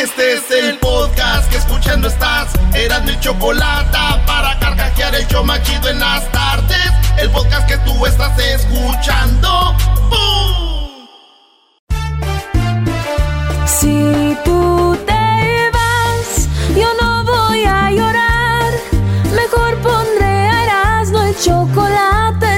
Este es el podcast que escuchando estás. Eran mi chocolate para carcajear el show machido en las tardes. El podcast que tú estás escuchando. ¡Bum! Si tú te vas, yo no voy a llorar. Mejor pondré a Erasmo el chocolate,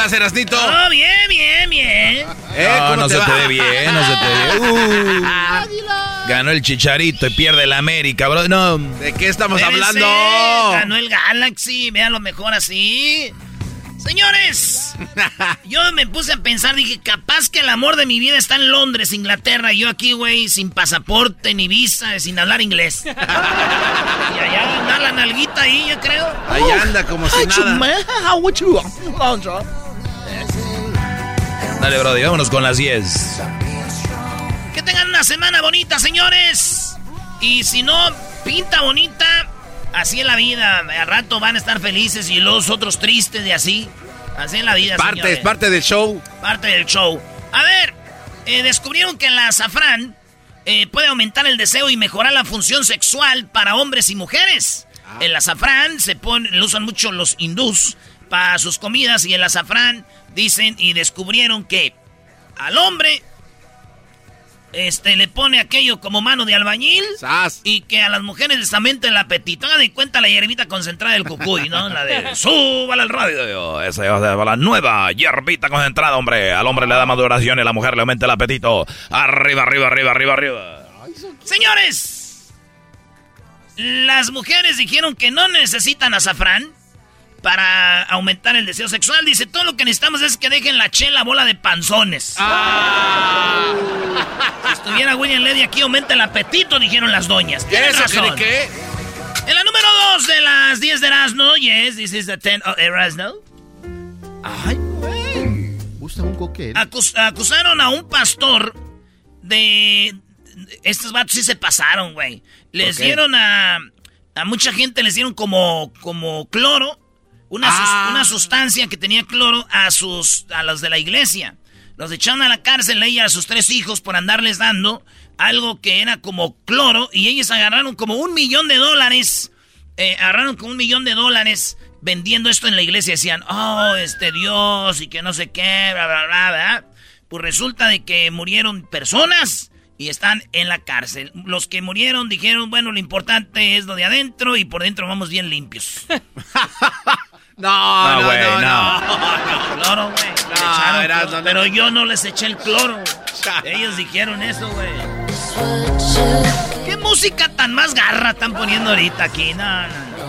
Estás, Erasnito? Oh, bien, bien, bien. ¿Eh? No, ¿Cómo no te se va? te ve bien, no se te ve. Uh, ganó el chicharito y pierde el América, bro. No. ¿De qué estamos hablando? Ganó el Galaxy, vean lo mejor así. Señores, yo me puse a pensar, dije, capaz que el amor de mi vida está en Londres, Inglaterra, y yo aquí, güey, sin pasaporte ni visa, sin hablar inglés. y allá anda la nalguita ahí, yo creo. Ahí anda como si nada. Dale, bro, vámonos con las 10. Que tengan una semana bonita, señores. Y si no, pinta bonita. Así es la vida. Al rato van a estar felices y los otros tristes y así. Así es la vida, Parte, señores. es parte del show. Parte del show. A ver, eh, descubrieron que el azafrán eh, puede aumentar el deseo y mejorar la función sexual para hombres y mujeres. El azafrán se pone, lo usan mucho los hindús para sus comidas y el azafrán dicen y descubrieron que al hombre este le pone aquello como mano de albañil Sas. y que a las mujeres les aumenta el apetito. Hagan de cuenta la hierbita concentrada del cucuy, ¿no? La de súbala al radio. Esa es la nueva hierbita concentrada, hombre. Al hombre le da maduración y a la mujer le aumenta el apetito. Arriba, arriba, arriba, arriba, arriba. Señores, las mujeres dijeron que no necesitan azafrán para aumentar el deseo sexual. Dice, todo lo que necesitamos es que dejen la chela bola de panzones. Ah. Si estuviera William Ledy aquí, aumenta el apetito, dijeron las doñas. Tienen ¿Eso razón. qué? En la número 2 de las 10 de Erasmo, yes, this is the 10 of Erasmo. Ay, güey. Gusta un coquete. Acus- acusaron a un pastor de... Estos vatos sí se pasaron, güey. Les dieron a... A mucha gente les dieron como, como cloro. Una, sus- Ah. una sustancia que tenía cloro a sus a los de la iglesia. Los echaron a la cárcel a ella y a sus tres hijos por andarles dando algo que era como cloro y ellos agarraron como un millón de dólares. eh, agarraron como un millón de dólares vendiendo esto en la iglesia. Decían, oh, este Dios y que no sé qué, bla, bla, bla, bla. Pues resulta de que murieron personas y están en la cárcel. Los que murieron dijeron, bueno, lo importante es lo de adentro y por dentro vamos bien limpios. No, No, no, güey, no, no. no. Cloro, güey. No, cloro. Pero yo no les eché el cloro. Ellos dijeron eso, güey. ¿Qué música tan más garra están poniendo ahorita aquí? No, no, no.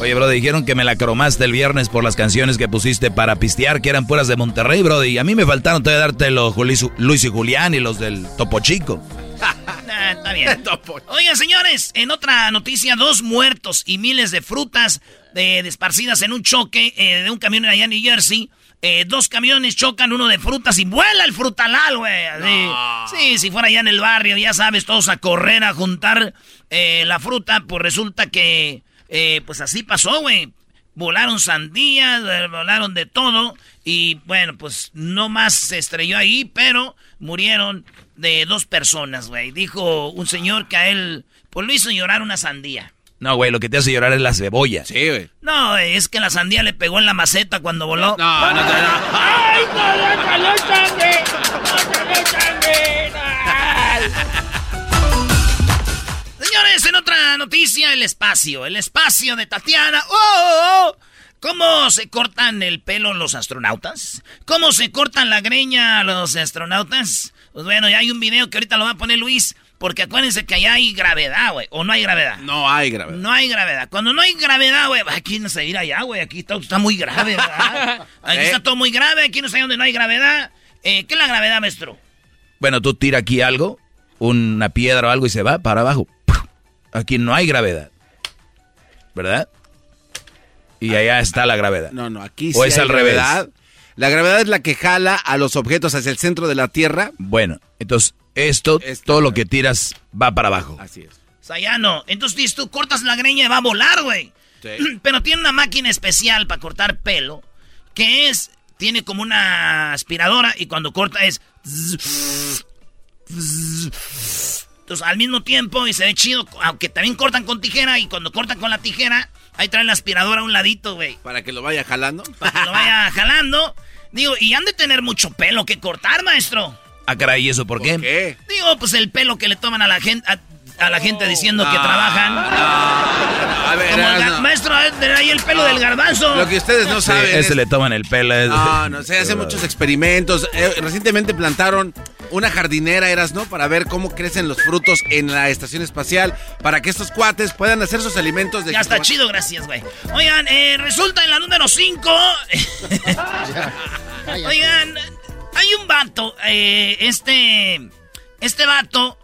Oye, bro, dijeron que me la cromaste el viernes por las canciones que pusiste para pistear, que eran puras de Monterrey, bro. Y a mí me faltaron todavía darte los Luis, Luis y Julián y los del Topo Chico. Nah, está bien. Oigan, señores, en otra noticia, dos muertos y miles de frutas de, esparcidas en un choque eh, de un camión allá en New Jersey. eh, dos camiones chocan, uno de frutas y vuela el frutalal, güey. así. Sí, si fuera allá en el barrio, ya sabes, todos a correr a juntar eh, la fruta, pues resulta que, eh, pues así pasó, güey. Volaron sandías, volaron de todo y bueno, pues no más se estrelló ahí, pero murieron de dos personas, güey. Dijo un señor que a él, pues lo hizo llorar una sandía. No, güey, lo que te hace llorar es la cebolla. Sí, güey. No, es que la sandía le pegó en la maceta cuando voló. No, no, no. no. ¡Ay, no, no, no, sangre! ¡No, no, sangre! Señores, en otra noticia, el espacio. El espacio de Tatiana. ¡Oh! oh, oh! ¿Cómo se cortan el pelo los astronautas? ¿Cómo se cortan la greña los astronautas? Pues bueno, ya hay un video que ahorita lo va a poner Luis. Porque acuérdense que allá hay gravedad, güey. ¿O no hay gravedad? No hay gravedad. No hay gravedad. Cuando no hay gravedad, güey, aquí no se ir allá, güey. Aquí está, está muy grave, ¿verdad? Aquí ¿Eh? está todo muy grave. Aquí no sé dónde no hay gravedad. Eh, ¿Qué es la gravedad, maestro? Bueno, tú tira aquí algo, una piedra o algo y se va para abajo. Aquí no hay gravedad. ¿Verdad? Y allá está la gravedad. No, no, aquí O sí es hay al revés. gravedad. La gravedad es la que jala a los objetos hacia el centro de la Tierra. Bueno, entonces esto, Esto, todo lo que tiras va para abajo. Así es. O sea, ya no. Entonces dices tú cortas la greña y va a volar, güey. Sí. Pero tiene una máquina especial para cortar pelo. Que es. Tiene como una aspiradora y cuando corta es. Entonces al mismo tiempo y se ve chido. Aunque también cortan con tijera y cuando cortan con la tijera. Ahí traen la aspiradora a un ladito, güey. Para que lo vaya jalando. Para que lo vaya jalando. Digo, y han de tener mucho pelo que cortar, maestro. Ah, caray, ¿y eso por qué? ¿Por qué? Digo, pues el pelo que le toman a la gente. A, a la gente diciendo que trabajan. A ver, Como el maestro, de ahí el pelo del garbanzo. Lo que ustedes no Sí, saben. ese es- le toman el pelo. es- No, no, se hacen muchos experimentos. Eh, recientemente plantaron una jardinera, eras, ¿no? Para ver cómo crecen los frutos en la estación espacial, para que estos cuates puedan hacer sus alimentos de Ya está chido, gracias, güey. Oigan, eh, resulta en la número 5. Oigan, hay un vato. eh, este. Este vato.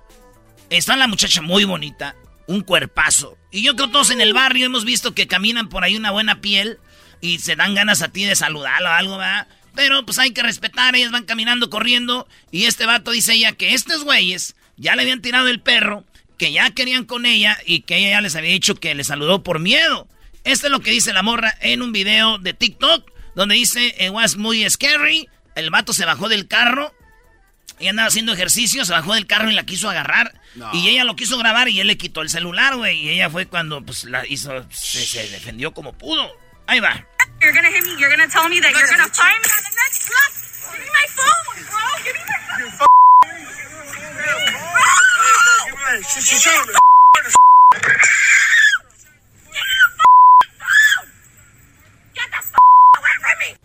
Está la muchacha muy bonita. Un cuerpazo. Y yo creo que todos en el barrio hemos visto que caminan por ahí una buena piel. Y se dan ganas a ti de saludarlo o algo, ¿verdad? Pero pues hay que respetar, ellas van caminando, corriendo. Y este vato dice ella que estos güeyes ya le habían tirado el perro, que ya querían con ella y que ella ya les había dicho que le saludó por miedo. Esto es lo que dice la morra en un video de TikTok, donde dice, it was muy scary. El vato se bajó del carro y andaba haciendo ejercicio, se bajó del carro y la quiso agarrar. No. Y ella lo quiso grabar y él le quitó el celular, güey. Y ella fue cuando pues la hizo, se, se defendió como pudo. Ahí va. You're gonna hit me. You're gonna tell me that you're gonna find me on the next block. Give me my phone, bro. Give me my phone. Get the f- away from me.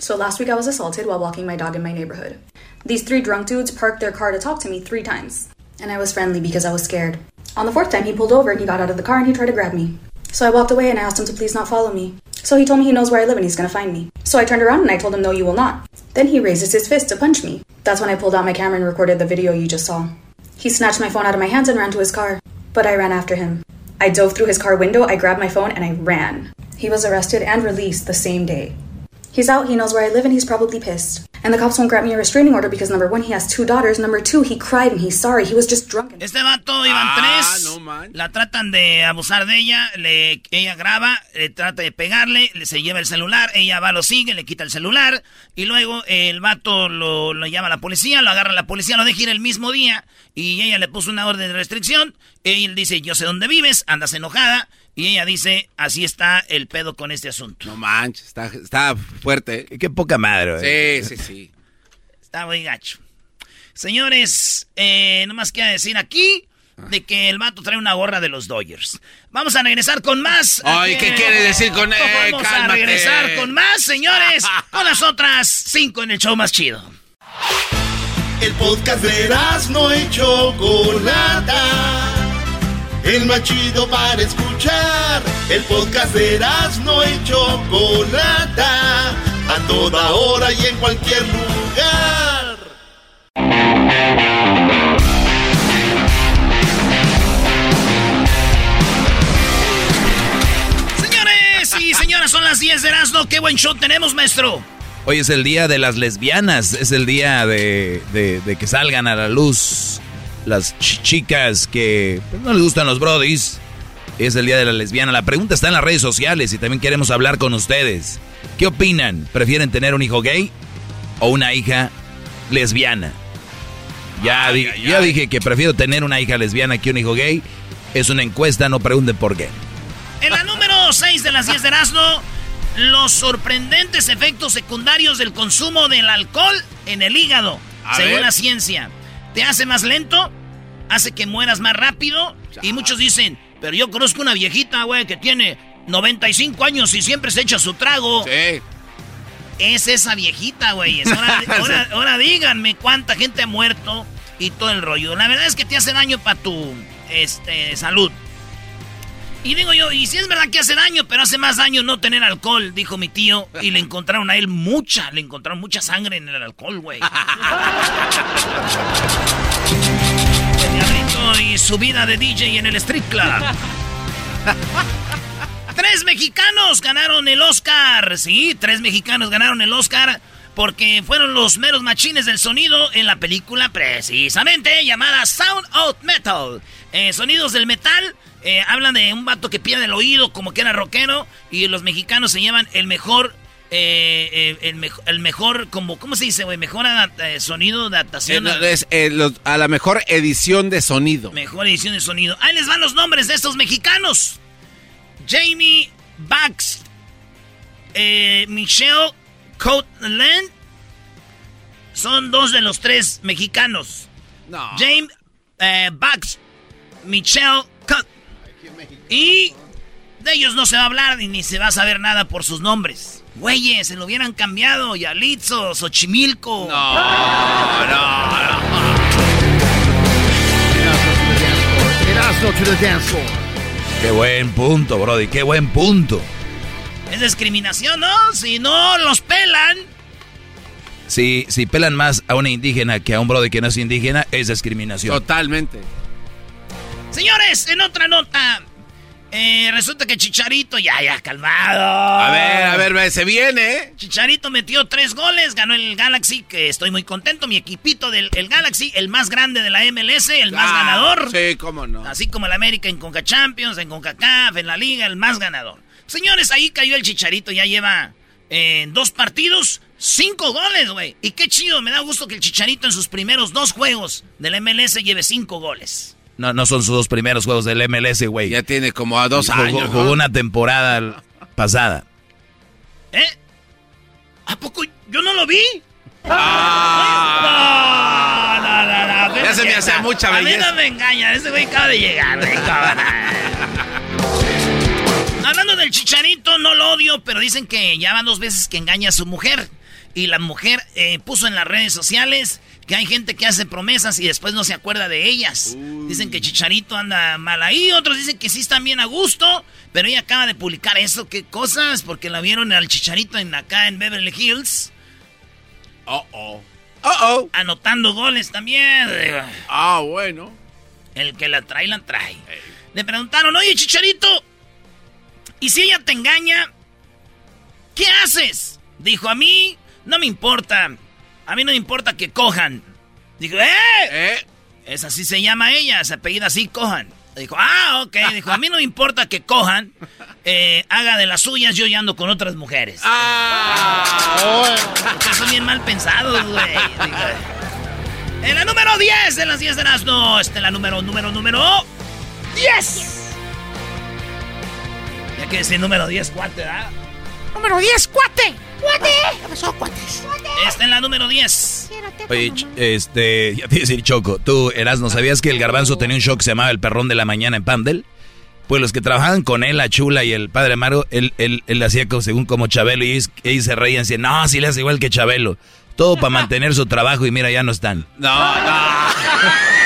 So last week I was assaulted while walking my dog in my neighborhood. These three drunk dudes parked their car to talk to me three times. And I was friendly because I was scared. On the fourth time, he pulled over and he got out of the car and he tried to grab me. So I walked away and I asked him to please not follow me. So he told me he knows where I live and he's gonna find me. So I turned around and I told him, no, you will not. Then he raises his fist to punch me. That's when I pulled out my camera and recorded the video you just saw. He snatched my phone out of my hands and ran to his car. But I ran after him. I dove through his car window, I grabbed my phone, and I ran. He was arrested and released the same day. He's out, he knows where I live, and he's probably pissed. And the cops won't grant me a restraining order because number one, he has two daughters. Number two, he cried and he's sorry. He was just drunk. And- Este vato iban Ah, tres. no man. La tratan de abusar de ella. Le, ella graba, le trata de pegarle, le, se lleva el celular. Ella va, lo sigue, le quita el celular. Y luego eh, el vato lo, lo llama a la policía, lo agarra la policía, lo deja ir el mismo día. Y ella le puso una orden de restricción. Él dice: Yo sé dónde vives, andas enojada. Y ella dice: Así está el pedo con este asunto. No manches, está, está fuerte. Qué, qué poca madre, güey. Sí, sí, sí. Está muy gacho. Señores, eh, nomás queda decir aquí de que el vato trae una gorra de los Dodgers. Vamos a regresar con más. Ay, ¿qué quiere decir con- eh, Vamos a regresar con más, señores, con las otras cinco en el show más chido. El podcast de no y Chocolata. El más chido para escuchar. El podcast de no y Chocolata. A toda hora y en cualquier lugar. Señores y señoras, son las 10 de Erasmo. Qué buen show tenemos, maestro. Hoy es el día de las lesbianas, es el día de, de, que salgan a la luz las chicas que pues, no les gustan los brodis. Es el día de la lesbiana. La pregunta está en las redes sociales y también queremos hablar con ustedes. ¿Qué opinan? ¿Prefieren tener un hijo gay o una hija lesbiana? Ya, ya dije que prefiero tener una hija lesbiana que un hijo gay. Es una encuesta, no pregunten por qué. En la número 6 de las 10 de Erasmo, los sorprendentes efectos secundarios del consumo del alcohol en el hígado, según la ciencia. Te hace más lento, hace que mueras más rápido. Y muchos dicen, pero yo conozco una viejita, güey, que tiene 95 años y siempre se echa su trago. Sí. Es esa viejita, güey. Ahora, ahora, díganme cuánta gente ha muerto y todo el rollo. La verdad es que te hace daño para tu este, salud. Y digo yo, y si es verdad que hace daño, pero hace más daño no tener alcohol, dijo mi tío. Y le encontraron a él mucha, le encontraron mucha sangre en el alcohol, güey. y su vida de DJ en el street club. tres mexicanos ganaron el Oscar. Sí, tres mexicanos ganaron el Oscar porque fueron los meros machines del sonido en la película precisamente llamada Sound Out Metal. Eh, sonidos del metal eh, hablan de un vato que pierde el oído como que era rockero y los mexicanos se llaman el mejor eh, eh, el, mejor, como, ¿cómo se dice, güey? Mejor sonido de adaptación. a la mejor edición de sonido. Mejor edición de sonido. Ahí les van los nombres de estos mexicanos. Jamie Bax, Michelle Coatland. Son dos de los tres mexicanos. No. James Bax, Michelle y de ellos no se va a hablar ni se va a saber nada por sus nombres. Güeyes, se lo hubieran cambiado. Yalitzo, Xochimilco. No, no, no. Qué buen punto, Brody, qué buen punto. Es discriminación, ¿no? Si no los pelan. Si, si pelan más a una indígena que a un Brody que no es indígena, es discriminación. Totalmente. Señores, en otra nota, eh, resulta que Chicharito, ya, ya, calmado. A ver, a ver, se viene. ¿eh? Chicharito metió tres goles, ganó el Galaxy, que estoy muy contento. Mi equipito del Galaxy, el más grande de la MLS, el más ah, ganador. Sí, cómo no. Así como el América en Conca Champions, en CONCACAF, en la Liga, el más ganador. Señores, ahí cayó el Chicharito, ya lleva eh, dos partidos, cinco goles, güey. Y qué chido, me da gusto que el Chicharito en sus primeros dos juegos del MLS lleve cinco goles. No, no son sus dos primeros juegos del MLS, güey. Ya tiene como a dos años. Jugó una temporada pasada. ¿Eh? ¿A poco yo no lo vi? Ah. No, no, no, ya se me hace mucha belleza. A mí no me engaña, ese güey acaba de llegar. Hablando del chicharito, no lo odio, pero dicen que ya van dos veces que engaña a su mujer. Y la mujer eh, puso en las redes sociales que hay gente que hace promesas y después no se acuerda de ellas. Dicen que Chicharito anda mal ahí, otros dicen que sí están bien a gusto, pero ella acaba de publicar eso, qué cosas, porque la vieron al Chicharito en acá en Beverly Hills. Oh, oh. Oh, oh. Anotando goles también. Ah, bueno. El que la trae, la trae. Le preguntaron, oye, Chicharito, ¿y si ella te engaña? ¿Qué haces? Dijo, a mí no me importa. A mí no me importa que cojan. Dijo, ¡eh! ¿Eh? Es así se llama ella, se apellida así, cojan. Dijo, ah, ok. Dijo, a mí no me importa que cojan, eh, haga de las suyas, yo ya ando con otras mujeres. Ah, Son bien mal pensados, güey. En la número 10 de las 10 de las no, este la número, número, número 10. Ya que ese número 10, cuate, ¿verdad? Número 10, cuate. ¡Cuate! ¿Qué pasó, cuates? Está en la número 10. Oye, este, ya te iba a decir Choco, tú, Erasmo, ¿sabías que el garbanzo tenía un show que se llamaba El Perrón de la Mañana en Pandel? Pues los que trabajaban con él, la Chula y el Padre Mario, él, él, él hacía según como Chabelo y ellos, se reían, decían, no, si le hace igual que Chabelo. Todo para mantener su trabajo y mira, ya no están. No, no.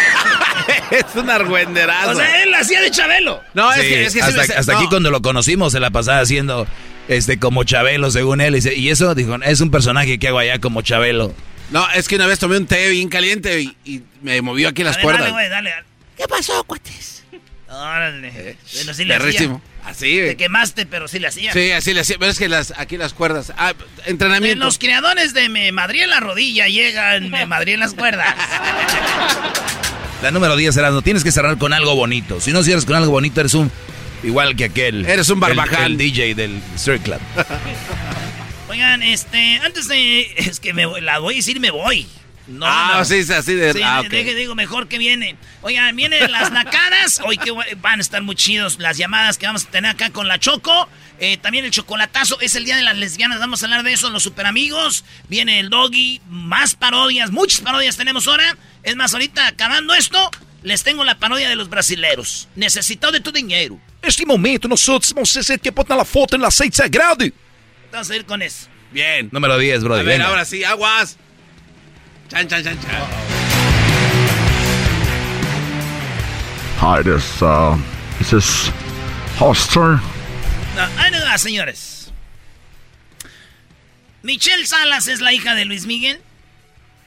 es un argüenderazo. O sea, él hacía de Chabelo. No, es que, es que hasta, hasta aquí cuando lo conocimos se la pasaba haciendo este como Chabelo, según él. Y, eso, dijo, es un personaje que hago allá como Chabelo. No, es que una vez tomé un té bien caliente y, me movió aquí las cuerdas. Dale, dale, ¿Qué pasó, cuates? Órale. Eh, Bueno, sí le hacía. perrísimo. Así, Te güey. quemaste, pero sí le hacía. Sí, así le hacía. Pero es que las, aquí las cuerdas. Ah, entrenamiento. En los creadores de Me Madrid en la rodilla llegan Me Madrid en las cuerdas. La número 10 será, no tienes que cerrar con algo bonito. Si no cierras con algo bonito, eres un. Igual que aquel. Eres un barbaján. El, el DJ del Strip Club. Oigan, este, antes de. Es que me voy- la voy a decir, me voy. No, ah, no. sí, sí, así de. Sí, ah, de- ok. deje- digo, mejor que viene. Oigan, vienen las nacadas. Hoy que van a estar muy chidos las llamadas que vamos a tener acá con la Choco. Eh, también el chocolatazo. Es el día de las lesbianas. Vamos a hablar de eso en los super amigos. Viene el doggy. Más parodias. Muchas parodias tenemos ahora. Es más, ahorita acabando esto, les tengo la parodia de los brasileros. Necesito de tu dinero. Neste momento, nós outros vamos ser que botar a foto no aceite sagrado. Vamos a ir con eso. Bien. Número 10, A brother. ver, venga. ahora sí, aguas. Chan, chan, chan, chan. Hi, this uh, this is Hoster. No, señores. Michelle Salas es la hija de Luis Miguel.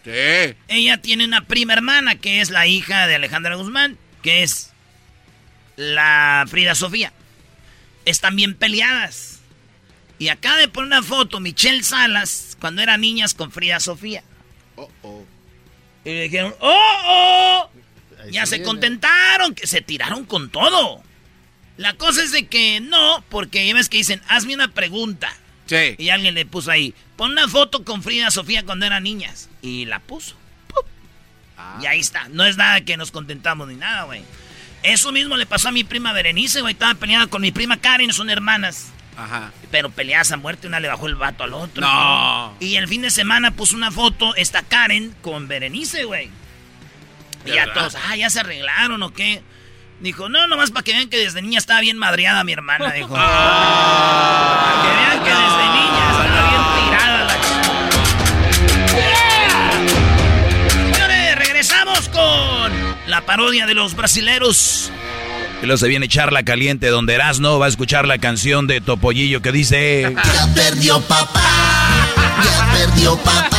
Sí. Ella tiene una prima hermana que es la hija de Alejandra Guzmán, que es la Frida Sofía. Están bien peleadas. Y acaba de poner una foto Michelle Salas cuando eran niñas con Frida Sofía. Oh, oh. Y le dijeron, ¡oh, oh! Ya se contentaron, que se tiraron con todo. La cosa es de que no, porque ya ves que dicen, hazme una pregunta. Sí. Y alguien le puso ahí, pon una foto con Frida Sofía cuando eran niñas. Y la puso. ¡Pum! Y ahí está. No es nada que nos contentamos ni nada, güey. Eso mismo le pasó a mi prima Berenice, güey. Estaba peleada con mi prima Karen, son hermanas. Ajá. Pero peleadas a muerte, una le bajó el vato al otro. No. Y el fin de semana puso una foto, esta Karen, con Berenice, güey. Y ¿De ya verdad? todos, ah, ya se arreglaron o qué. Dijo, no, nomás para que vean que desde niña estaba bien madreada mi hermana, dijo. Para que vean que desde niña estaba bien tirada la ch- Señores, regresamos con la parodia de los brasileros. Y luego se viene Charla Caliente, donde Erasno va a escuchar la canción de Topollillo que dice... Ya perdió papá. Ya perdió papá.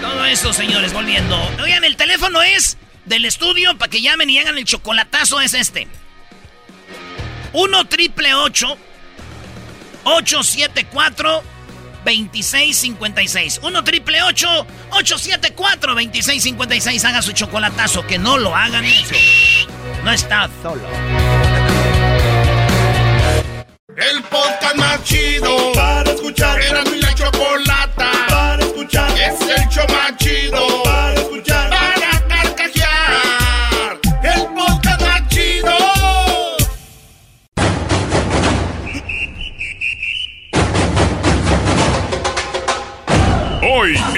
Todo eso, señores, volviendo. Oigan, el teléfono es del estudio para que llamen y hagan el chocolatazo, es este. 1 triple 874 2656. 1 triple 874 2656. Haga su chocolatazo, que no lo hagan eso. No está solo. El podcast más chido para escuchar. Era mi la chocolata para escuchar. Es el show más chido para escuchar.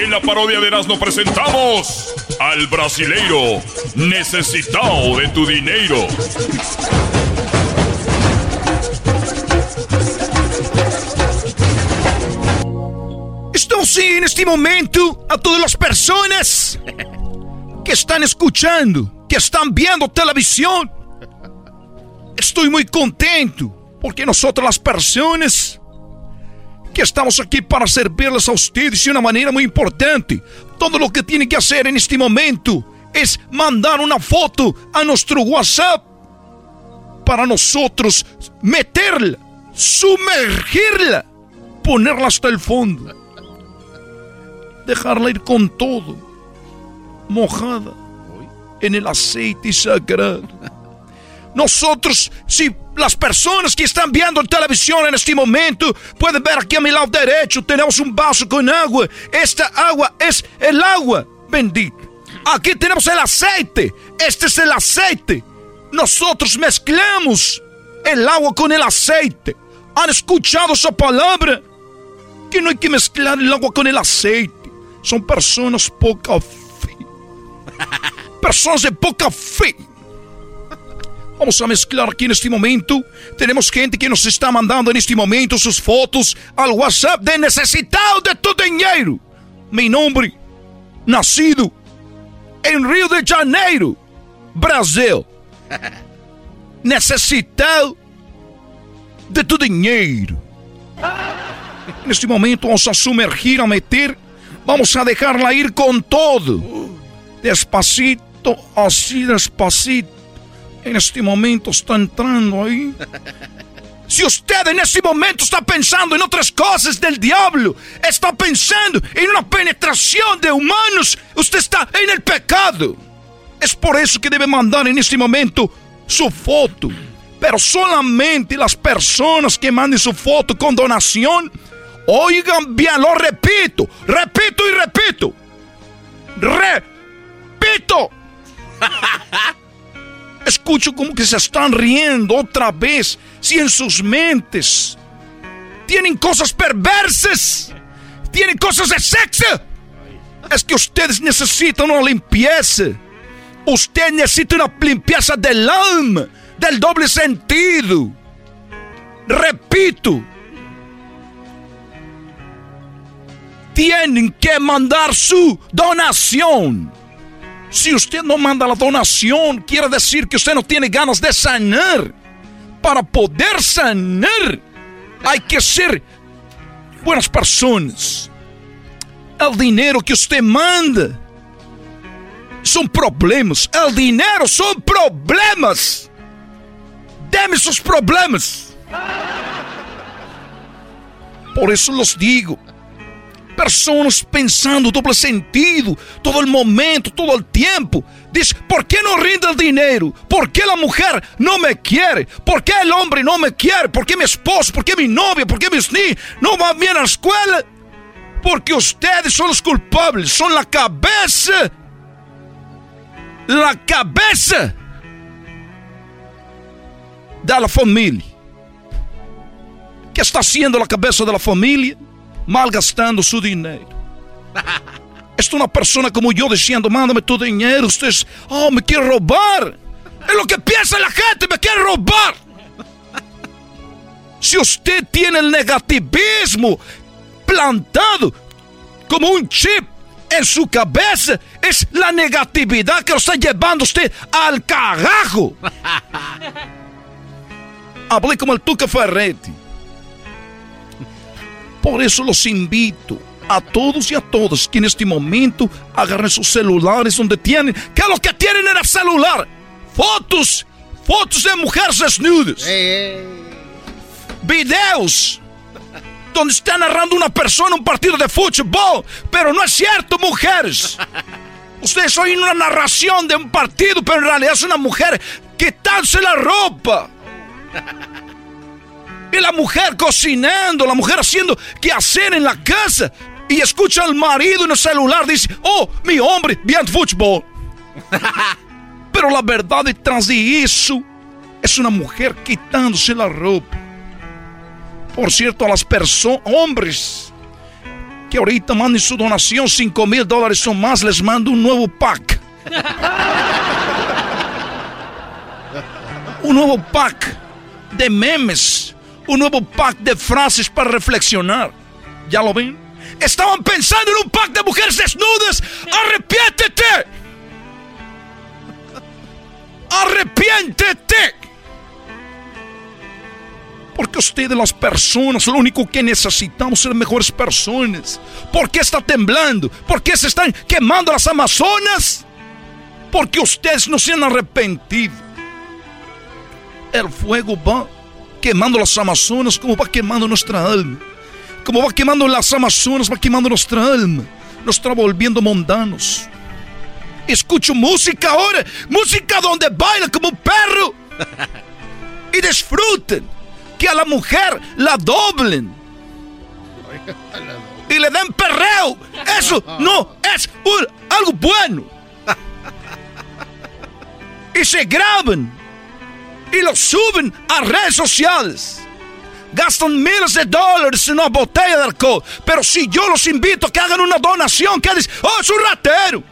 En la parodia de Erasmo presentamos al brasileiro necesitado de tu dinero. Estou sim neste momento a todas as pessoas que estão escutando, que estão vendo televisão. Estou muito contente porque nós as pessoas que estamos aqui para servirles a ustedes de uma maneira muito importante. Todo o que tem que fazer neste momento é mandar uma foto a nosso WhatsApp para nosotros meterla, sumergirla, ponerla hasta el fondo, dejarla ir con todo, mojada en el aceite sagrado. Nosotros, si las personas que están viendo en televisión en este momento pueden ver aquí a mi lado derecho, tenemos un vaso con agua. Esta agua es el agua bendita. Aquí tenemos el aceite. Este es el aceite. Nosotros mezclamos el agua con el aceite. ¿Han escuchado esa palabra? Que no hay que mezclar el agua con el aceite. Son personas poca fe. Personas de poca fe. Vamos a mezclar aquí en este momento. Tenemos gente que nos está mandando en este momento sus fotos al WhatsApp de necesitado de tu dinero. Mi nombre, nacido en Rio de Janeiro, Brasil. Necesitado de tu dinheiro. Neste momento vamos a sumergir, a meter, vamos a dejarla ir con todo. Despacito, así despacito. En este momento está entrando ahí. Si usted en este momento está pensando en otras cosas del diablo, está pensando en una penetración de humanos, usted está en el pecado. Es por eso que debe mandar en este momento su foto. Pero solamente las personas que manden su foto con donación, oigan bien, lo repito, repito y repito. Repito. Escucho como que se están riendo otra vez. Si en sus mentes tienen cosas perversas, tienen cosas de sexo, es que ustedes necesitan una limpieza. Usted necesita una limpieza del alma, del doble sentido. Repito, tienen que mandar su donación. Si usted no manda la donación, quiere decir que usted no tiene ganas de sanar. Para poder sanar, hay que ser buenas personas. El dinero que usted manda son problemas. El dinero son problemas. Deme sus problemas. Por eso los digo. Personas pensando doble sentido todo el momento, todo el tiempo. Dice, ¿por qué no rinde el dinero? ¿Por qué la mujer no me quiere? ¿Por qué el hombre no me quiere? ¿Por qué mi esposo? ¿Por qué mi novia? ¿Por qué mis niños no van bien a la escuela? Porque ustedes son los culpables, son la cabeza. La cabeza de la familia. ¿Qué está haciendo la cabeza de la familia? Malgastando su dinero. Es una persona como yo diciendo, mándame tu dinero, ustedes, oh, me quiere robar. Es lo que piensa la gente, me quiere robar. Si usted tiene el negativismo plantado como un chip en su cabeza, es la negatividad que lo está llevando usted al carajo. Hablé como el Tuca Ferretti. Por eso los invito a todos y a todas que en este momento agarren sus celulares donde tienen, que lo que tienen era celular, fotos, fotos de mujeres desnudas, videos donde está narrando una persona un partido de fútbol, pero no es cierto, mujeres. Ustedes oyen una narración de un partido, pero en realidad es una mujer quitándose la ropa. Y la mujer cocinando, la mujer haciendo qué hacer en la casa. Y escucha al marido en el celular, dice, oh, mi hombre, bien fútbol. Pero la verdad detrás de eso es una mujer quitándose la ropa. Por cierto, a las personas, hombres, que ahorita manden su donación, 5 mil dólares o más, les mando un nuevo pack. un nuevo pack de memes un nuevo pack de frases para reflexionar. ¿Ya lo ven? Estaban pensando en un pack de mujeres desnudas. ¡Arrepiéntete! ¡Arrepiéntete! Porque ustedes las personas, lo único que necesitamos ser mejores personas. ¿Por qué está temblando? ¿Por qué se están quemando las Amazonas? Porque ustedes no se han arrepentido. El fuego va quemando las Amazonas, como va quemando nuestra alma. Como va quemando las Amazonas, va quemando nuestra alma. Nos está volviendo mundanos. Escucho música ahora, música donde bailan como un perro. Y disfruten. Que a la mujer la doblen. Y le den perreo. Eso no es algo bueno. Y se graban y lo suben a redes sociales. Gastan miles de dólares en una botella de alcohol. Pero si yo los invito a que hagan una donación, que dicen, oh, es un ratero.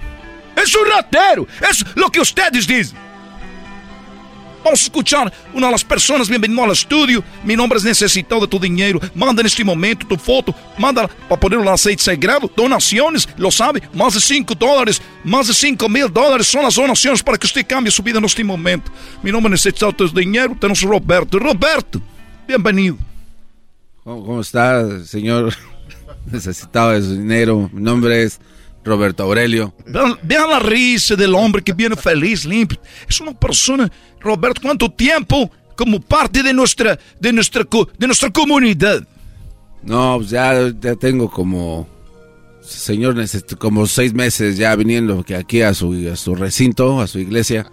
Es un ratero. Es lo que ustedes dicen. Vamos a escuchar una de las personas. Bienvenido al estudio. Mi nombre es Necesitado de tu dinero. Manda en este momento tu foto. Manda para ponerlo en aceite sagrado. Donaciones, lo sabe. Más de 5 dólares, más de 5 mil dólares son las donaciones para que usted cambie su vida en este momento. Mi nombre es Necesitado de tu dinero. Tenemos Roberto. Roberto, bienvenido. ¿Cómo, cómo está, señor? Necesitado de su dinero. Mi nombre es Roberto Aurelio. Vean, vean la risa del hombre que viene feliz, limpio. Es una persona, Roberto, ¿cuánto tiempo como parte de nuestra, de nuestra, de nuestra comunidad? No, pues ya, ya tengo como, señor, como seis meses ya viniendo aquí a su, a su recinto, a su iglesia.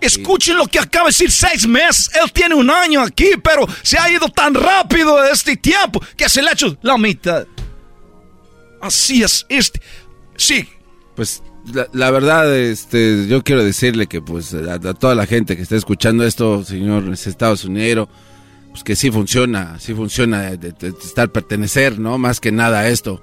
Escuchen lo que acaba de decir seis meses. Él tiene un año aquí, pero se ha ido tan rápido este tiempo que se le ha hecho la mitad. Así es, este. Sí. Pues la, la verdad, este, yo quiero decirle que pues a, a toda la gente que está escuchando esto, señor es Estados Unidos, pues que sí funciona, sí funciona de, de- de estar pertenecer, ¿no? Más que nada a esto.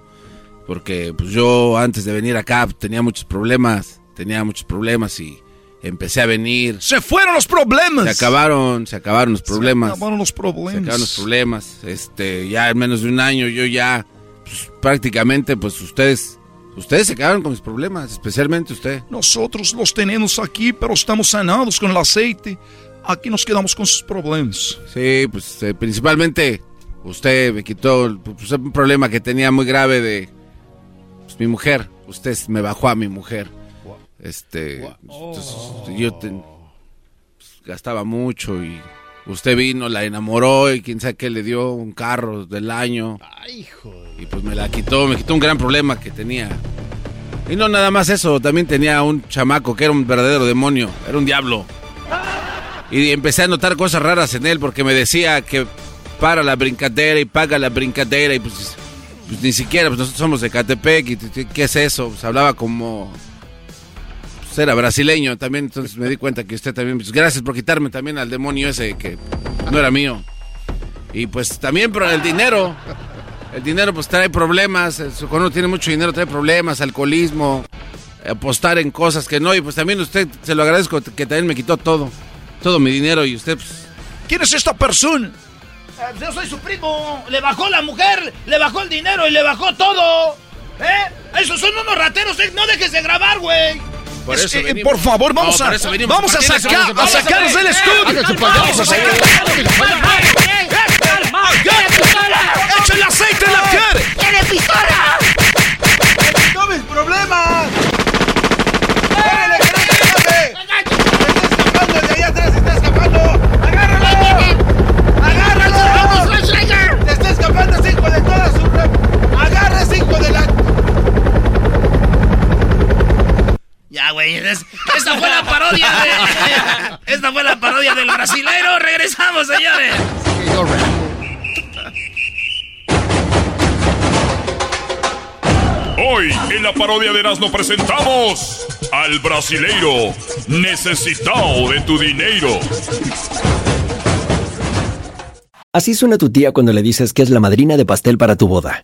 Porque pues yo antes de venir acá tenía muchos problemas, tenía muchos problemas y empecé a venir. Se fueron los problemas. Se acabaron, se acabaron los problemas. Se acabaron los problemas. Se acabaron los problemas. Este, ya en menos de un año yo ya pues, prácticamente pues ustedes ustedes se quedaron con mis problemas, especialmente usted. Nosotros los tenemos aquí, pero estamos sanados con el aceite. Aquí nos quedamos con sus problemas. Sí, pues eh, principalmente usted me quitó pues, un problema que tenía muy grave de pues, mi mujer. Usted me bajó a mi mujer. Este, entonces, yo te- pues, gastaba mucho y usted vino, la enamoró y quién sabe qué le dio un carro del año. Y pues me la quitó, me quitó un gran problema que tenía. Y no nada más eso, también tenía un chamaco que era un verdadero demonio, era un diablo. Y empecé a notar cosas raras en él porque me decía que para la brincadera y paga la brincadera y pues, pues ni siquiera, pues nosotros somos de Catepec y ¿qué es eso? Pues hablaba como... Pues era brasileño también, entonces me di cuenta que usted también... Pues gracias por quitarme también al demonio ese que no era mío. Y pues también por el dinero. El dinero pues trae problemas, cuando uno tiene mucho dinero trae problemas, alcoholismo, apostar en cosas que no, y pues también usted, se lo agradezco, que también me quitó todo, todo mi dinero y usted pues... ¿Quién es esta persona? Eh, Yo soy su primo. Le bajó la mujer, le bajó el dinero y le bajó todo. ¿Eh? Esos son unos rateros. eh, No dejes de grabar, güey. Por Es eso que, venimos. por favor, vamos No, a, vamos a ¿Por qué no se sacar, vamos a del estudio. Vamos a sacar. ¡Echa el aceite en la cara! ¡Tiene pistola! ¡No mis problemas! ¡Agárralo! ¡Agárralo! ¡Se está escapando ese hijo de toda su... ¡Agarra ese hijo de la... Ya, güey. es- esta fue la parodia de. Esta fue la parodia del brasilero. Regresamos, señores. Hoy en la parodia de Erasmo presentamos al brasileiro necesitado de tu dinero. Así suena tu tía cuando le dices que es la madrina de pastel para tu boda.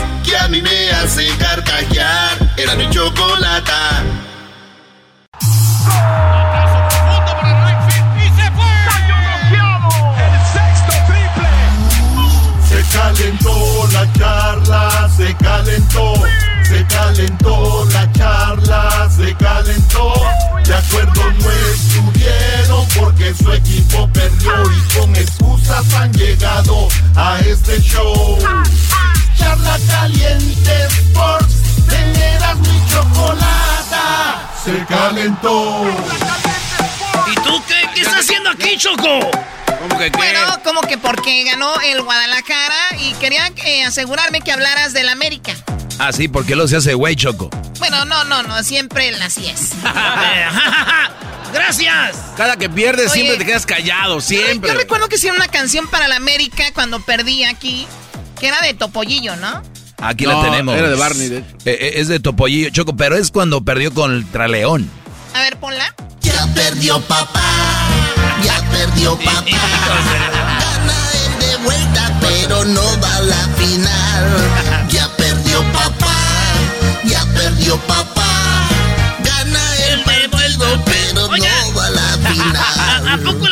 que a mí me hace carcajear. Era mi chocolata. Se calentó la charla, se calentó, se calentó la charla, se calentó. De acuerdo no estuvieron porque su equipo perdió y con excusas han llegado a este show charla caliente Sports. Tenerás mi chocolata. Se calentó. ¿Y tú qué, qué estás haciendo aquí, Choco? ¿Cómo que qué? Bueno, como que porque ganó el Guadalajara y quería eh, asegurarme que hablaras del América. Ah, sí, porque lo se hace güey, Choco. Bueno, no, no, no, siempre así es. ¡Gracias! Cada que pierdes siempre te quedas callado, siempre. Yo, yo recuerdo que hicieron una canción para la América cuando perdí aquí que era de Topollillo, ¿no? Aquí No, la tenemos. era de Barney, de Eh, eh, es de Topollillo, Choco, pero es cuando perdió contra León. A ver, ponla. Ya perdió papá, ya perdió papá. Gana el de vuelta, pero no va a la final. Ya perdió papá, ya perdió papá.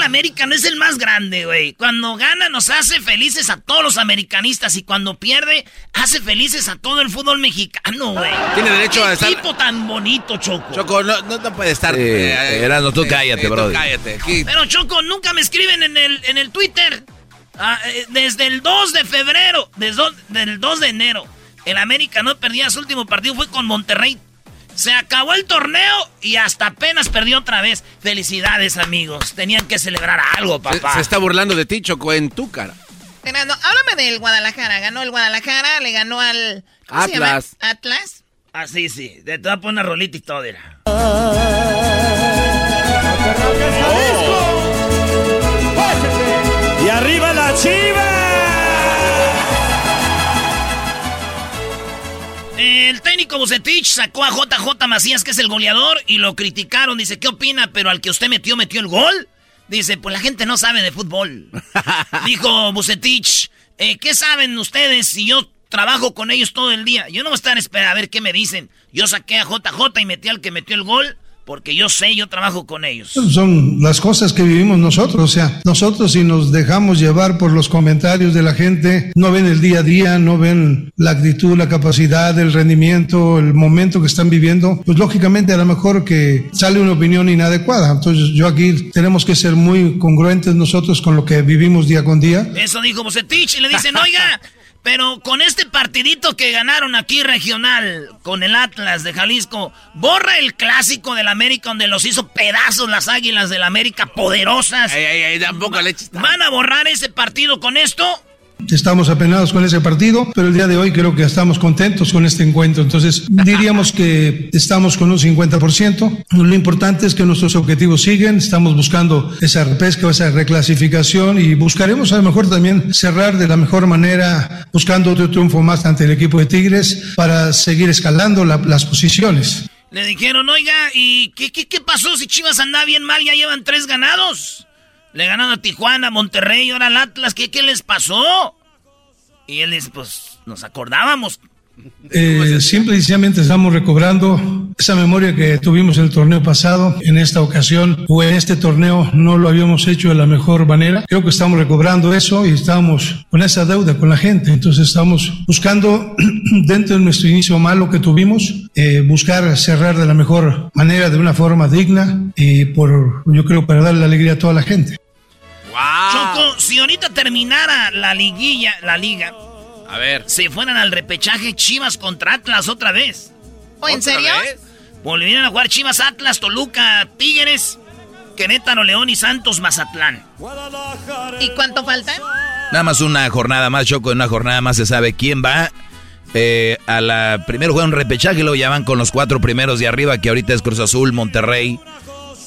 América no es el más grande, güey? Cuando gana nos hace felices a todos los americanistas y cuando pierde hace felices a todo el fútbol mexicano, güey. Tiene derecho ¿Qué a estar- tipo tan bonito, Choco. Choco, no, no, no puede estar. Eh, Erasmo, tú cállate, tú brother. cállate. Aquí- Pero Choco, nunca me escriben en el, en el Twitter. Ah, eh, desde el 2 de febrero, desde el 2 de enero, el América no perdía su último partido, fue con Monterrey. Se acabó el torneo y hasta apenas perdió otra vez. Felicidades, amigos. Tenían que celebrar algo, papá. se está burlando de ti, Choco, en tu cara. Fernando, háblame del Guadalajara. Ganó el Guadalajara, le ganó al... ¿cómo se llama? Atlas. Atlas. Ah, sí, sí. Te voy a poner una rolita y todo, era. Y arriba la chiva. El técnico Bucetich sacó a JJ Macías, que es el goleador, y lo criticaron. Dice, ¿qué opina? Pero al que usted metió, metió el gol. Dice, pues la gente no sabe de fútbol. Dijo Bucetich, eh, ¿qué saben ustedes si yo trabajo con ellos todo el día? Yo no voy a estar esperando a ver qué me dicen. Yo saqué a JJ y metí al que metió el gol porque yo sé, yo trabajo con ellos. Son las cosas que vivimos nosotros, o sea, nosotros si nos dejamos llevar por los comentarios de la gente, no ven el día a día, no ven la actitud, la capacidad, el rendimiento, el momento que están viviendo, pues lógicamente a lo mejor que sale una opinión inadecuada. Entonces yo aquí tenemos que ser muy congruentes nosotros con lo que vivimos día con día. Eso dijo Bucetich y le dicen, oiga, pero con este partidito que ganaron aquí regional, con el Atlas de Jalisco, borra el clásico del América donde los hizo pedazos las águilas del América poderosas. Ay, ay, ay, tampoco le ¿Van a borrar ese partido con esto? Estamos apenados con ese partido, pero el día de hoy creo que estamos contentos con este encuentro. Entonces, diríamos que estamos con un 50%. Lo importante es que nuestros objetivos siguen. Estamos buscando esa repesca esa reclasificación y buscaremos a lo mejor también cerrar de la mejor manera, buscando otro triunfo más ante el equipo de Tigres para seguir escalando la- las posiciones. Le dijeron, oiga, ¿y qué, qué, qué pasó si Chivas anda bien mal? Ya llevan tres ganados. Le ganaron a Tijuana, Monterrey, ahora al Atlas. ¿Qué, qué les pasó? Y él dice, pues nos acordábamos. Eh, simple y sencillamente estamos recobrando esa memoria que tuvimos el torneo pasado. En esta ocasión o en este torneo no lo habíamos hecho de la mejor manera. Creo que estamos recobrando eso y estamos con esa deuda con la gente. Entonces estamos buscando dentro de nuestro inicio malo que tuvimos, eh, buscar cerrar de la mejor manera, de una forma digna y por, yo creo, para darle la alegría a toda la gente. Choco, si ahorita terminara la liguilla, la liga, A ver. se fueran al repechaje Chivas contra Atlas otra vez. ¿O en ¿Otra serio? vez? Volvieran a jugar Chivas, Atlas, Toluca, Tigres, Querétaro, León y Santos, Mazatlán. ¿Y cuánto falta? Nada más una jornada más, Choco, en una jornada más se sabe quién va eh, a la... Primero juegan repechaje y luego ya van con los cuatro primeros de arriba, que ahorita es Cruz Azul, Monterrey,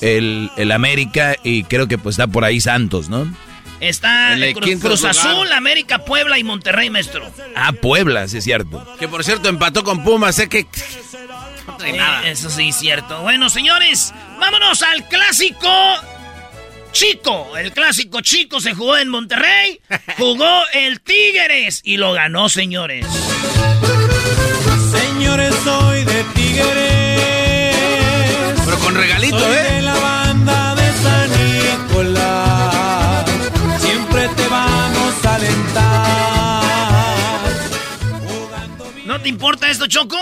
el, el América y creo que pues está por ahí Santos, ¿no? Está el Cruz, lugar. Azul, América, Puebla y Monterrey, maestro. Ah, Puebla, sí es cierto. Que por cierto empató con Pumas, sé que. No trae Eh, nada. eso sí es cierto. Bueno, señores, vámonos al clásico chico. El clásico chico se jugó en Monterrey. Jugó el Tigres y lo ganó, señores. Señores, soy de Tigres. Pero con regalito, Soy ¿eh? Importa esto, Choco?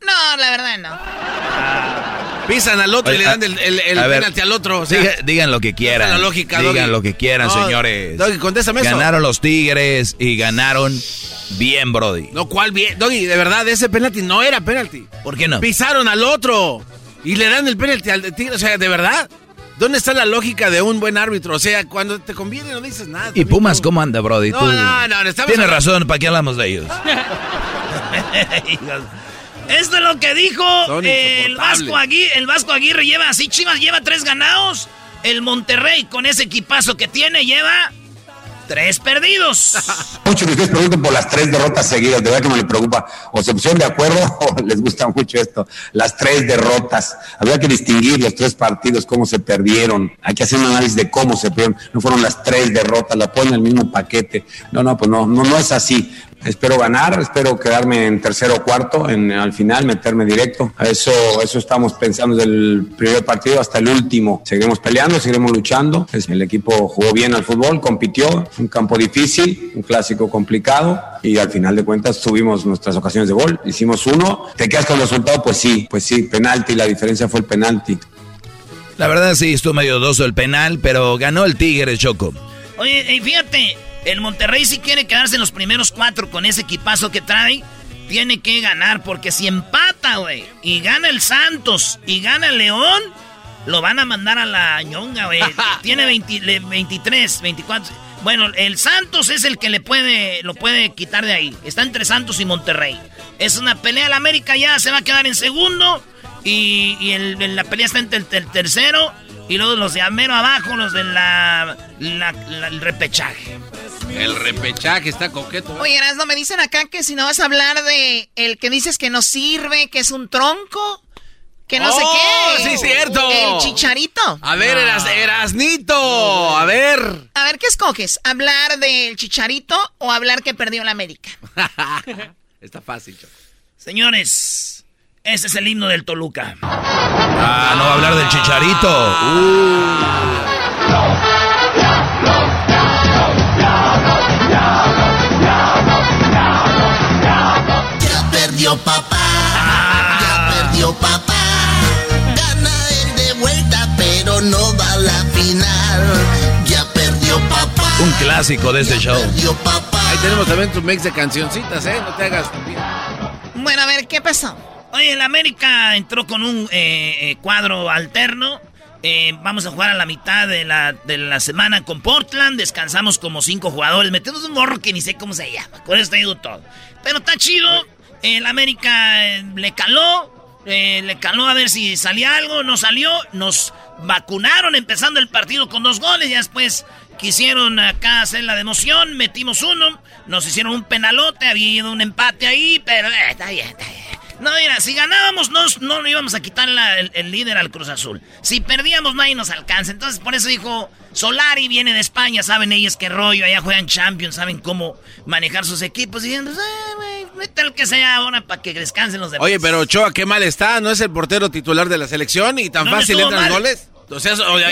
No, la verdad no. Pisan al otro y le dan a- el, el, el a ver, penalti al otro. O sea, Diga- digan lo que quieran. la lógica, digan Doggy. lo que quieran, No, señores. Doggy, contéstame eso. Ganaron los Tigres y ganaron bien, Brody. No, ¿cuál bien? Doggy, de verdad, ese penalti no era penalti. ¿Por qué no? Pisaron al otro. Y le dan el penalti al Tigre, o sea, de verdad. ¿Dónde está la lógica de un buen árbitro? O sea, cuando te conviene no dices nada. ¿Y Pumas cómo anda, Brody? No, Tú- no, no, estamos Tienes razón, ¿para qué hablamos de ellos? Esto es lo que dijo el. Vasco Aguirre. El Vasco Aguirre lleva así, Chivas lleva tres ganados. El Monterrey con ese equipazo que tiene lleva tres perdidos. Mucho que ustedes pregunten por las tres derrotas seguidas, de verdad que me le preocupa. O se pusieron de acuerdo o les gusta mucho esto. Las tres derrotas. Habría que distinguir los tres partidos, cómo se perdieron. Hay que hacer un análisis de cómo se perdieron. No fueron las tres derrotas, la ponen en el mismo paquete. No, no, pues no, no, no es así. Espero ganar, espero quedarme en tercero o cuarto, en, al final meterme directo. Eso, eso estamos pensando desde el primer partido hasta el último. Seguiremos peleando, seguiremos luchando. El equipo jugó bien al fútbol, compitió, un campo difícil, un clásico complicado y al final de cuentas tuvimos nuestras ocasiones de gol. Hicimos uno. ¿Te quedas con el resultado? Pues sí, pues sí, penalti, la diferencia fue el penalti. La verdad sí, estuvo medio doso el penal, pero ganó el Tigre, Choco. Oye, y fíjate, el Monterrey si quiere quedarse en los primeros cuatro con ese equipazo que trae, tiene que ganar, porque si empata, güey, y gana el Santos y gana el León, lo van a mandar a la ñonga, güey. tiene 20 le- 23, 24. Bueno, el Santos es el que le puede, lo puede quitar de ahí. Está entre Santos y Monterrey. Es una pelea. El América ya se va a quedar en segundo. Y, y el- la pelea está entre el, el tercero. Y luego los de Amero abajo, los de la, la- la- el repechaje. El repechaje está coqueto. ¿eh? Oye, no me dicen acá que si no vas a hablar de el que dices que no sirve, que es un tronco, que no sé ¡Oh, qué. sí, cierto! El chicharito. A ver, Eras, Erasnito, a ver. A ver, ¿qué escoges? ¿Hablar del chicharito o hablar que perdió la América? Está fácil, Choco. Señores, ese es el himno del Toluca. Ah, no va a hablar del Chicharito. Ya perdió papá, ya perdió papá. Gana el de vuelta, pero no va a la final. Ya perdió papá. Un clásico de este show. Ahí tenemos también tu mix de cancioncitas, ¿eh? No te hagas. Bueno, a ver, ¿qué pasó? Oye, el América entró con un eh, eh, cuadro alterno. Eh, vamos a jugar a la mitad de la, de la semana con Portland. Descansamos como cinco jugadores. Metemos un morro que ni sé cómo se llama. Con eso te digo todo. Pero está chido. El América eh, le caló. eh, le caló a ver si salía algo. No salió. Nos vacunaron empezando el partido con dos goles. Y después quisieron acá hacer la de emoción. Metimos uno. Nos hicieron un penalote. Había ido un empate ahí. Pero eh, está bien, está bien. No, mira, si ganábamos no, no íbamos a quitar la- el, el líder al Cruz Azul. Si perdíamos nadie nos alcanza. Entonces por eso dijo, Solari viene de España, saben ellos qué rollo, allá juegan Champions, saben cómo manejar sus equipos. Y pues, eh, mete el que sea ahora para que descansen los demás. Oye, pero Ochoa, qué mal está. No es el portero titular de la selección y tan ¿Dónde fácil entran mal? goles. O sea, eso- oye,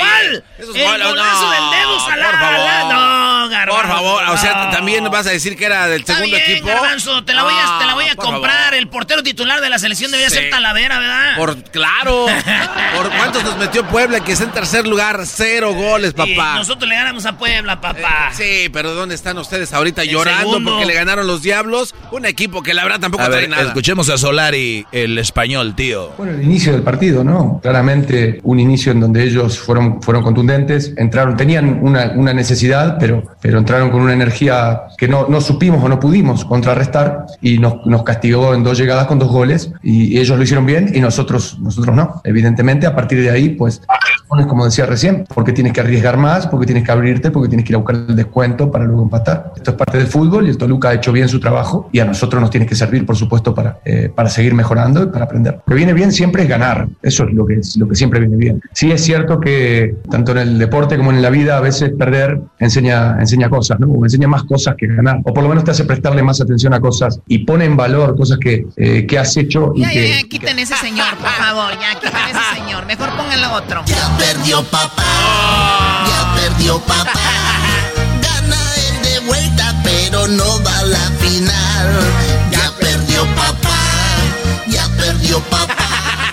golazo no, del dedo Salah. Por favor. No, Garbanzo, Por favor, o sea, también vas a decir que era del Está segundo bien, equipo. Garbanzo, te la voy a, te la voy a por comprar. favor. El portero titular de la selección debería Sí. ser Talavera, ¿verdad? Por claro. ¿Por cuántos nos metió Puebla que está en tercer lugar? Cero goles, Y papá. nosotros le ganamos a Puebla, papá. Sí, pero ¿dónde están ustedes ahorita El llorando segundo. porque le ganaron los Diablos? Un equipo que la verdad tampoco A trae ver, nada. escuchemos a Solari, el español, tío. Bueno, el inicio del partido, ¿no? Claramente un inicio en donde ellos fueron, fueron contundentes, entraron, tenían una, una necesidad, pero, pero entraron con una energía que no, no supimos o no pudimos contrarrestar y nos, nos castigó en dos llegadas con dos goles y ellos lo hicieron bien y nosotros, nosotros no. Evidentemente, a partir de ahí, pues, como decía recién, porque tienes que arriesgar más, porque tienes que abrirte, porque tienes que ir a buscar el descuento para luego empatar. Esto es parte del fútbol y el Toluca ha hecho bien su trabajo y a nosotros nos tiene que servir, por supuesto, para, eh, para seguir mejorando y para aprender. Lo que viene bien siempre es ganar, eso es lo que, es, lo que siempre viene bien. Sí es cierto que tanto en el deporte como en la vida a veces perder enseña, enseña cosas, ¿no? O enseña más cosas que ganar, o por lo menos te hace prestarle más atención a cosas y pone en valor cosas que, eh, que has hecho y Ya, que... ya, ya, quiten ese señor, por favor, ya, quiten ese señor. Mejor pónganlo otro. Ya perdió papá, ya perdió papá. Gana el de vuelta, pero no va a la final. Ya perdió papá, ya perdió papá.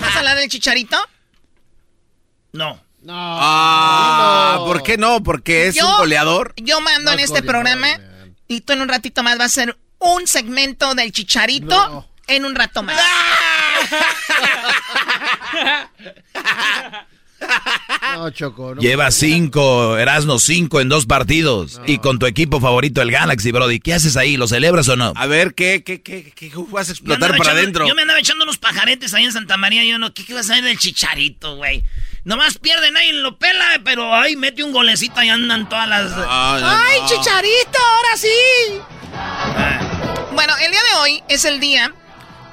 ¿Vas a hablar del chicharito? No. Ah, ¿por qué no? Porque es Yo- un goleador. Yo mando en No es este goleador, programa y tú en un ratito más va a ser un segmento del chicharito en un rato más. No, Choco. No Lleva cinco, Erasno, cinco en dos partidos. Y con tu equipo favorito, el Galaxy, Brody. ¿Qué haces ahí? ¿Lo celebras o no? A ver, ¿qué, qué, qué, qué vas a explotar para echando- adentro? Yo me andaba echando unos pajaretes ahí en Santa María. y Yo no, ¿qué, qué vas a ver del chicharito, güey? Nomás pierden ahí, lo pela, pero ay, mete un golecito y andan todas las. ¡Ay, chicharito! ¡Ahora sí! Bueno, el día de hoy es el día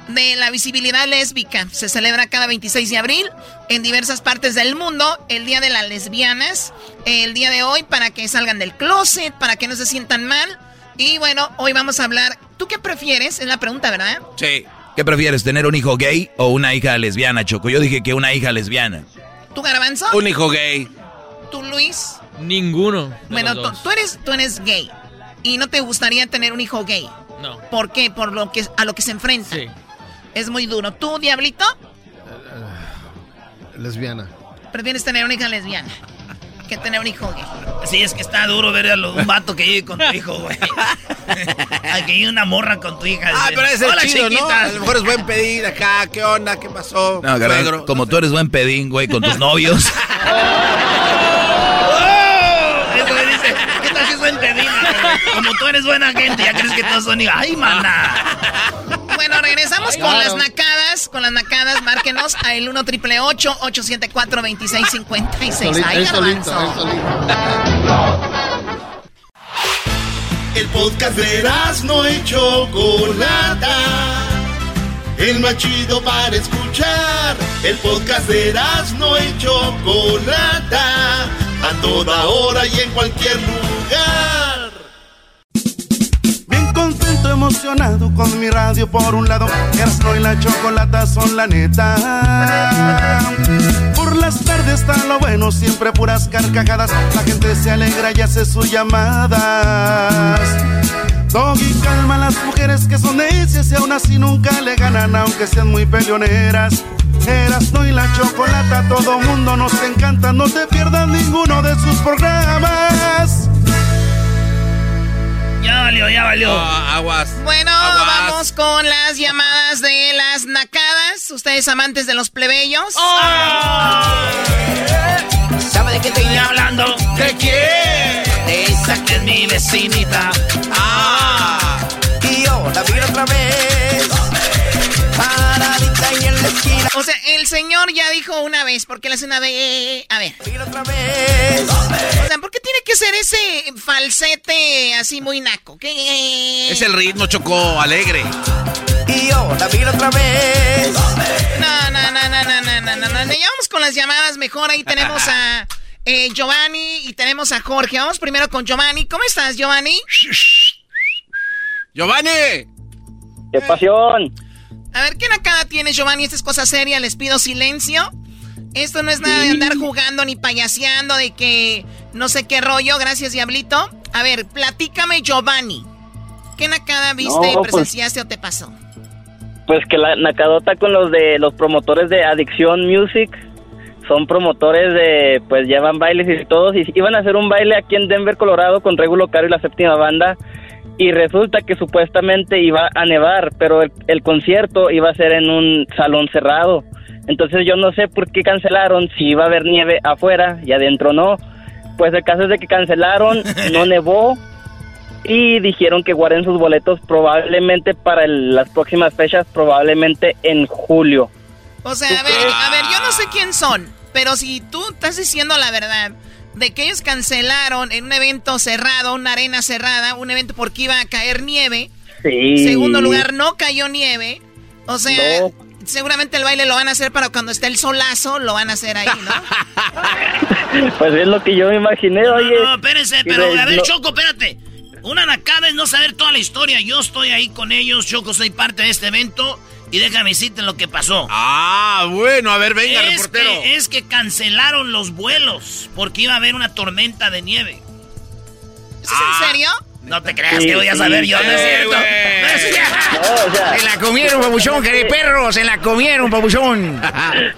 de la visibilidad lésbica. Se celebra cada 26 de abril en diversas partes del mundo. El día de las lesbianas. El día de hoy para que salgan del closet, para que no se sientan mal. Y bueno, hoy vamos a hablar. ¿Tú qué prefieres? Es la pregunta, ¿verdad? Sí. ¿Qué prefieres, tener un hijo gay o una hija lesbiana, Choco? Yo dije que una hija lesbiana. ¿Tú, Garbanzo? Un hijo gay. ¿Tú, Luis? Ninguno. Bueno, tú eres, tú eres gay. Y no te gustaría tener un hijo gay. No. ¿Por qué? Por lo que a lo que se enfrenta. Sí. Es muy duro. ¿Tú, Diablito? Lesbiana. Prefieres tener una hija lesbiana que tener un hijo gay. Sí, es que está duro ver a lo- un vato que llegue con tu hijo, güey. a que llegue una morra con tu hija. Ah, pero ese Hola, es chido, ¿no? chiquita. A lo mejor es buen pedir acá. ¿Qué onda? ¿Qué pasó? No, como tú eres buen pedín, güey, con tus novios. ¡Oh! Eso me dice, ¿qué tal si es buen pedín? Como tú eres buena gente, ya crees que todos son hijas. ¡Ay, maná! Bueno, regresamos con las nacadas. Con las nacadas, márquenos a el 1 triple 874 2656 Ay, garbanzo. El podcast de no y Chocolata. El más chido para escuchar. El podcast de no y Chocolata. A toda hora y en cualquier lugar. Contento, emocionado con mi radio por un lado. Erasmo y la Chocolata son la neta. Por las tardes está lo bueno, siempre puras carcajadas. La gente se alegra y hace sus llamadas. Doggy calma a las mujeres que son necias y aún así nunca le ganan, aunque sean muy peleoneras. Erasmo y la chocolata, todo mundo nos encanta, no te pierdas ninguno de sus programas. Valió, ya valió. aguas. Bueno, Aguas. vamos con las llamadas de las nacadas. Ustedes amantes de los plebeyos. ¿Sabe de qué estoy hablando? ¿De quién? De esa que es mi vecinita. Ah. La. O sea, el señor ya dijo una vez, porque le hace una vez. A ver. otra vez. O sea, ¿por qué tiene que ser ese falsete así muy naco? ¿Qué? Es el ritmo, Chocó, alegre. Y yo la vi otra vez. No, no, no, no, no, no, no, no, no. Ya vamos con las llamadas mejor. Ahí tenemos a eh, Giovanni y tenemos a Jorge. Vamos primero con Giovanni. ¿Cómo estás, Giovanni? ¡Giovanni! ¡Qué pasión! A ver, ¿qué nacada tienes, Giovanni? Esta es cosa seria, les pido silencio. Esto no es nada de andar jugando ni payaseando, de que no sé qué rollo. Gracias, Diablito. A ver, platícame, Giovanni. ¿Qué nacada viste, No, pues- presenciaste o te pasó? Pues que la nacadota con los de los promotores de Adicción Music son promotores de, pues llevan bailes y todos, y iban a hacer un baile aquí en Denver, Colorado, con Regulo Caro y la séptima banda, y resulta que supuestamente iba a nevar, pero el, el concierto iba a ser en un salón cerrado. Entonces yo no sé por qué cancelaron, si iba a haber nieve afuera y adentro no. Pues el caso es de que cancelaron, no nevó, y dijeron que guarden sus boletos probablemente para el- las próximas fechas, probablemente en julio. O sea, a ver, a ver, yo no sé quién son, pero si tú estás diciendo la verdad de que ellos cancelaron en un evento cerrado, una arena cerrada, un evento porque iba a caer nieve. Sí. Segundo lugar, no cayó nieve. O sea, No. seguramente el baile lo van a hacer para cuando esté el solazo, lo van a hacer ahí, ¿no? Pues es lo que yo me imaginé, oye. No, espérense, pero a ver, no- Choco, espérate. Una nacada es no saber toda la historia. Yo estoy ahí con ellos, Choco, soy parte de este evento. Y déjame decirte lo que pasó. Ah, bueno, a ver, venga, es reportero. Que, es que cancelaron los vuelos porque iba a haber una tormenta de nieve. ¿Eso es en serio? No te creas Sí, que voy a sí, saber yo, no es sí, cierto. güey. No es cierto. No, o sea- Se la comieron, babuchón, de perro, se la comieron, babuchón.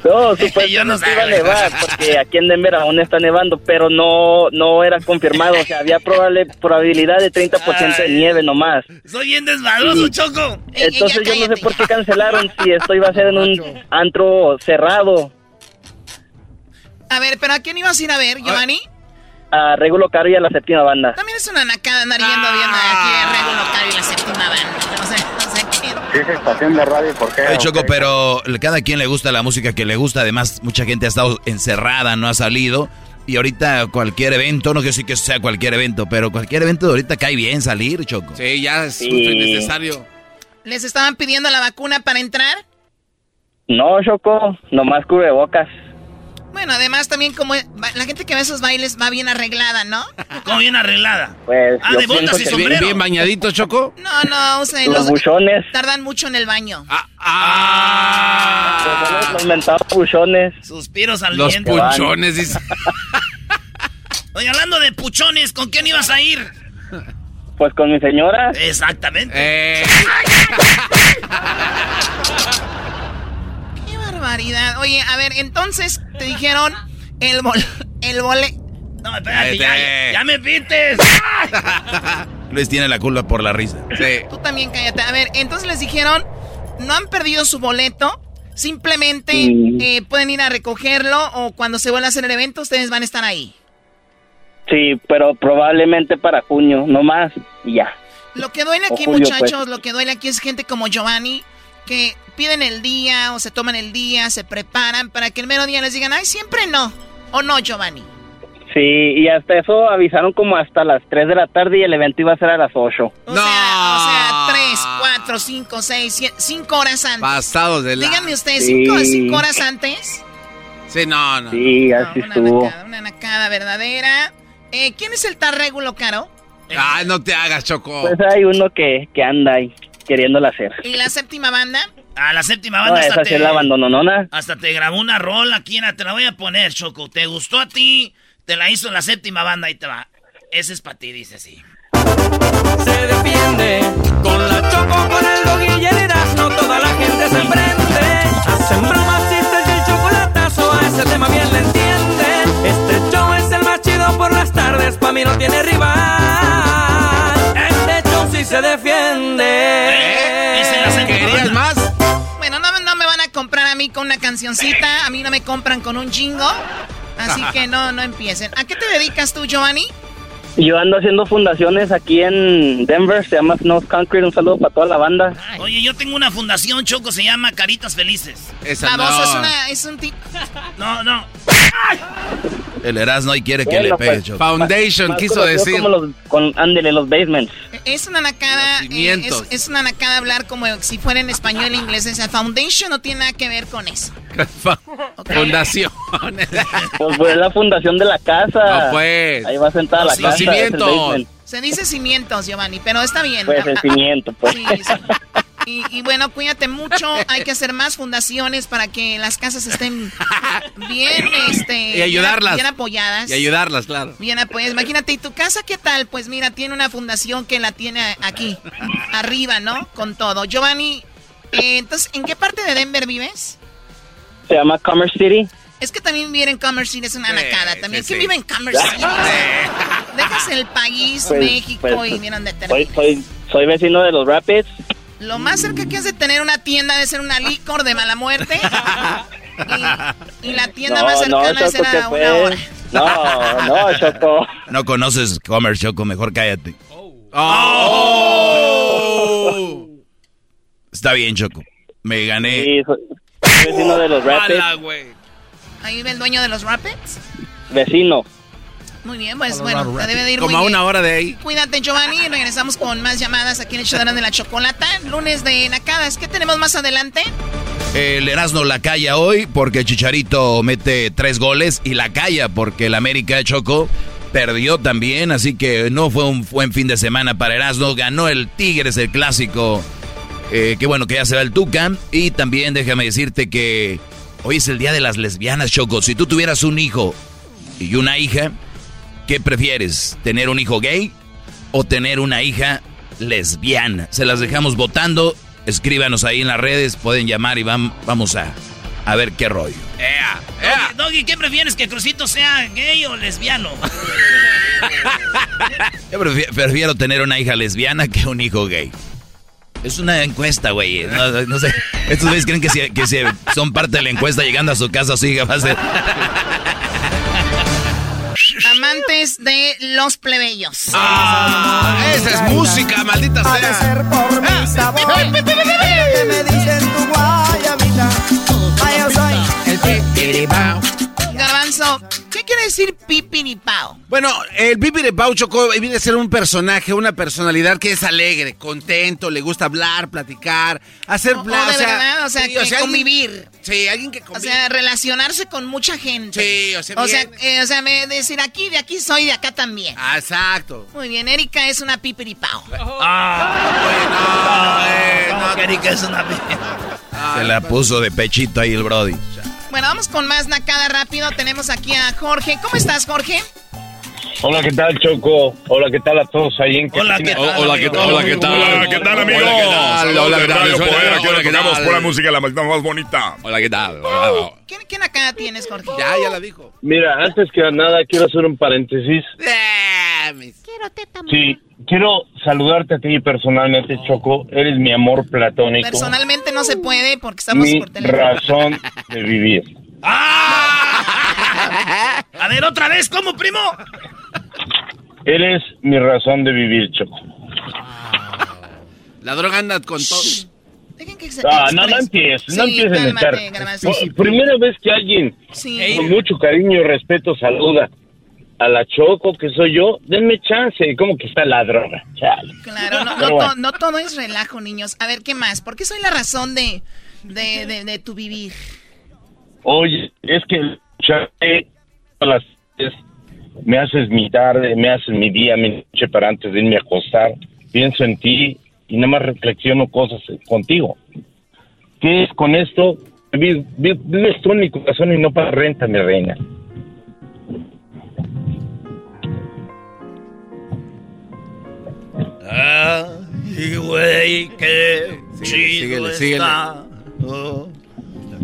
No, supuestamente iba a nevar, porque aquí en Denver aún está nevando, pero no no era confirmado, o sea, había probable, probabilidad de 30% de nieve nomás. Soy bien desmadroso, Sí. Choco. Entonces yo no sé por qué cancelaron si esto iba a ser en un antro cerrado. A ver, ¿pero a quién ibas a ir a ver, Giovanni? A Regulo Caro y a la séptima banda. También es una nacada andar yendo bien aquí a Regulo Caro y la séptima banda. No sé, no sé qué. Es estación de radio, ¿por qué? Ay, Choco, pero cada quien le gusta la música que le gusta. Además, mucha gente ha estado encerrada, no ha salido. Y ahorita cualquier evento, no quiero decir que sea cualquier evento, pero cualquier evento de ahorita cae bien salir, Choco. Sí, ya es Sí. justo y necesario. ¿Les estaban pidiendo la vacuna para entrar? No, Choco, nomás cubrebocas. Bueno, además también como la gente que ve esos bailes va bien arreglada, ¿no? ¿Cómo bien arreglada? Pues Ah, yo de botas y que sombrero. Bien, bien bañadito, Choco. No, no, usen Los buchones. Tardan mucho en el baño. Pues son los- los mentados buchones. Suspiros al Los viento. puchones, dice. Oye, hablando de puchones, ¿con quién ibas a ir? Pues con mi señora. Exactamente. Eh, barbaridad. Oye, a ver, entonces te dijeron el bol, el bole. No, espérate, ya, Cállate. ya me pites. Luis tiene la culpa por la risa. sí. Tú también cállate. A ver, entonces les dijeron, no han perdido su boleto, simplemente eh, pueden ir a recogerlo o cuando se vuelva a hacer el evento ustedes van a estar ahí. Sí, pero probablemente para junio, no más. Y ya. Lo que duele aquí, julio, muchachos, pues. lo que duele aquí es gente como Giovanni que piden el día o se toman el día, se preparan para que el mero día les digan, ay, siempre no. ¿O no, Giovanni? Sí, y hasta eso avisaron como hasta las 3 de la tarde y el evento iba a ser a las 8. O sea, o sea, tres, cuatro, cinco, seis, siete, cinco horas antes. Pasados de la... Díganme ustedes, Sí. cinco, cinco horas antes. Sí, no, no. Sí, así una estuvo. nacada, una nacada verdadera. Eh, ¿Quién es el tal Regulo Caro? Ay, no te hagas, Choco. Pues hay uno que, que anda ahí queriéndola hacer. ¿Y la séptima banda? A la séptima No, banda hasta esa te, la abandononona. hasta te grabó una rola aquí, te la voy a poner, Choco. ¿Te gustó a ti? Te la hizo la séptima banda, ahí te va. Ese es para ti, dice así. Se defiende con la choco, con el dog y el Erasmo, toda la gente se prende. Hacen bromas, chistes y el chocolatazo, a ese tema bien le entienden. Este show es el más chido por las tardes, pa' mí no tiene rival. Se defiende. Ese la séptima ¿Querías más? Bueno, no, no me van a comprar a mí con una cancioncita, a mí no me compran con un chingo. Así que no, no empiecen. ¿A qué te dedicas tú, Giovanni? Yo ando haciendo fundaciones aquí en Denver, se llama Snow Concrete, un saludo para toda la banda. Oye, yo tengo una fundación, Choco, se llama Caritas Felices. Esa La voz es no. una, es un tipo. No, no. El Erasmo y quiere que Bueno, le pegue, pues. Foundation, Más quiso conocido decir. Como los, con, ándele, los basements. Es una nacada. Eh, es, es una nacada hablar como si fuera en español e inglés. Esa foundation no tiene nada que ver con eso. Fundación. Pues fue la fundación de la casa. No, pues. Ahí va sentada la Los casa. cimientos. Se dice cimientos, Giovanni, pero está bien. Pues el Ah, ah, cimiento, pues. sí, sí. Y, y bueno, cuídate mucho. Hay que hacer más fundaciones para que las casas estén bien, este, Y ayudarlas. bien, bien apoyadas. Y ayudarlas, claro. Bien apoyadas. Imagínate, ¿y tu casa qué tal? Pues mira, tiene una fundación que la tiene aquí, arriba, ¿no? Con todo. Giovanni, eh, entonces, ¿en qué parte de Denver vives? Se llama Commerce City. Es que también vivir en Commerce City es una nacada. También, sí, ¿quién sí. vive en Commerce City? Dejas el país, Pues- México, pues, y miren dónde Soy, terminas. soy, soy vecino de los Rapids. Lo más cerca que has de tener una tienda de ser una licor de mala muerte. Y, y la tienda No, más cercana no, es Choco, a que una hora. No, no, Choco. No conoces Comer, Choco, mejor cállate. Oh. Está bien, Choco. Me gané. Sí, soy, soy vecino de los Rapids. Ahí vive el dueño de los Rapids. Vecino. Muy bien, pues bueno, te debe de ir Como muy a bien. una hora de ahí. Cuídate, Giovanni. Regresamos con más llamadas aquí en el Chodrán de la Chocolata. Lunes de Nacadas. ¿Qué tenemos más adelante? El Erasmo la calla hoy porque Chicharito mete tres goles y la calla porque el América Choco perdió también, así que no fue un buen fin de semana para Erasmo. Ganó el Tigres, el clásico. Eh, qué bueno que ya se va el Tuca. Y también déjame decirte que hoy es el día de las lesbianas, Choco. Si tú tuvieras un hijo y una hija, ¿qué prefieres? ¿Tener un hijo gay o tener una hija lesbiana? Se las dejamos votando. Escríbanos ahí en las redes, pueden llamar y vam- vamos a, a ver qué rollo. Doggy, Doggy, ¿qué prefieres? ¿Que Crucito sea gay o lesbiano? Yo prefi- prefiero tener una hija lesbiana que un hijo gay. Es una encuesta, güey. No sé. Estos güeyes creen que si, que si son parte de la encuesta llegando a su casa, su hija va a ser. Amantes de los plebeyos. Ah, esa es música, maldita sea. por mi sabor. Que me dicen tu guayabita. Ay, yo soy el pipiripao. Garbanzo, ¿qué quiere decir pipiripao? Bueno, el Pipi de Pau Choco viene a ser un personaje, una personalidad que es alegre, contento, le gusta hablar, platicar, hacer O pla- de verdad, o sea, sí, que alguien- convivir. sí, alguien que O convive. sea, relacionarse con mucha gente. Sí, o sea, O eh, o sea, me decir aquí, de aquí soy, de acá también. Ah, exacto. Muy bien, Erika es una pipiripao. Ah, no, que Erika es una... Se la puso de pechito ahí el Brody. Bueno, vamos con más nacada rápido. Tenemos aquí a Jorge. ¿Cómo estás, Jorge? Hola, ¿qué tal, Choco? Hola, ¿qué tal a todos ahí en Hola, ¿qué tal, Hola, ¿qué tal? Hola, ¿qué tal? Hola, ¿qué tal, amigos? Hola, ¿qué tal? Hola, ¿qué tal? Música, la más, más bonita. Hola, ¿qué tal? ¿Qué, qué nacada tienes, Jorge? Ya, ya la dijo. Mira, antes que nada, quiero hacer un paréntesis. Quiero teta. Sí, quiero saludarte a ti personalmente, Choco. Eres mi amor platónico. Personalmente no se puede porque estamos mi por teléfono. razón de vivir. A ver, otra vez, ¿cómo, primo? Eres mi razón de vivir, Choco. La droga anda con todo. Ah, no, no empieces, no Sí, empiecen a Garbanzo. Oh, Primera vez que alguien Sí. con mucho cariño y respeto saluda a la Choco, que soy yo, denme chance. ¿Cómo que está la droga? Chale. Claro, no, no, Pero to- bueno. no todo es relajo, niños. A ver, ¿qué más? ¿Por qué soy la razón de, de, de, de tu vivir? Oye, es que las me haces mi tarde, me haces mi día, mi noche para antes de irme a acostar. Pienso en ti y nada más reflexiono cosas contigo. ¿Qué es con esto? Vi- vi- Vives tú en mi corazón y no para renta, mi reina. Ay, güey, qué chido síguele, síguele. está. Oh.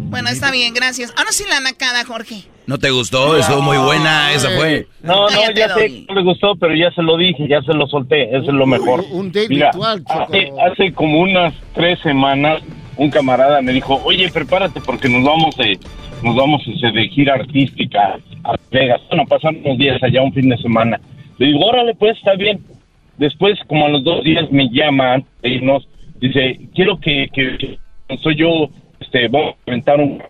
Bueno, está bien, gracias. Ahora sí la nacada, Jorge. ¿No te gustó? Estuvo muy buena, esa fue. No, no, ya sé que no le gustó, pero ya se lo dije, ya se lo solté, eso es lo mejor. un date Mira, virtual, Choco. hace, hace como unas tres semanas, un camarada me dijo, oye, prepárate porque nos vamos de, nos vamos este, de gira artística a Vegas. Bueno, pasan unos días allá un fin de semana. Le digo, órale, pues, está bien. Después, como a los dos días, me llaman de irnos, dice, quiero que, que, que soy yo, este, vamos a inventar un...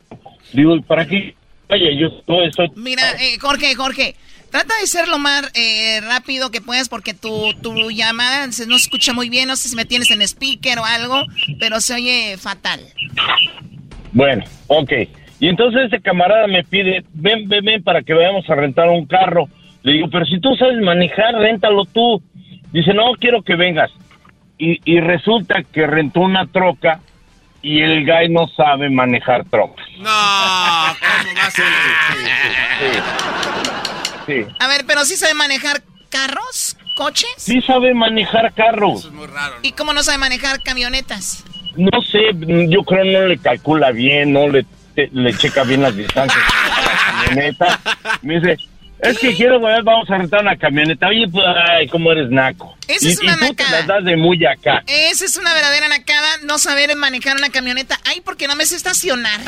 Digo, ¿y ¿para qué? Vaya, yo todo eso... Mira, eh, Jorge, Jorge, trata de ser lo más eh, rápido que puedas porque tu, tu llamada se- no se escucha muy bien. No sé si me tienes en speaker o algo, pero se oye fatal. Bueno, ok. Y entonces este camarada me pide, ven, ven, ven para que vayamos a rentar un carro. Le digo, pero si tú sabes manejar, réntalo tú. Dice, no, quiero que vengas. Y, y resulta que rentó una troca y el guy no sabe manejar trocas. No, ¿cómo va a ser? Sí. A ver, pero sí sabe manejar carros, coches. Sí sabe manejar carros. ¿Y cómo no sabe manejar camionetas? No sé, yo creo no le calcula bien, no le, te- le checa bien las distancias a la camioneta. Me dice, es que quiero, güey, vamos a rentar una camioneta. Oye, pues, ay, cómo eres naco. Esa y, es una y tú te nacada. las das de muy acá. Esa es una verdadera nacada, no saber manejar una camioneta. Ay, porque no me sé estacionar.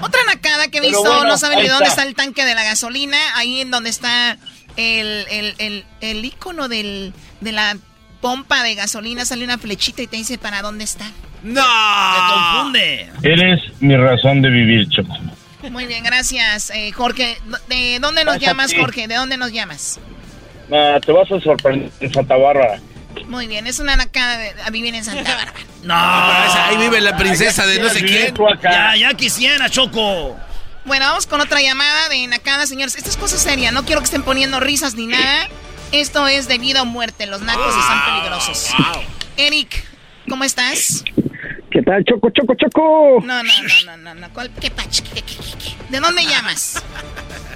Otra nacada que he visto, bueno, no saben ni dónde está. está el tanque de la gasolina, ahí en donde está el, el, el, el icono del, de la pompa de gasolina, sale una flechita y te dice para dónde está. ¡No! Me confunde. Eres mi razón de vivir, Choco. Muy bien, gracias, eh, Jorge. ¿De dónde nos Gracias llamas. Jorge? ¿De dónde nos llamas? Ah, te vas a sorprender en Santa Bárbara. Muy bien, es una nacada de- a vivir en Santa Bárbara. No, Ahí vive la princesa de no sé quién. Ya, ya quisiera, Choco. Bueno, vamos con otra llamada de Nakada, señores. Esta es cosa seria, no quiero que estén poniendo risas ni nada. Esto es de vida o muerte, los nacos están peligrosos. Eric, ¿cómo estás? ¿Qué tal, Choco, Choco, Choco? No, no, no, no, no, no. ¿Cuál- ¿Qué pach? ¿Qué- qué- qué- qué? ¿De dónde llamas?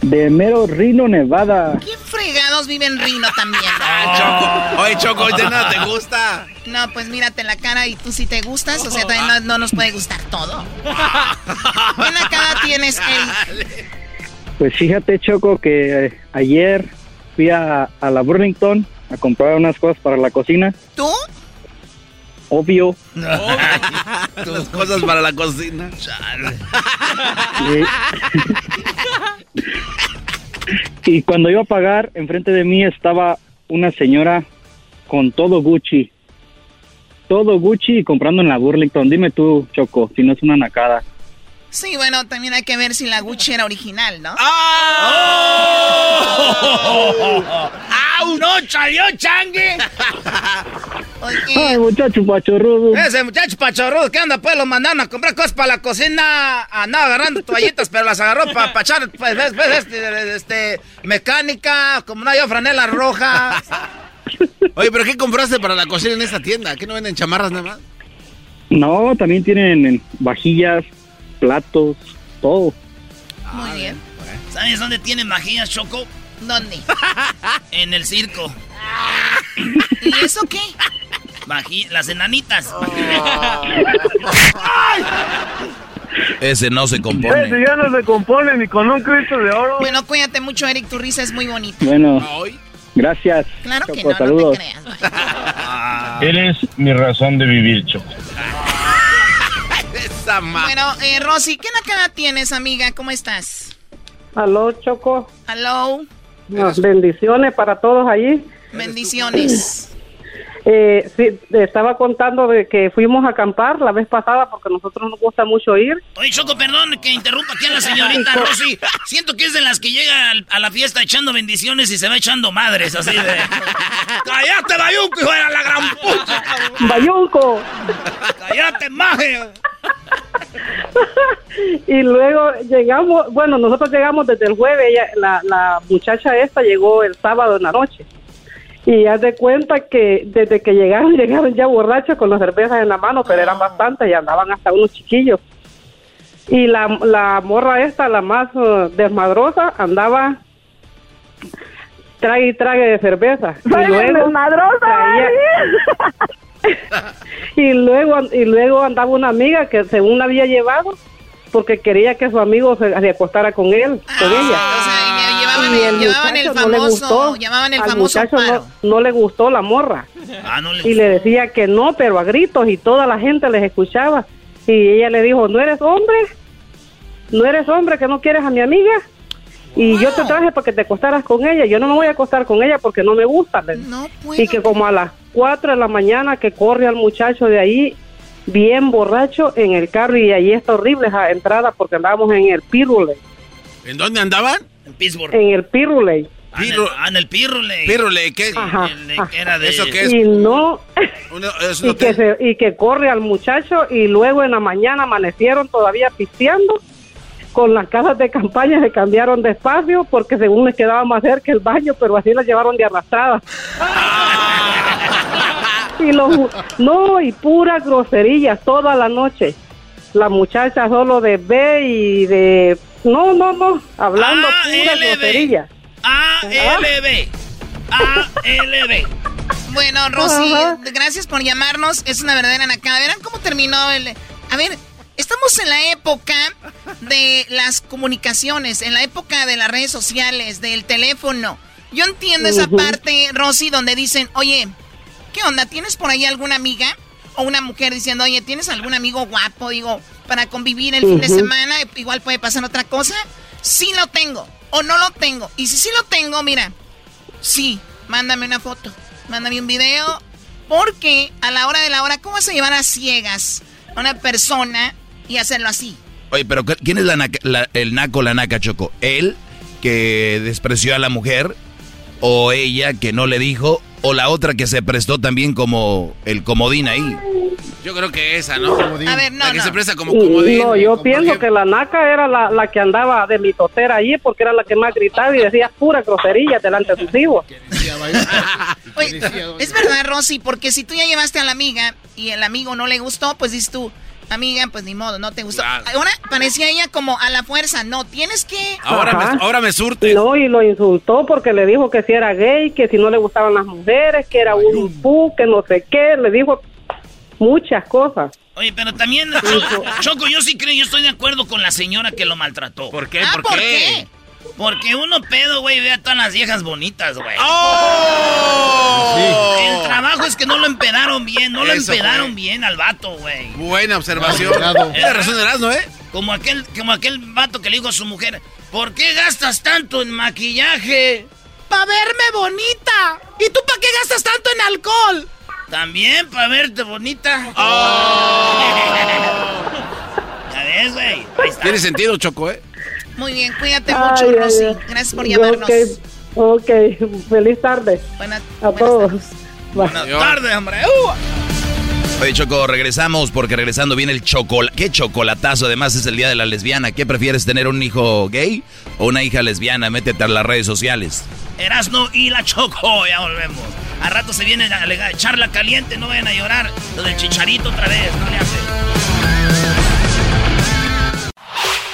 De mero Rino, Nevada. ¿Quién fregados vive en Rino también? Choco. Oye, Choco, hoy de nada te gusta. No, pues mírate la cara y tú sí te gustas, o sea, también no, no nos puede gustar todo. ¿Qué nacada tienes, Eric? Pues fíjate, Choco, que eh, ayer fui a, a la Burlington a comprar unas cosas para la cocina. ¿Tú? Obvio. Tus cosas para la cocina. Y, y cuando iba a pagar, enfrente de mí estaba una señora con todo Gucci. Todo Gucci y comprando en la Burlington. Dime tú, Choco, si no es una nacada. Sí, bueno, también hay que ver si la Gucci era original, ¿no? ¡Au! ¡No salió changue! Ay, muchacho pachorrudo. Ese muchacho pachorrudo que anda, pues lo mandaron a comprar cosas para la cocina. Andaba agarrando toallitas, pero las agarró para echar, pues, ves, ves, este, este, mecánica, como no hay franela roja. Oye, ¿pero qué compraste para la cocina en esta tienda? ¿Qué no venden chamarras nada más? No, también tienen vajillas, platos, todo. Muy bien. ¿Sabes dónde tienen vajillas, Choco? ¿Dónde? En el circo. ¿Y eso qué? Vaji- las enanitas. Ese no se compone. Ese ya no se compone ni con un Cristo de oro. Bueno, cuídate mucho, Eric, tu risa es muy bonita. Bueno, gracias. Claro que no, saludos. no te creas. Eres mi razón de vivir, Choco. Esa Bueno, eh, Rosy, ¿qué nacada tienes, amiga? ¿Cómo estás? Aló, Choco. Hello. Bendiciones para todos allí. Bendiciones. Eh, sí, estaba contando de que fuimos a acampar la vez pasada porque a nosotros nos gusta mucho ir. Oye, Choco, perdón que interrumpa aquí a la señorita Rosy. Siento que es de las que llega al- a la fiesta echando bendiciones y se va echando madres, así de... ¡Cállate, Bayunco, hijo de la gran puta! ¡Bayunco! ¡Cállate, maje! y luego llegamos, bueno, nosotros llegamos desde el jueves, ella- la, la muchacha esta llegó el sábado en la noche. Y haz de cuenta que desde que llegaron, llegaron ya borrachos con las cervezas en la mano, pero eran bastantes y andaban hasta unos chiquillos. Y la, la morra esta, la más eh, desmadrosa, andaba trague y trague de cerveza. Y Ay, desmadrosa, traía- y luego y luego andaba una amiga que según la había llevado porque quería que su amigo se, se acostara con él, con ella. Llevaban, Y el, el llevaban el muchacho no le famoso, gustó. llamaban el Al famoso muchacho no, no le gustó la morra. Ah, no le Y le decía que no, pero a gritos y toda la gente les escuchaba. Y ella le dijo, ¿no eres hombre? ¿No eres hombre que no quieres a mi amiga? Y yo te traje para que te acostaras con ella. Yo no me voy a acostar con ella porque no me gusta. y que como a las 4 de la mañana que corre al muchacho de ahí, bien borracho en el carro y ahí está horrible esa entrada porque andábamos en el Pirule. ¿En dónde andaban? En Pittsburgh. En el Pirule. Ah, en el, ah, en el Pirule. Pirule, ¿qué? Ajá. El era de... ¿Eso qué es? Y no, Uno- es un y que, se- y que corre al muchacho y luego en la mañana amanecieron todavía pisteando. Con las casas de campaña se cambiaron de espacio porque según les quedaba más cerca el baño, pero así las llevaron de arrastrada. y los, no, y pura grosería toda la noche. La muchacha solo de B y de... No, no, no, hablando pura ALB. grosería. ALB. ALB. Bueno, Rosy, Ajá. gracias por llamarnos. Es una verdadera nacada. Verán cómo terminó el... A ver, estamos en la época de las comunicaciones, en la época de las redes sociales, del teléfono. Yo entiendo esa parte, Rosy, donde dicen, oye, ¿qué onda? ¿Tienes por ahí alguna amiga? O una mujer diciendo, oye, ¿tienes algún amigo guapo? Digo, para convivir el fin de semana, igual puede pasar otra cosa. Sí lo tengo, o no lo tengo. Y si sí lo tengo, mira, sí, mándame una foto, mándame un video. Porque a la hora de la hora, ¿cómo vas a llevar a ciegas a una persona y hacerlo así? Oye, pero ¿qué- ¿quién es la naca- la- el naco, la naca, Choco? ¿Él que despreció a la mujer? ¿O ella que no le dijo? ¿O la otra que se prestó también como el comodín ahí? Yo creo que esa, ¿no? A ver, no, La que no. se presta como comodín. No, yo como pienso ejemplo. que la naca era la, la que andaba de mitotera allí porque era la que más gritaba y decía pura grosería delante de sus hijos. Oye, es verdad, Rosy, porque si tú ya llevaste a la amiga y el amigo no le gustó, pues dices tú, Amiga, pues ni modo, no te gustó. Ahora parecía ella como a la fuerza. No, tienes que. Ahora me, ahora me surte. No, y lo insultó porque le dijo que si era gay, que si no le gustaban las mujeres, que era un pu, que no sé qué. Le dijo muchas cosas. Oye, pero también, Choco, yo sí creo, yo estoy de acuerdo con la señora que lo maltrató. ¿Por qué? Ah, ¿por qué? Porque uno pedo, güey, ve a todas las viejas bonitas, güey. ¡Oh! El trabajo es que no lo empedaron bien, no lo empedaron bien al vato, güey. Buena observación. Tienes razón, Erasmo, ¿eh? Como aquel, como aquel vato que le dijo a su mujer, ¿por qué gastas tanto en maquillaje? ¡Pa' verme bonita! ¿Y tú para qué gastas tanto en alcohol? También para verte bonita. ya ves, güey. Ahí está. Tiene sentido, Choco, ¿eh? Muy bien, cuídate Ay, mucho, ay, Rosy. Gracias por llamarnos. Ok, ok. feliz tarde. Buena- a todos. Bye. Tarde, hombre. Oye, Choco, regresamos porque regresando viene el chocolate. ¿Qué chocolatazo? Además es el día de la lesbiana. ¿Qué prefieres, tener un hijo gay o una hija lesbiana? Métete a las redes sociales. Erasno y la Choco, ya volvemos. A rato se viene a a charla caliente, no vayan a llorar. Lo del chicharito otra vez, no le hace.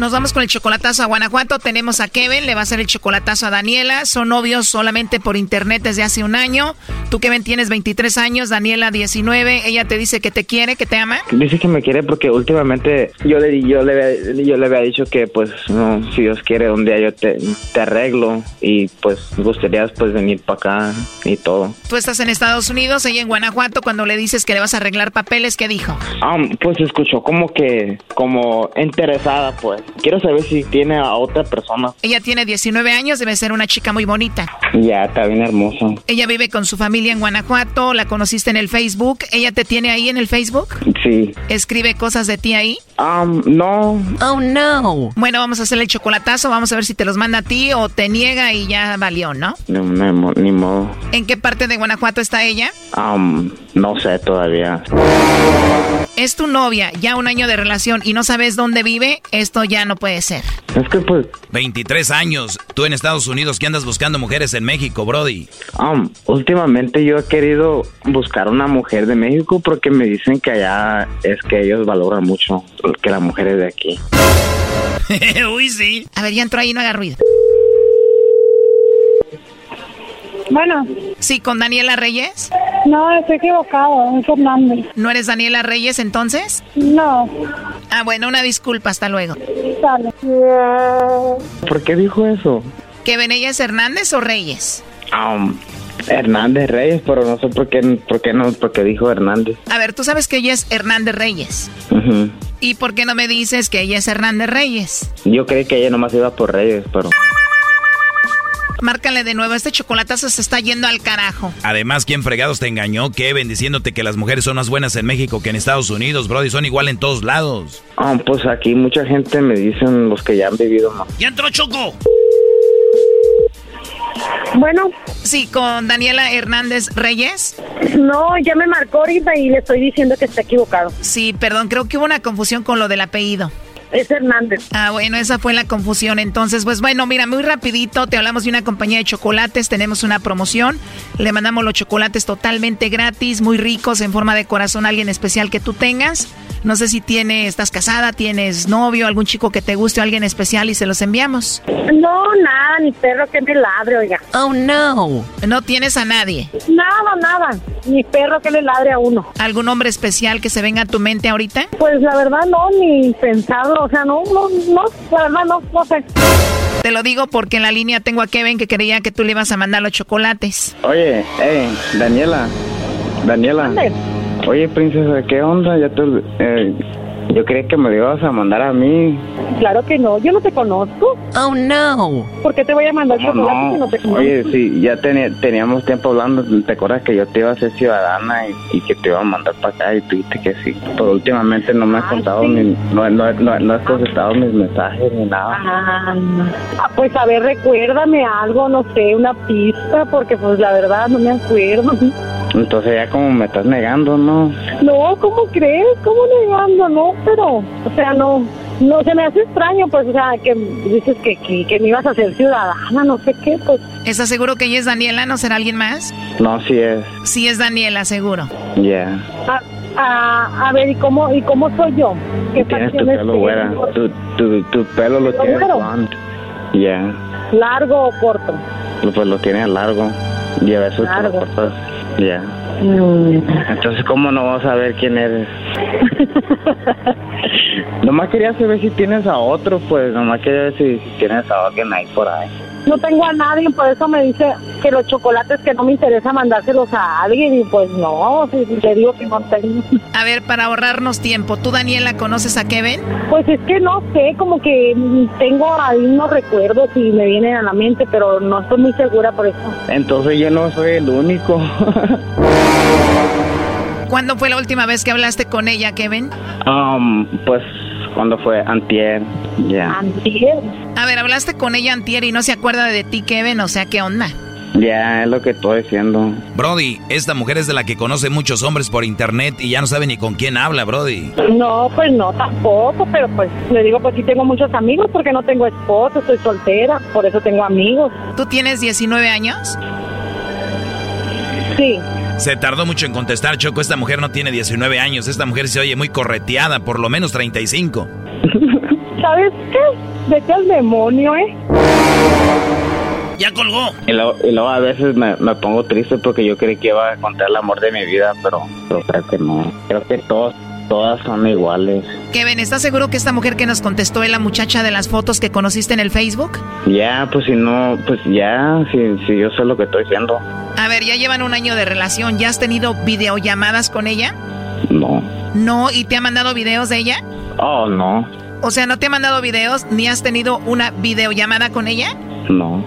Nos vamos con el chocolatazo a Guanajuato. Tenemos a Kevin, le va a hacer el chocolatazo a Daniela. Son novios solamente por internet desde hace un año. Tú, Kevin, tienes 23 años, Daniela 19. Ella te dice que te quiere, que te ama. Dice que me quiere porque últimamente yo le yo le yo le había dicho que pues no si Dios quiere un día yo te, te arreglo y pues gustaría pues venir para acá y todo. Tú estás en Estados Unidos, ella en Guanajuato. Cuando le dices que le vas a arreglar papeles, ¿qué dijo? Ah, pues escuchó como que como interesada pues. Quiero saber si tiene a otra persona. Ella tiene 19 años, debe ser una chica muy bonita. Ya está bien hermoso. Ella vive con su familia en Guanajuato, la conociste en el Facebook. ¿Ella te tiene ahí en el Facebook? Sí. ¿Escribe cosas de ti ahí? Um, no. Oh, no. Bueno, vamos a hacerle el chocolatazo, vamos a ver si te los manda a ti o te niega y ya valió, ¿no? No, no, ni modo. ¿En qué parte de Guanajuato está ella? Um, no sé todavía. Es tu novia, ya un año de relación y no sabes dónde vive, esto ya no puede ser. Es que pues 23 años. Tú en Estados Unidos que andas buscando mujeres en México, Brody. Um, últimamente yo he querido buscar una mujer de México porque me dicen que allá es que ellos valoran mucho que la mujer es de aquí. Uy, sí. A ver, ya entró ahí, no haga ruido. Bueno. Sí, con Daniela Reyes. No, estoy equivocado, es Fernández. ¿No eres Daniela Reyes entonces? No. Ah, bueno, una disculpa, hasta luego. Dale. ¿Por qué dijo eso? ¿Que Benellas Hernández o Reyes? Um, Hernández Reyes, pero no sé por qué, por qué no, por qué dijo Hernández. A ver, tú sabes que ella es Hernández Reyes. ¿Y por qué no me dices que ella es Hernández Reyes? Yo creí que ella nomás iba por Reyes, pero... Márcale de nuevo, este chocolatazo se está yendo al carajo. Además, ¿quién fregados te engañó, Kevin, diciéndote que las mujeres son más buenas en México que en Estados Unidos, Brody? Son igual en todos lados. Ah, pues aquí mucha gente me dicen los que ya han vivido más. ¡Ya entró Choco! Bueno. Sí, con Daniela Hernández Reyes. No, ya me marcó ahorita y le estoy diciendo que está equivocado. Sí, perdón, creo que hubo una confusión con lo del apellido. Es Hernández. Ah, bueno, esa fue la confusión. Entonces, pues bueno, mira, muy rapidito, te hablamos de una compañía de chocolates, tenemos una promoción, le mandamos los chocolates totalmente gratis, muy ricos, en forma de corazón alguien especial que tú tengas. No sé si tienes, estás casada, tienes novio, algún chico que te guste, alguien especial y se los enviamos. No, nada, ni perro que me ladre, oiga. Oh, no. No tienes a nadie. Nada, nada. Ni perro que le ladre a uno. ¿Algún hombre especial que se venga a tu mente ahorita? Pues la verdad no, ni pensado, o sea, no, no, no, la verdad no, no sé. Te lo digo porque en la línea tengo a Kevin que creía que tú le ibas a mandar los chocolates. Oye, eh, Daniela, Daniela. Oye, princesa, ¿qué onda? Ya te, eh, Yo creí que me lo ibas a mandar a mí. Claro que no, yo no te conozco. Oh, no. ¿Por qué te voy a mandar ¿Cómo chocolate si no te conozco? Oye, sí, ya teníamos tiempo hablando. ¿Te acuerdas que yo te iba a hacer ciudadana y, y que te iba a mandar para acá y tú dijiste que sí? Pero últimamente no me has contado ni, no, no, no, no has contestado mis mensajes ni nada. Ah, pues a ver, recuérdame algo, no sé, una pista, porque pues la verdad no me acuerdo. Entonces ya como me estás negando, ¿no? No, ¿cómo crees? ¿Cómo negando? No, pero, o sea, no, no, se me hace extraño, pues, o sea, que dices que, que, que me ibas a hacer ciudadana, no sé qué, pues. ¿Estás seguro que ella es Daniela? ¿No será alguien más? No, sí es. Sí es Daniela, seguro. Ya. A, a, a ver, ¿y cómo, ¿y cómo soy yo? ¿Qué Tienes tu pelo güera. Tu, tu, tu pelo lo ¿Pelo tienes blonde. Ya. ¿Largo o corto? Pues lo tienes largo. Y a veces te lo Largo. cortas. Ya. Mm. Entonces, ¿cómo no vas a ver quién eres? nomás quería saber si tienes a otro, pues. Nomás quería ver si, si tienes a alguien ahí por ahí. No tengo a nadie, por eso me dice que los chocolates que no me interesa mandárselos a alguien y pues no, si le digo que no tengo. A ver, para ahorrarnos tiempo, ¿tú, Daniela, conoces a Kevin? Pues es que no sé, como que tengo ahí unos recuerdos y me vienen a la mente, pero no estoy muy segura por eso. Entonces, yo no soy el único. ¿Cuándo fue la última vez que hablaste con ella, Kevin? um, pues, cuando fue antier. Ya. ¿Antier? A ver, hablaste con ella antier y no se acuerda de ti, Kevin, o sea, ¿qué onda? Ya, es lo que estoy diciendo. Brody, esta mujer es de la que conoce muchos hombres por internet y ya no sabe ni con quién habla, Brody. No, pues no, tampoco, pero pues le digo, pues sí tengo muchos amigos porque no tengo esposo, estoy soltera, por eso tengo amigos. ¿Tú tienes 19 años? Sí. Se tardó mucho en contestar, Choco. Esta mujer no tiene 19 años. Esta mujer se oye muy correteada, por lo menos 35. ¿Sabes qué? Vete al demonio, ¿eh? Ya colgó. Y luego, y luego a veces me, me pongo triste porque yo creí que iba a encontrar el amor de mi vida, pero, pero creo que no. Creo que todos, todas son iguales. Kevin, ¿estás seguro que esta mujer que nos contestó es la muchacha de las fotos que conociste en el Facebook? Ya, pues si no, pues ya, si, si yo sé lo que estoy diciendo. A ver, ya llevan un año de relación. ¿Ya has tenido videollamadas con ella? No. No, ¿y te ha mandado videos de ella? Oh, no, O sea, ¿no te ha mandado videos ni has tenido una videollamada con ella? no.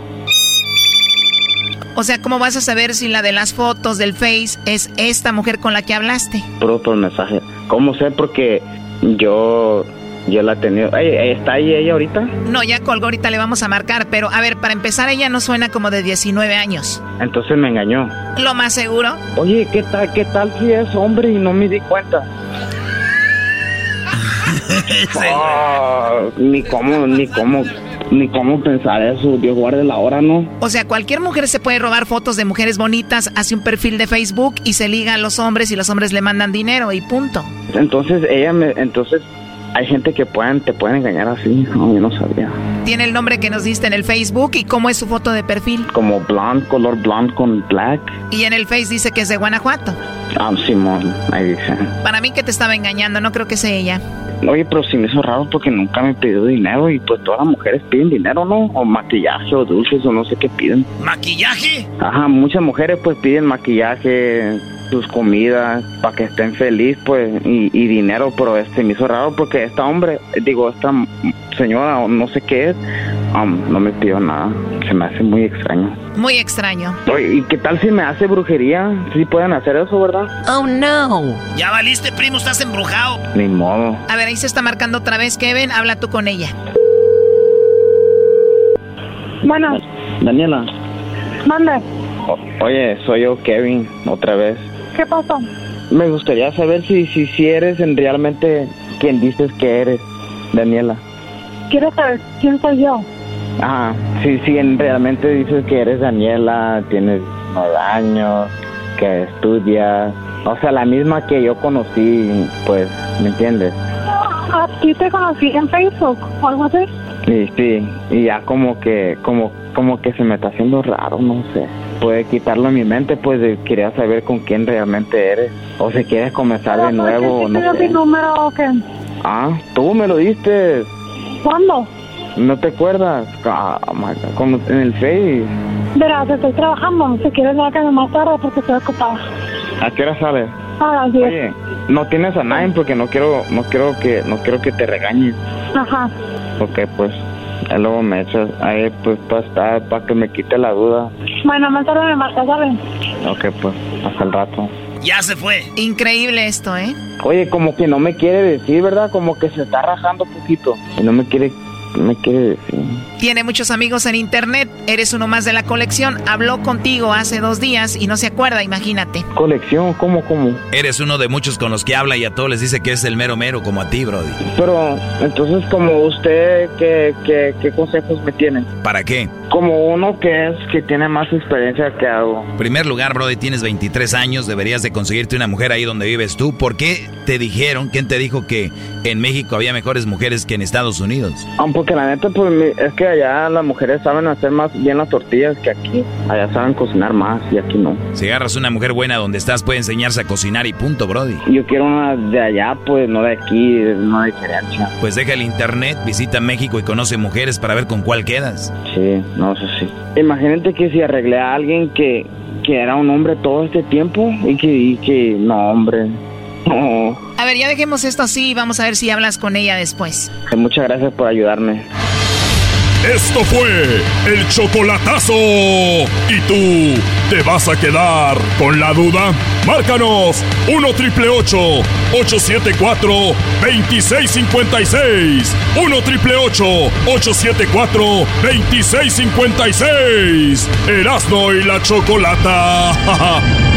O sea, ¿cómo vas a saber si la de las fotos del Face es esta mujer con la que hablaste? Puro por mensaje. ¿Cómo sé? Porque yo, yo la he tenido. Ey, ¿Está ahí ella ahorita? No, ya colgó, ahorita le vamos a marcar, pero a ver, para empezar, ella no suena como de 19 años. Entonces me engañó. Lo más seguro. Oye, ¿qué tal, qué tal si es hombre y no me di cuenta? Ah, ni cómo, ni cómo, ni cómo pensar eso. Dios guarde la hora, ¿no? O sea, cualquier mujer se puede robar fotos de mujeres bonitas, hace un perfil de Facebook y se liga a los hombres y los hombres le mandan dinero y punto. Entonces ella me, entonces hay gente que pueden, te pueden engañar así. No, yo no sabía. Tiene el nombre que nos diste en el Facebook y cómo es su foto de perfil. Como blonde, color blonde con black. Y en el Face dice que es de Guanajuato. Ah, Simón, ahí dice. Para mí que te estaba engañando, no creo que sea ella. Oye, pero sí me hizo raro porque nunca me pidió dinero y pues todas las mujeres piden dinero, ¿no? O maquillaje o dulces o no sé qué piden. ¿Maquillaje? Ajá, muchas mujeres pues piden maquillaje, sus comidas, para que estén felices pues y, y dinero, pero este me hizo raro porque esta hombre, digo, esta señora no sé qué es, um, no me pidió nada. Se me hace muy extraño. Muy extraño. Oye, ¿y qué tal si me hace brujería? Sí pueden hacer eso, ¿verdad? Oh, no. Ya valiste, primo, estás embrujado. Ni modo. A ver, ahí se está marcando otra vez, Kevin, habla tú con ella. Bueno, Daniela. manda. oye, soy yo, Kevin, otra vez. ¿Qué pasó? Me gustaría saber si, si, si eres en realmente quien dices que eres, Daniela. ¿Quieres saber quién soy yo? Ajá, sí, sí, en realmente dices que eres Daniela, tienes nueve años, que estudias, o sea, la misma que yo conocí, pues, ¿me entiendes? ¿A ti te conocí en Facebook o algo así? Y sí, y ya como que, como, como que se me está haciendo raro, no sé. Puede quitarlo en mi mente, pues de- quería saber con quién realmente eres. O si quieres comenzar de nuevo, ¿Quién no mi sé. número o qué? Ah, tú me lo diste. ¿Cuándo? ¿No te acuerdas? Ah, como en el Face. Verás, estoy trabajando. Si quieres, que más tarde porque estoy ocupada. ¿A qué hora sales? Ah. Oye, no tienes a nadie porque no quiero, no quiero que, no quiero que te regañes. Ajá. Porque pues, luego me echas ahí pues para estar, para que me quite la duda. Bueno, más tarde me marcas, ¿sabes? Ok, pues, hasta el rato. Ya se fue. Increíble esto, ¿eh? Oye, como que no me quiere decir, ¿verdad? Como que se está rajando poquito. Y no me quiere, me quiere decir. Tiene muchos amigos en internet, eres uno más de la colección. Habló contigo hace dos días y no se acuerda, imagínate. ¿Colección? ¿Cómo, cómo? Eres uno de muchos con los que habla y a todos les dice que es el mero mero, como a ti, Brody. Pero, entonces, como usted, ¿qué, qué, qué consejos me tiene? ¿Para qué? Como uno que es, que tiene más experiencia que hago. En primer lugar, Brody, tienes 23 años, deberías de conseguirte una mujer ahí donde vives tú. ¿Por qué te dijeron, quién te dijo que en México había mejores mujeres que en Estados Unidos? Ah, porque la neta, pues, es que allá las mujeres saben hacer más bien las tortillas que aquí. Allá saben cocinar más y aquí no. Si agarras una mujer buena donde estás, puede enseñarse a cocinar y punto, Brody. Yo quiero una de allá, pues, no de aquí, no de diferencia. Pues deja el internet, visita México y conoce mujeres para ver con cuál quedas. Sí, no, eso sí. Imagínate que si arreglé a alguien que, que era un hombre todo este tiempo y que, y que no, hombre. No. A ver, ya dejemos esto así y vamos a ver si hablas con ella después. Muchas gracias por ayudarme. Esto fue el chocolatazo. ¿Y tú te vas a quedar con la duda? Márcanos 1 triple 874 2656. 1 triple 874 2656. Erasno y la chocolata.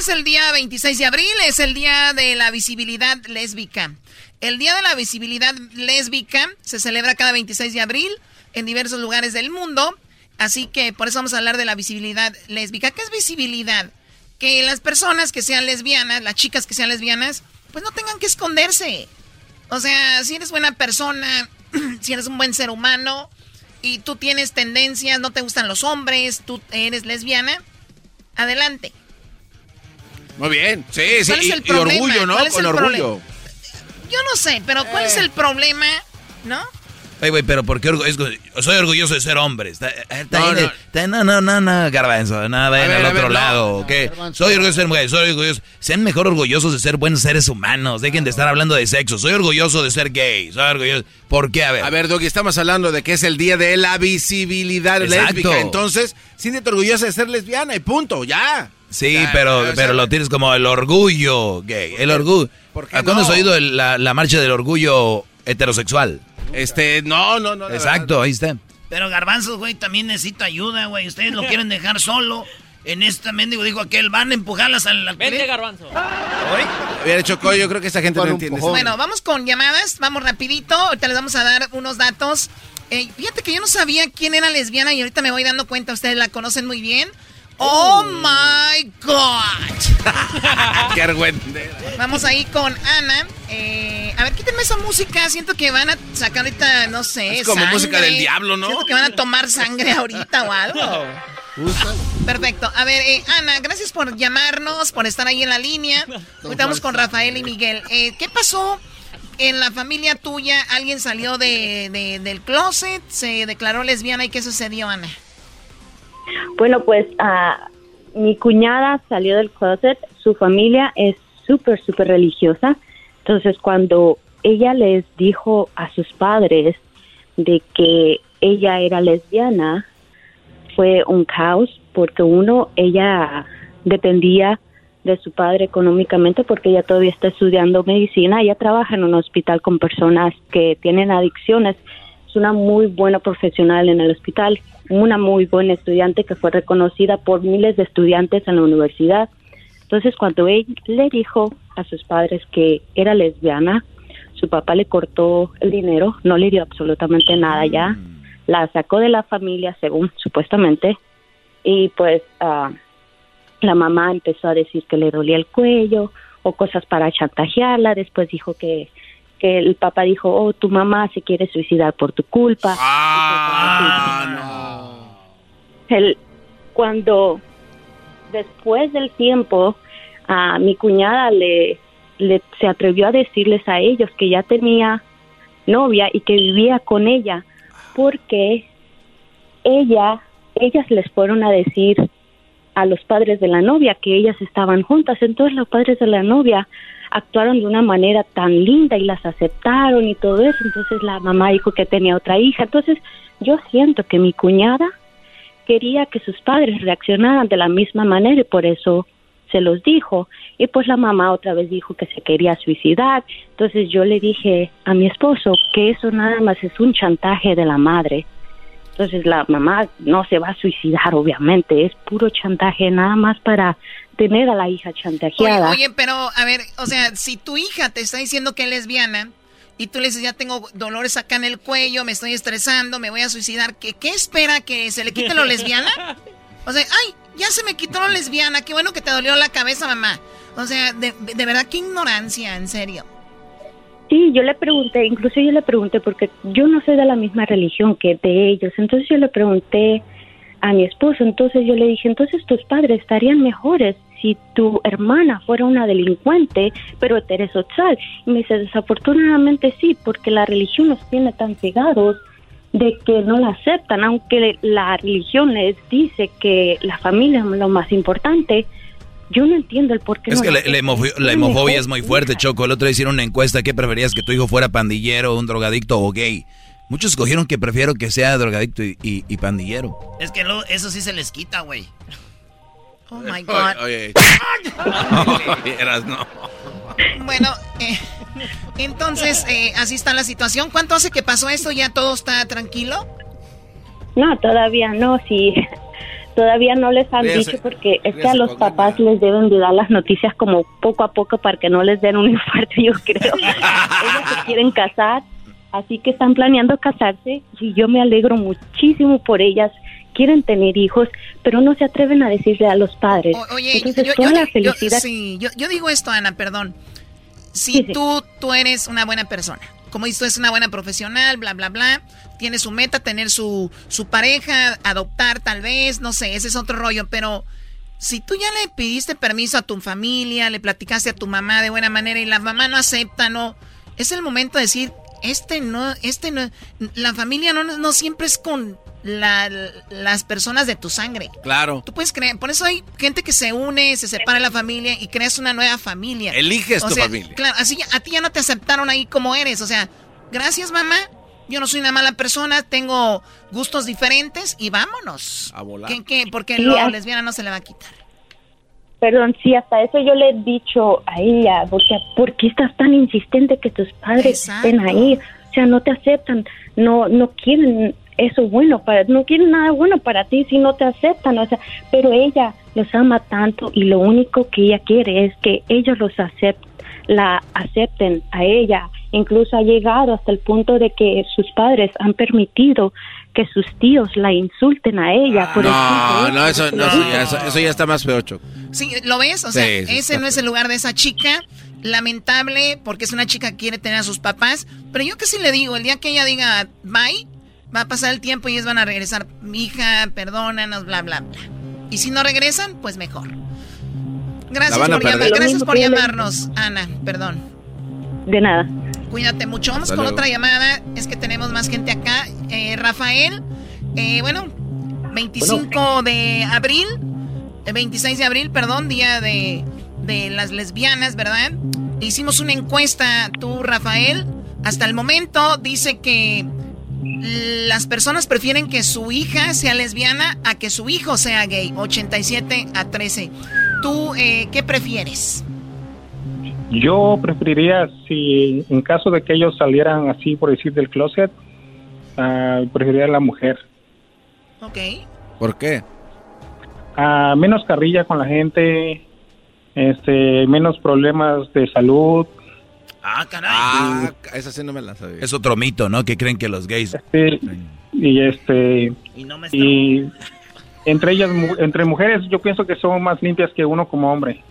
Es el día 26 de abril, es el día de la visibilidad lésbica. El día de la visibilidad lésbica se celebra cada 26 de abril en diversos lugares del mundo. Así que por eso vamos a hablar de la visibilidad lésbica. ¿Qué es visibilidad? Que las personas que sean lesbianas, las chicas que sean lesbianas, pues no tengan que esconderse. O sea, si eres buena persona, si eres un buen ser humano y tú tienes tendencias, no te gustan los hombres, tú eres lesbiana, adelante. Muy bien. Sí, sí. ¿Cuál es Y, el y orgullo, ¿no? ¿Cuál es Con el orgullo. Yo no sé, pero ¿cuál es Eh. el problema? ¿No? Ay, güey, pero ¿por qué orgu- es soy orgulloso de ser hombre? Está- está No, no. está- no, no, no, no, garbanzo, no, vayan al otro ver, no. lado, ¿ok? Soy orgulloso de ser mujer, soy orgulloso. Sean mejor orgullosos de ser buenos seres humanos, dejen de estar hablando de sexo. Soy orgulloso de ser gay, soy orgulloso. ¿Por qué? A ver. A ver, Doggy, estamos hablando de que es el día de la visibilidad Exacto. lésbica. Entonces, siéntete orgullosa de ser lesbiana y punto, ya. Sí, Ya, pero, o sea, pero lo tienes como el orgullo gay. El orgullo. ¿Por qué ¿A cuándo no? has oído el- la, la marcha del orgullo heterosexual? Este, no, no, no. la Exacto, ahí está. Pero Garbanzos, güey, también necesito ayuda, güey. Ustedes lo quieren dejar solo. En esta mendigo dijo aquel, van a empujarlas al... al Vente, garbanzo. Hubiera hecho yo creo que esa gente no entiende. eso. Bueno, vamos con llamadas, vamos rapidito. Ahorita les vamos a dar unos datos. Eh, fíjate que yo no sabía quién era lesbiana y ahorita me voy dando cuenta, ustedes la conocen muy bien. Oh my God. Qué argüendera. Vamos ahí con Ana. Eh, a ver, quítenme esa música. Siento que van a sacar ahorita, no sé. Es como sangre. música del diablo, ¿no? Siento que van a tomar sangre ahorita o algo. Perfecto. A ver, eh, Ana, gracias por llamarnos, por estar ahí en la línea. Vamos con Rafael y Miguel. Eh, ¿Qué pasó en la familia tuya? ¿Alguien salió de, de- del closet? ¿Se declaró lesbiana? ¿Y qué sucedió, Ana? Bueno, pues ah, mi cuñada salió del closet, su familia es súper, súper religiosa, entonces cuando ella les dijo a sus padres de que ella era lesbiana, fue un caos porque uno, ella dependía de su padre económicamente porque ella todavía está estudiando medicina, ella trabaja en un hospital con personas que tienen adicciones, es una muy buena profesional en el hospital, una muy buena estudiante que fue reconocida por miles de estudiantes en la universidad. Entonces, cuando él le dijo a sus padres que era lesbiana, su papá le cortó el dinero, no le dio absolutamente nada ya, la sacó de la familia, según supuestamente, y pues ah, la mamá empezó a decir que le dolía el cuello o cosas para chantajearla, después dijo que que el papá dijo, oh, tu mamá se quiere suicidar por tu culpa. El, cuando después del tiempo a mi cuñada le, le se atrevió a decirles a ellos que ya tenía novia y que vivía con ella porque ella ellas les fueron a decir a los padres de la novia que ellas estaban juntas. Entonces los padres de la novia actuaron de una manera tan linda y las aceptaron y todo eso. Entonces la mamá dijo que tenía otra hija. Entonces yo siento que mi cuñada quería que sus padres reaccionaran de la misma manera y por eso se los dijo. Y pues la mamá otra vez dijo que se quería suicidar. Entonces yo le dije a mi esposo que eso nada más es un chantaje de la madre. Entonces la mamá no se va a suicidar, obviamente, es puro chantaje nada más para tener a la hija Oye, chantajeada. oye, pero a ver, o sea, si tu hija te está diciendo que es lesbiana y tú le dices, ya tengo dolores acá en el cuello, me estoy estresando, me voy a suicidar, ¿qué, qué espera? ¿Que se le quite lo lesbiana? O sea, ay, ya se me quitó lo lesbiana, qué bueno que te dolió la cabeza, mamá. O sea, de, de verdad, qué ignorancia, en serio. Sí, yo le pregunté, incluso yo le pregunté porque yo no soy de la misma religión que de ellos, entonces yo le pregunté a mi esposo, entonces yo le dije, entonces tus padres estarían mejores si tu hermana fuera una delincuente, pero heterosexual. Y me dice, desafortunadamente sí, porque la religión nos tiene tan cegados de que no la aceptan, aunque la religión les dice que la familia es lo más importante. Yo no entiendo el por qué. Es no que la, la la hemofo- la hemofobia es muy fuerte, Choco. El otro día hicieron una encuesta. ¿Qué preferías? ¿Que tu hijo fuera pandillero, un drogadicto o gay? Muchos escogieron que prefiero que sea drogadicto y, y- y pandillero. Es que lo- eso sí se les quita, güey. Oh my God. Oye, oye, eras, no. Bueno, eh, entonces, eh, así está la situación. ¿Cuánto hace que pasó esto? ¿Ya todo está tranquilo? No, todavía no, sí. Todavía no les han dicho porque es que a los papás les deben de dar las noticias como poco a poco para que no les den un infarto, yo creo. Ellas se quieren casar, así que están planeando casarse y yo me alegro muchísimo por ellas. Quieren tener hijos, pero no se atreven a decirle a los padres. Oye, Entonces, yo, toda yo la di- yo- felicidad. sí, yo, yo digo esto, Ana, perdón. Si tú, tú eres una buena persona, como dices, tú eres una buena profesional, bla, bla, bla, tiene su meta, tener su, su pareja, adoptar tal vez, no sé, ese es otro rollo, pero si tú ya le pidiste permiso a tu familia, le platicaste a tu mamá de buena manera y la mamá no acepta, no, es el momento de decir, este no, este no, la familia no, no siempre es con la- las personas de tu sangre. Claro. Tú puedes creer, por eso hay gente que se une, se separa de la familia y creas una nueva familia. Eliges O tu sea, familia. Claro, así ya- a ti ya no te aceptaron ahí como eres. O sea, gracias mamá, yo no soy una mala persona, tengo gustos diferentes y vámonos. A volar. ¿Qué, qué? Porque lo lesbiana no se le va a quitar. Perdón, sí, hasta eso yo le he dicho a ella, porque ¿por qué estás tan insistente que tus padres estén ahí? O sea, no te aceptan, no no quieren eso bueno para, no quieren nada bueno para ti si no te aceptan, o sea, pero ella los ama tanto y lo único que ella quiere es que ellos los acep- la acepten a ella Incluso ha llegado hasta el punto de que sus padres han permitido que sus tíos la insulten a ella. por el No, no, eso, no, eso, ya, eso- eso ya está más feo, Choco. Sí, ¿lo ves? O sea, Sí, ese no es el lugar de esa chica. Lamentable porque es una chica que quiere tener a sus papás. Pero yo que sí le digo, el día que ella diga bye, va a pasar el tiempo y ellos van a regresar. Mi hija, perdónanos, bla, bla, bla. Y si no regresan, pues mejor. Gracias por, llamar- gracias por llamarnos, Ana. Perdón. De nada. Cuídate mucho. Vamos Hasta con luego. otra llamada. Es que tenemos más gente acá. Eh, Rafael, eh, bueno, 25 de abril, eh, 26 de abril, perdón, día de, de las lesbianas, ¿verdad? Hicimos una encuesta, tú, Rafael. Hasta el momento dice que las personas prefieren que su hija sea lesbiana a que su hijo sea gay. 87 a 13. ¿Tú eh, qué prefieres? Yo preferiría, si en caso de que ellos salieran así, por decir, del closet, ah, preferiría a la mujer. Ok. ¿Por qué? Ah, menos carrilla con la gente, este, menos problemas de salud. Ah, caray. Ah, esa sí no me la sabía. Es otro mito, ¿no? Que creen que los gays... Sí, y este Y no me y entre ellas entre mujeres yo pienso que son más limpias que uno como hombre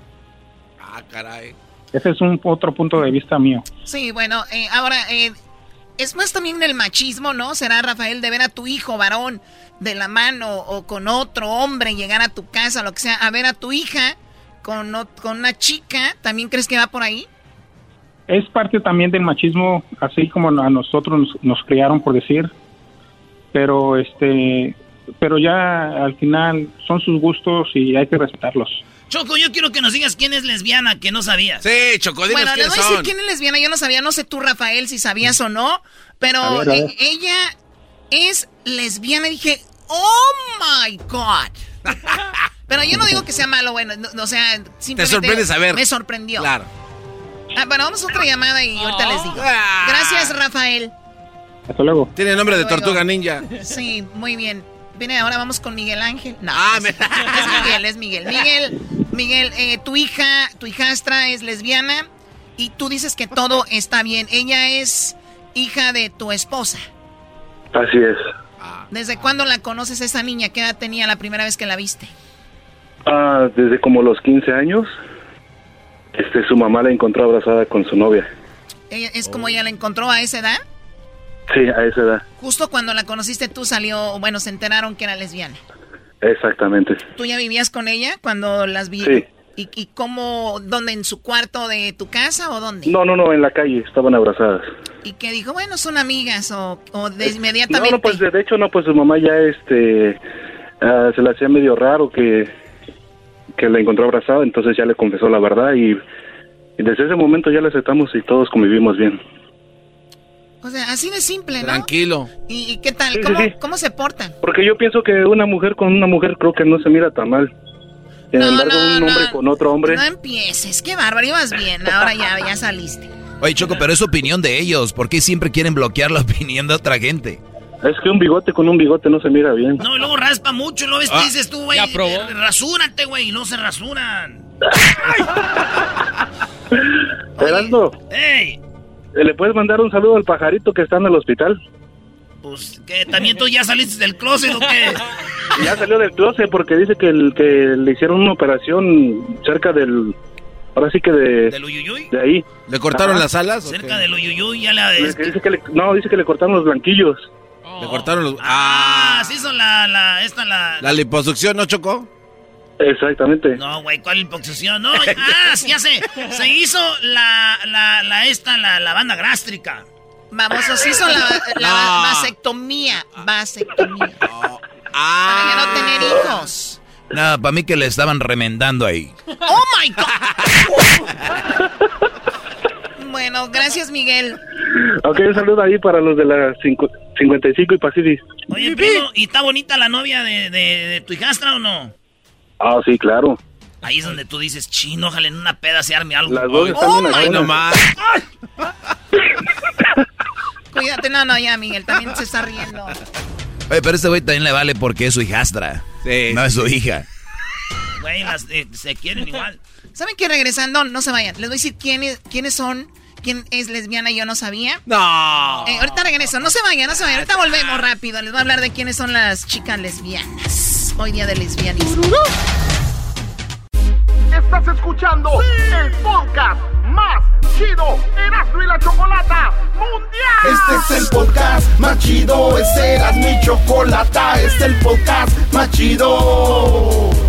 Ah, caray. ese es un otro punto de vista mío Sí, bueno, eh, ahora, eh, es más también el machismo, ¿no? Será, Rafael, de ver a tu hijo varón de la mano o con otro hombre llegar a tu casa, lo que sea, a ver a tu hija con, con una chica, ¿también crees que va por ahí? es parte también del machismo así como a nosotros nos, nos criaron por decir pero este pero ya al final son sus gustos y hay que respetarlos Choco, yo quiero que nos digas quién es lesbiana, que no sabía. Sí, Choco, dinos Bueno, quiénes voy a decir quién es lesbiana, yo no sabía, no sé tú, Rafael, si sabías o no, pero A ver, a ver. ella es lesbiana y dije, oh my God. pero yo no digo que sea malo, bueno, no, no, o sea, simplemente sorprende saber. Me sorprendió. Claro. Ah, bueno, vamos a otra llamada y ahorita les digo. Ah. Gracias, Rafael. hasta luego Tiene nombre de Luego. tortuga ninja. Sí, muy bien. Viene, ahora vamos con Miguel Ángel. No, Ah, es, me- es Miguel, es Miguel. Miguel, Miguel, eh, tu hija, tu hijastra es lesbiana y tú dices que todo está bien. Ella es hija de tu esposa. Así es. ¿Desde cuándo la conoces esa niña? ¿Qué edad tenía la primera vez que la viste? Ah, desde como los 15 años, este, su mamá la encontró abrazada con su novia. ¿Es como ella la encontró a esa edad? Sí, a esa edad. Justo cuando la conociste tú salió, bueno, se enteraron que era lesbiana. Exactamente. ¿Tú ya vivías con ella cuando las vi? Sí. ¿Y, y cómo, dónde, en su cuarto de tu casa o dónde? No, no, no, en la calle, estaban abrazadas. Y que dijo, bueno, son amigas o, o de No, inmediatamente. no, pues de hecho no, pues su mamá ya este, ah, se le hacía medio raro que, que la encontró abrazada, entonces ya le confesó la verdad y, y desde ese momento ya la aceptamos y todos convivimos bien. O sea, así de simple, ¿no? Tranquilo. ¿Y, y qué tal? Sí, ¿Cómo, sí. ¿Cómo se portan? Porque yo pienso que una mujer con una mujer creo que no se mira tan mal. Sin No, embargo, no, un hombre no. con otro hombre... No empieces, qué bárbaro, ibas bien, ahora ya, ya saliste. Oye, Choco, pero es opinión de ellos. ¿Por qué siempre quieren bloquear la opinión de otra gente? Es que un bigote con un bigote no se mira bien. No, y luego raspa mucho, lo ves, Ah, dices tú, güey. ya probó. eh, Rasúrate, güey, y no se rasuran. ¡Ey! ¿Le puedes mandar un saludo al pajarito que está en el hospital? Pues, que también tú ya saliste del closet o qué? Ya salió del closet porque dice que, el, que le hicieron una operación cerca del... Ahora sí que de... ¿Del uyuyuy? De ahí. ¿Le cortaron Ajá. las alas? o Cerca del uyuyuy ya la... Le- que dice que le- no, dice que le cortaron los blanquillos. Le cortaron los... Ah, se hizo la, la, esta, la... La liposucción, ¿no, Choco? Exactamente. No, güey, ¿cuál imposición? No, ah, sí, ya sé. Se hizo la, la, la, esta, la, la banda gástrica. Vamos, se hizo la, la No. vasectomía, vasectomía. Para Ah. ya no tener hijos. No, para mí que le estaban remendando ahí. ¡Oh, my God! bueno, gracias, Miguel. Ok, un saludo ahí para los de la cincu- 55 y Pacific. Oye, primo, ¿y está bonita la novia de, de, de tu hijastra o no? Ah, sí, claro. Ahí es donde tú dices, chino, ojalá en una peda se arme algo. Las dos Ay, están oh, ajenas. God. Cuídate, no, no, ya, Miguel, también se está riendo. Oye, pero este güey también le vale porque es su hijastra. Sí. No es su hija. Güey, las, eh, se quieren igual. ¿Saben qué? Regresando, no se vayan. Les voy a decir quiénes, quiénes son quién es lesbiana y yo no sabía. No. Eh, ahorita regreso, no se vayan, no se vayan. Ahorita volvemos rápido. Les voy a hablar de quiénes son las chicas lesbianas. Hoy día de lesbianismo. Estás escuchando el podcast más chido Erasmo y la Chocolata Mundial. Este es el podcast más chido, este era mi chocolata, este es el podcast más chido.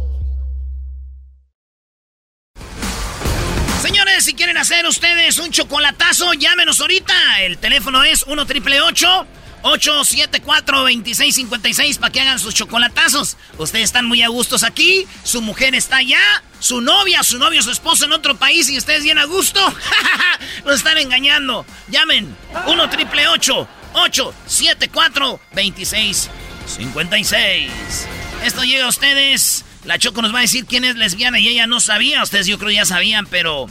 Si quieren hacer ustedes un chocolatazo, llámenos ahorita. El teléfono es 1 triple 874 2656 para que hagan sus chocolatazos. Ustedes están muy a gustos aquí, su mujer está allá, su novia, su novio, su esposo en otro país y ustedes bien a gusto. Los están engañando. Llamen 1 triple 874 2656. Esto llega a ustedes. La Choco nos va a decir quién es lesbiana y ella no sabía. Ustedes yo creo ya sabían, pero...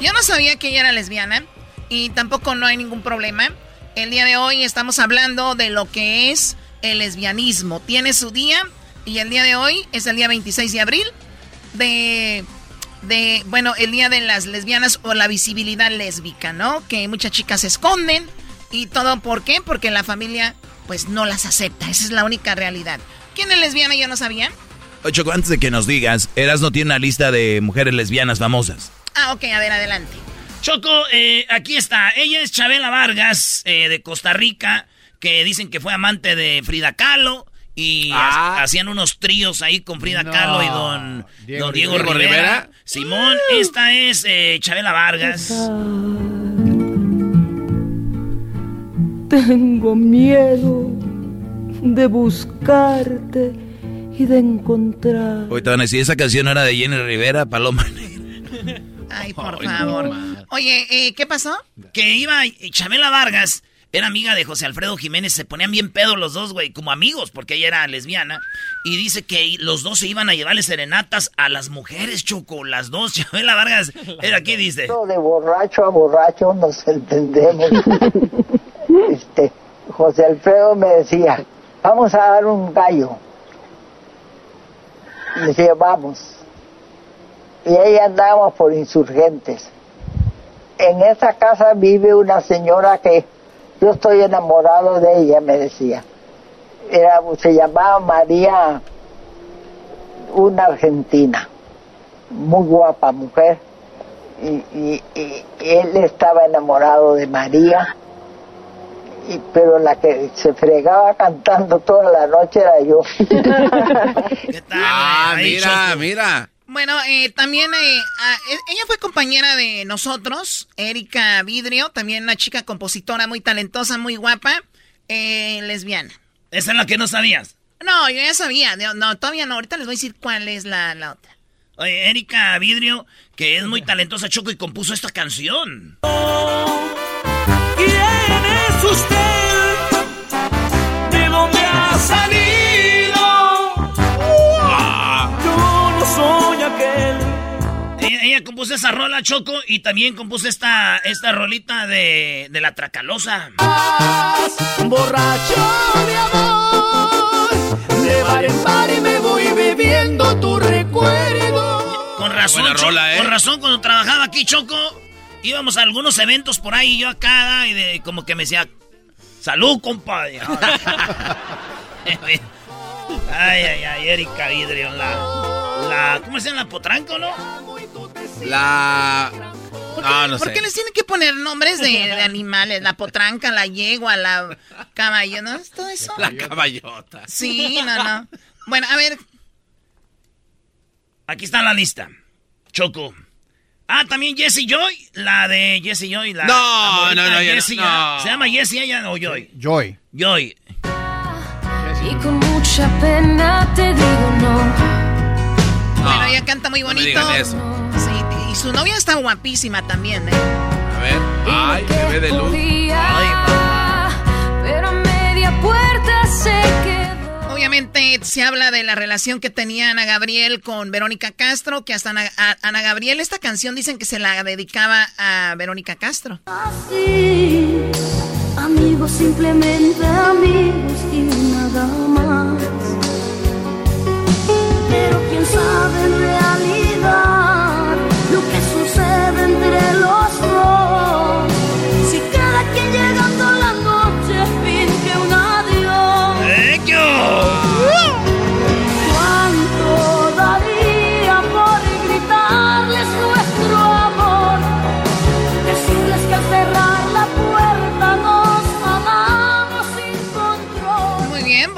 Yo no sabía que ella era lesbiana y tampoco no hay ningún problema. El día de hoy estamos hablando de lo que es el lesbianismo. Tiene su día y el día de hoy es el día 26 de abril de, de bueno, el día de las lesbianas o la visibilidad lésbica, ¿no? Que muchas chicas se esconden y todo, ¿por qué? Porque la familia pues no las acepta. Esa es la única realidad. ¿Quién es lesbiana? Yo no sabía. Oye, Choco, antes de que nos digas, Eras no tiene una lista de mujeres lesbianas famosas. Ah, ok, a ver, adelante. Choco, eh, aquí está. Ella es Chabela Vargas, eh, de Costa Rica, que dicen que fue amante de Frida Kahlo. Y Ah. ha- hacían unos tríos ahí con Frida No. Kahlo y don Diego don Diego Rivera. Rivera. Rivera. Simón, esta es eh, Chabela Vargas. Tengo miedo de buscarte y de encontrar. Hoy te van a decir, esa canción era de Jenny Rivera, Paloma. Ay, por favor. Oye, eh, ¿qué pasó? Que iba Chabela Vargas, era amiga de José Alfredo Jiménez, se ponían bien pedos los dos, güey, como amigos, porque ella era lesbiana. Y dice que los dos se iban a llevarle serenatas a las mujeres, Choco, las dos. Chabela Vargas, era aquí, dice. De borracho a borracho nos entendemos. este, José Alfredo me decía, vamos a dar un gallo. Y decía, vamos. Y ahí andábamos por insurgentes. En esa casa vive una señora que yo estoy enamorado de ella, me decía. Era, se llamaba María, una argentina, muy guapa mujer y, y- y él estaba enamorado de María, y, pero la que se fregaba cantando toda la noche era yo. Ah, Ahí, mira, Choco. mira. Bueno, eh, también eh, ah, e- ella fue compañera de nosotros, Erika Vidrio, también una chica compositora muy talentosa, muy guapa, eh, lesbiana. Esa es la que no sabías. No, yo ya sabía, no, no, todavía no, ahorita les voy a decir cuál es la, la otra. Oye, Erika Vidrio, que es muy talentosa, Choco, y compuso esta canción. ¿Quién Ella, compuso esa rola, Choco, y también compuso esta, esta rolita de, de la Tracalosa. Borracho de amor, de bar en bar y me voy bebiendo tu recuerdo. Con razón, rola, ¿eh? con razón, cuando trabajaba aquí, Choco, íbamos a algunos eventos por ahí, y yo acá, y de, como que me decía, salud, compadre. ay, ay, ay, Erika Vidrio, la, la, ¿cómo se llama? La potranco, ¿no? La. No, no ¿Por sé. qué les tienen que poner nombres de, de animales? La potranca, la yegua, la caballo, ¿no? ¿Es todo eso? La caballota. Sí, no, no. Bueno, a ver, Aquí está la lista. Choco. Ah, también Jessie Joy. La de Jessie Joy. La, No, la no, no, Jessie, no. ¿Se llama Jessie ella o Joy? Joy. Joy. Y con mucha pena te digo no. bueno, ella canta muy no me bonito. digan eso. Su novia está guapísima también, ¿eh? A ver. Ay, bebé de luz. Pero a media puerta se quedó. Obviamente se habla de la relación que tenía Ana Gabriel con Verónica Castro, que hasta Ana, a- Ana Gabriel esta canción dicen que se la dedicaba a Verónica Castro. Así, amigos, simplemente amigos y nada más. Pero quién sabe en realidad entre los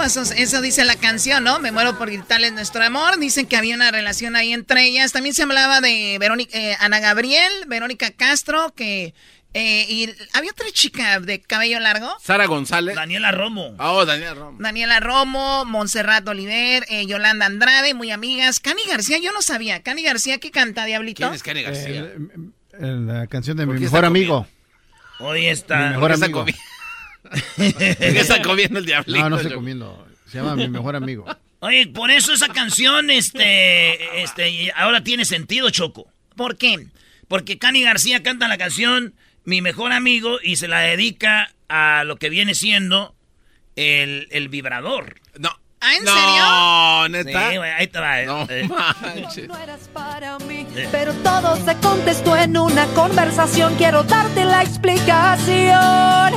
Eso, eso dice la canción, ¿no? Me muero por gritarles nuestro amor. Dicen que había una relación ahí entre ellas. También se hablaba de Verónica, eh, Ana Gabriel, Verónica Castro, que... eh, y había otra chica de cabello largo. Sara González. Daniela Romo. Oh, Daniela Romo. Daniela Romo, Montserrat Oliver, eh, Yolanda Andrade, muy amigas. Cani García, yo no sabía. Cani García, ¿qué canta, Diablito? ¿Quién es Cani García? Eh, en la canción de ¿Por mi mejor amigo. Hoy Mi está. mejor está amigo. ¿Qué está comiendo el diablito? No, no estoy Choco? comiendo. Se llama mi mejor amigo. Oye, por eso esa canción, este, este, ahora tiene sentido, Choco. ¿Por qué? Porque Cani García canta la canción Mi mejor amigo y se la dedica a lo que viene siendo el, el vibrador. No. ¿Ah, en No, serio? neta. Sí, güey, ahí te va. eh. No Eh, manches. No eras para mí, Eh. pero todo se contestó en una conversación. Quiero darte la explicación.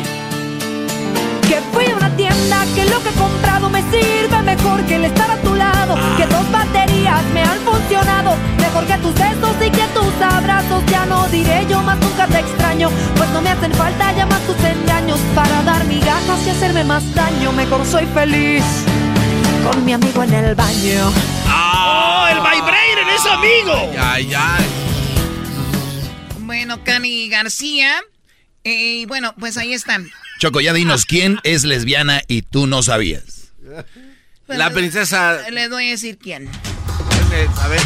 Que fui a una tienda, que lo que he comprado me sirve mejor que el estar a tu lado. Que dos baterías me han funcionado mejor que tus besos y que tus abrazos. Ya no diré yo más nunca te extraño, pues no me hacen falta ya más tus engaños para dar migajas y hacerme más daño. Mejor soy feliz con mi amigo en el baño. ¡Oh, el vibrator es amigo! Ay, ay. Bueno, Cani García. Eh, Y bueno, pues ahí están. Choco, ya dinos quién es lesbiana y tú no sabías. La princesa. Les voy a decir quién. A ver.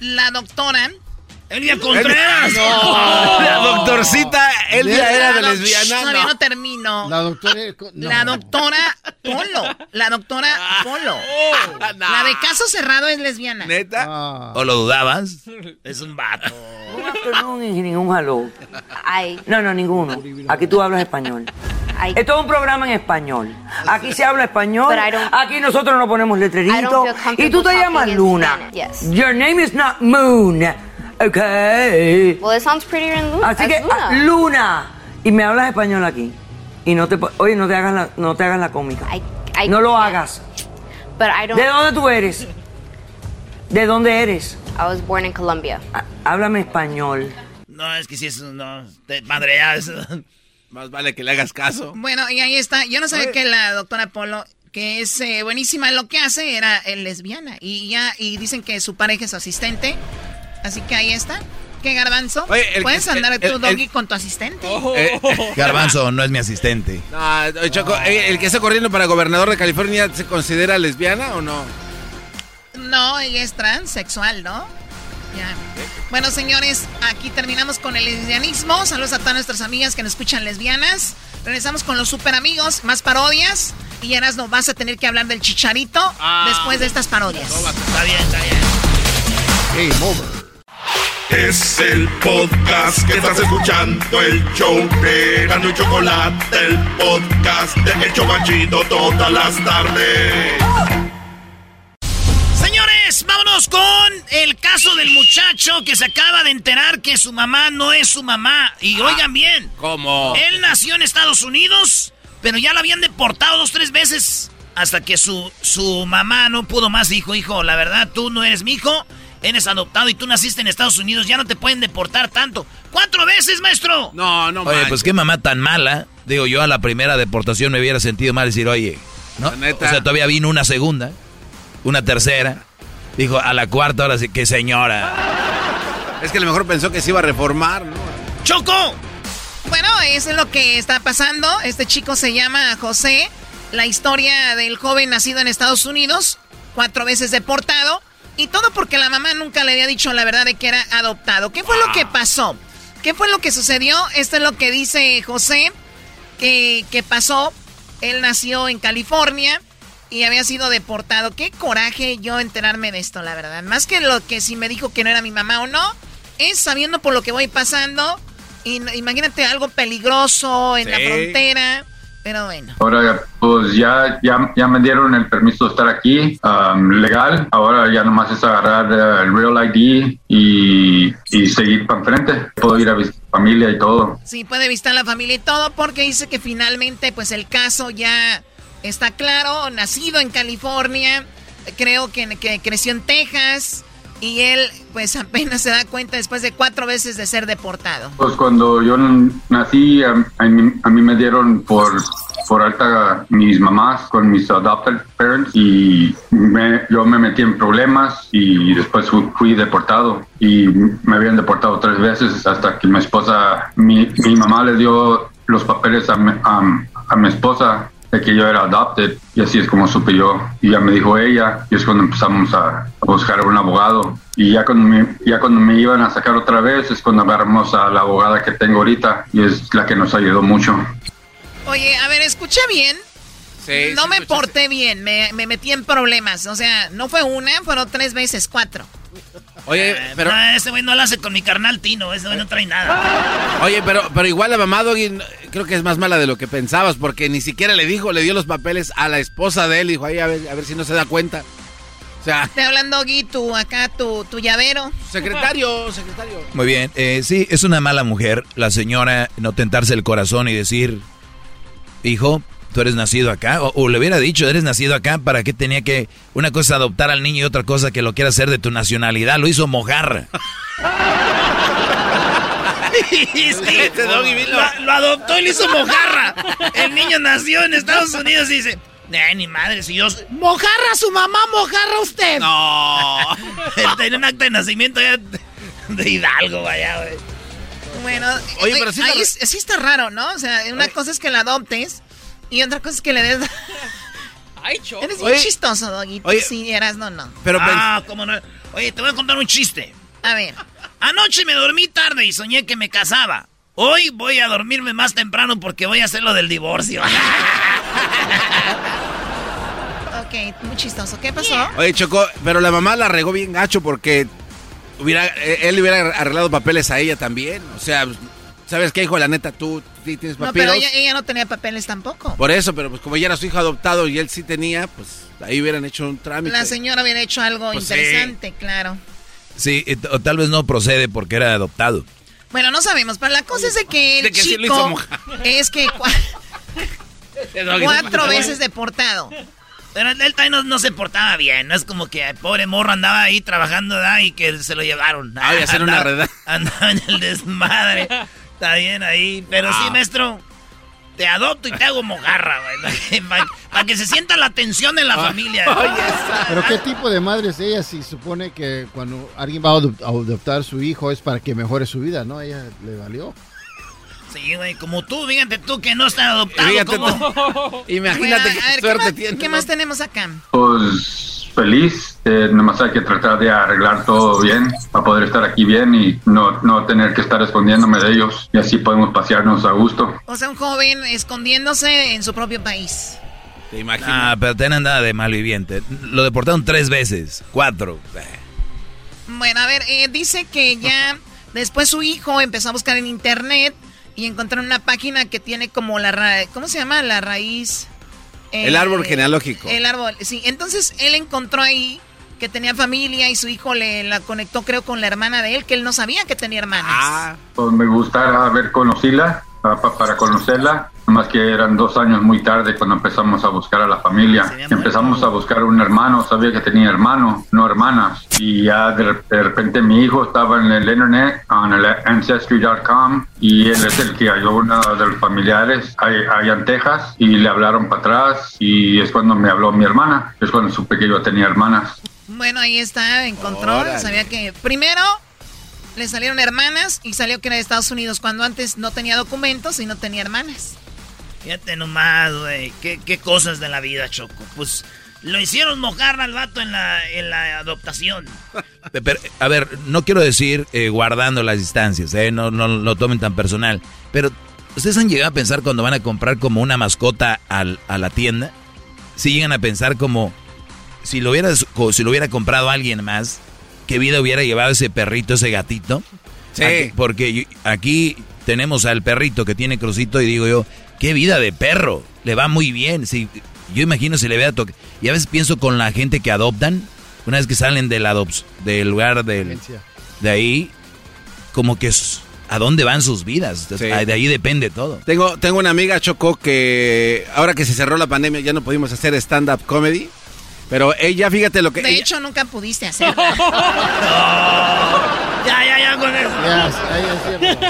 La doctora. Elvia Contreras. No. La doctorcita Elvia era de lesbiana. Todavía No. no termino. La doctora. no. La doctora Polo. La doctora Polo. La de caso cerrado es lesbiana. ¿Neta? Ah. ¿O lo dudabas? Es un vato. No, ni ningún hello. No, no, ninguno. Aquí tú hablas español. Esto es un programa en español. Aquí se habla español. Aquí nosotros nos ponemos comfortable Y tú te llamas Luna. Yes. Your name is not Moon. Okay. Well, it sounds prettier in Luna. Así as que, Luna. ah, Luna. Y me hablas español aquí. Y no te, oye, no te hagas la, no te hagas la cómica. I no lo hagas. But I don't. ¿De dónde tú eres? ¿De dónde eres? I was born in Colombia. Ah, Háblame español. No, es que si es no, te madreas. Más vale que le hagas caso. Bueno, y ahí está. Yo no sabía que la doctora Polo, que es eh, buenísima en lo que hace, era eh, lesbiana. Y ya, y dicen que su pareja es su asistente. Así que ahí está. ¿Qué garbanzo? Oye, el- Puedes el- andar el- tú, el- Doggy, con tu asistente. Eh, Garbanzo no es mi asistente. No, oye, Choco, eh, ¿el que está corriendo para gobernador de California se considera lesbiana o no? No, ella es transexual, ¿no? Ya. Bueno, señores, aquí terminamos con el lesbianismo. Saludos a todas nuestras amigas que nos escuchan lesbianas. Regresamos con los super amigos, más parodias. Y ahora nos vas a tener que hablar del chicharito después de estas parodias. Está bien, está bien. Game over. Es el podcast que estás escuchando, el show de Gano y Chocolate, el podcast de El Chobachito todas las tardes. Señores, vámonos con el caso del muchacho que se acaba de enterar que su mamá no es su mamá. Y oigan bien. ¿Cómo? Él nació en Estados Unidos, pero ya lo habían deportado dos, tres veces. Hasta que su, su mamá no pudo más. Dijo, hijo, la verdad, tú no eres mi hijo. Eres adoptado y tú naciste en Estados Unidos. Ya no te pueden deportar tanto. ¡Cuatro veces, maestro! No, no, Oye, manches. pues qué mamá tan mala. Digo, yo a la primera deportación me hubiera sentido mal decir, oye, ¿no? La neta. O sea, todavía vino una segunda, una tercera. Dijo, a la cuarta, ahora sí, que señora. Es que a lo mejor pensó que se iba a reformar, ¿no? ¡Choco! Bueno, eso es lo que está pasando. Este chico se llama José. La historia del joven nacido en Estados Unidos, cuatro veces deportado. Y todo porque la mamá nunca le había dicho la verdad de que era adoptado. ¿Qué fue lo que pasó? ¿Qué fue lo que sucedió? Esto es lo que dice José, que, que pasó. Él nació en California y había sido deportado. Qué coraje yo enterarme de esto, la verdad. Más que lo que si me dijo que no era mi mamá o no, es sabiendo por lo que voy pasando. Y, imagínate algo peligroso en la frontera. Pero bueno. Ahora, pues ya, ya, ya me dieron el permiso de estar aquí, um, legal. Ahora ya nomás es agarrar eh, el Real ID y, y seguir para enfrente. Puedo ir a visitar familia y todo. Sí, puede visitar la familia y todo porque dice que finalmente pues el caso ya está claro, nacido en California, creo que, que creció en Texas y él pues apenas se da cuenta después de cuatro veces de ser deportado. Pues cuando yo nací, a, mí, me dieron por, por alta mis mamás con mis adopted parents y me- yo me metí en problemas y después fui, deportado y me habían deportado tres veces hasta que mi esposa, mi, mi mamá le dio los papeles a, a- a mi esposa de que yo era adopted y así es como supe yo y ya me dijo ella y es cuando empezamos a, a buscar un abogado y ya cuando me, ya cuando me iban a sacar otra vez es cuando agarramos a la abogada que tengo ahorita y es la que nos ayudó mucho Oye, a ver, escuché bien. Sí, no me porté bien, me, me metí en problemas. O sea, no fue una, fueron tres veces, cuatro. Oye, pero... No, ese güey no lo hace con mi carnal Tino, ese güey no trae nada. Oye, pero, pero igual la mamá Doggy creo que es más mala de lo que pensabas, porque ni siquiera le dijo, le dio los papeles a la esposa de él y dijo, ay, a ver, a ver si no se da cuenta. O sea, Te hablando, Gui, tu acá, tu, tu llavero. secretario, secretario. Muy bien, eh, sí, es una mala mujer la señora no tentarse el corazón y decir, hijo, tú eres nacido acá, o, o le hubiera dicho, eres nacido acá, ¿para qué tenía que, una cosa es adoptar al niño y otra cosa que lo quiera hacer de tu nacionalidad? Lo hizo mojar. Sí, lo, lo adoptó y le hizo mojarra. El niño nació en Estados Unidos y dice, "Ay, ni madre, si yo... soy-". Mojarra su mamá, mojarra usted. No. Tenía un acta de nacimiento ya de Hidalgo, vaya, güey. Bueno, Oye, pero ahí sí está raro, ¿no? O sea, una cosa es que la adoptes y otra cosa es que le des... Ay, Eres bien chistoso, Doguito. Oye. Sí, eras, no, no. Pero ah, cómo no. Oye, te voy a contar un chiste. A ver. Anoche me dormí tarde y soñé que me casaba. Hoy voy a dormirme más temprano porque voy a hacer lo del divorcio. Ok, muy chistoso. ¿Qué pasó? Oye, Chocó, pero la mamá la regó bien gacho porque hubiera, eh, él le hubiera arreglado papeles a ella también. O sea, ¿sabes qué, hijo? La neta, tú sí tienes No, papeles. pero ella, ella no tenía papeles tampoco. Por eso, pero pues como ella era su hijo adoptado y él sí tenía, pues ahí hubieran hecho un trámite. La señora hubiera hecho algo Pues sí. interesante, claro. Sí, t- o tal vez no procede porque era adoptado. Bueno, no sabemos, pero la cosa es de que el De que sí lo chico es que cua- cuatro veces deportado. Pero él también no, no se portaba bien. No es como que el pobre morro andaba ahí trabajando ¿verdad? y que se lo llevaron. Ay, a hacer una Andaba- reda. Andaba en el desmadre. Está bien ahí. Pero sí, Ah. maestro, te adopto y te hago mojarra, güey. Para que se sienta la tensión en la Ah. familia. Pero qué tipo de madre es ella si supone que cuando alguien va a adop- a adoptar a su hijo es para que mejore su vida, ¿no? Ella le valió. Sí, güey, como tú, fíjate tú que no estás adoptado. Fíjate ¿cómo? Imagínate Bueno, a ver, ¿qué, más, qué más tenemos acá? Pues feliz, eh, nomás hay que tratar de arreglar todo bien para poder estar aquí bien y no, no tener que estar escondiéndome de ellos y así podemos pasearnos a gusto. O sea, un joven escondiéndose en su propio país. Te imagino. Ah, pero ten andada de malviviente. Lo deportaron tres veces, cuatro. Bueno, a ver, eh, dice que ya después su hijo empezó a buscar en internet y encontró una página que tiene como la ra- ¿cómo se llama? La raíz. Eh, El árbol genealógico. El árbol, sí. Entonces él encontró ahí que tenía familia y su hijo le la conectó creo con la hermana de él, que él no sabía que tenía hermanas. Pues me gustaría haber conocido para conocerla, más que eran dos años muy tarde cuando empezamos a buscar a la familia. Empezamos a buscar un hermano, sabía que tenía hermano, no hermanas. Y ya de, repente mi hijo estaba en el internet, en el ancestry.com, y él es el que halló uno de los familiares allá en Texas, y le hablaron para atrás, y es cuando me habló mi hermana, es cuando supe que yo tenía hermanas. Bueno, ahí está, encontró, Órale. sabía que primero le salieron hermanas y salió que era de Estados Unidos cuando antes no tenía documentos y no tenía hermanas. Fíjate nomás, güey. ¿Qué, qué cosas de la vida, Choco. Pues lo hicieron mojar al vato en la, en la adoptación. a ver, no quiero decir eh, guardando las distancias, eh, no, no lo tomen tan personal. Pero, ¿ustedes han llegado a pensar cuando van a comprar como una mascota al, a la tienda? Si llegan a pensar como si lo, hubiera, si lo hubiera comprado alguien más, ¿qué vida hubiera llevado ese perrito, ese gatito? Sí. porque aquí tenemos al perrito que tiene crucito y digo yo, qué vida de perro, le va muy bien. Si, yo imagino si le vea toque. Y a veces pienso con la gente que adoptan, una vez que salen del, del lugar del, de ahí, como que a dónde van sus vidas. De ahí depende todo. Tengo, tengo una amiga, Choco, que ahora que se cerró la pandemia ya no pudimos hacer stand-up comedy. Pero ella, fíjate lo que... De hecho, nunca pudiste hacerlo. ya, ya, ya con eso.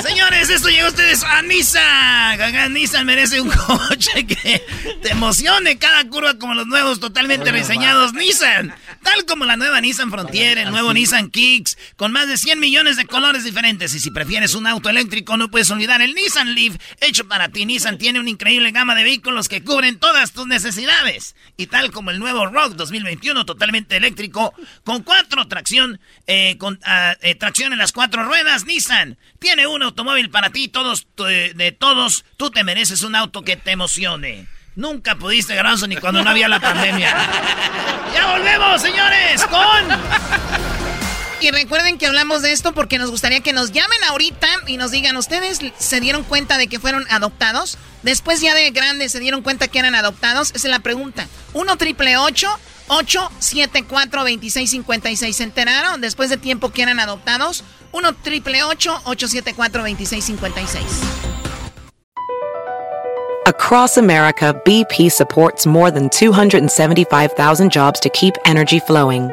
Señores, esto llega a ustedes a Nissan. Nissan merece un coche que te emocione cada curva como los nuevos totalmente reseñados Nissan. Tal como la nueva Nissan Frontier, el nuevo Nissan Kicks, con más de 100 millones de colores diferentes. Y si prefieres un auto eléctrico, no puedes olvidar el Nissan Leaf, hecho para ti. Nissan tiene una increíble gama de vehículos que cubren todas tus necesidades. Y tal como el nuevo Rock 2021, totalmente eléctrico, con cuatro tracción, eh, con ah, eh, tracción en las cuatro ruedas, Nissan tiene un automóvil para ti, todos, de todos, tú te mereces un auto que te emocione. Nunca pudiste, Garanzo, ni cuando no había la pandemia. ¡Ya volvemos, señores! Con... Y recuerden que hablamos de esto porque nos gustaría que nos llamen ahorita y nos digan, ¿ustedes se dieron cuenta de que fueron adoptados? Después ya de grandes se dieron cuenta que eran adoptados. Esa es la pregunta. 1 triple 874 2656 ¿Se enteraron después de tiempo que eran adoptados? 1 triple 874 2656 Across America, BP supports more than 275,000 jobs to keep energy flowing.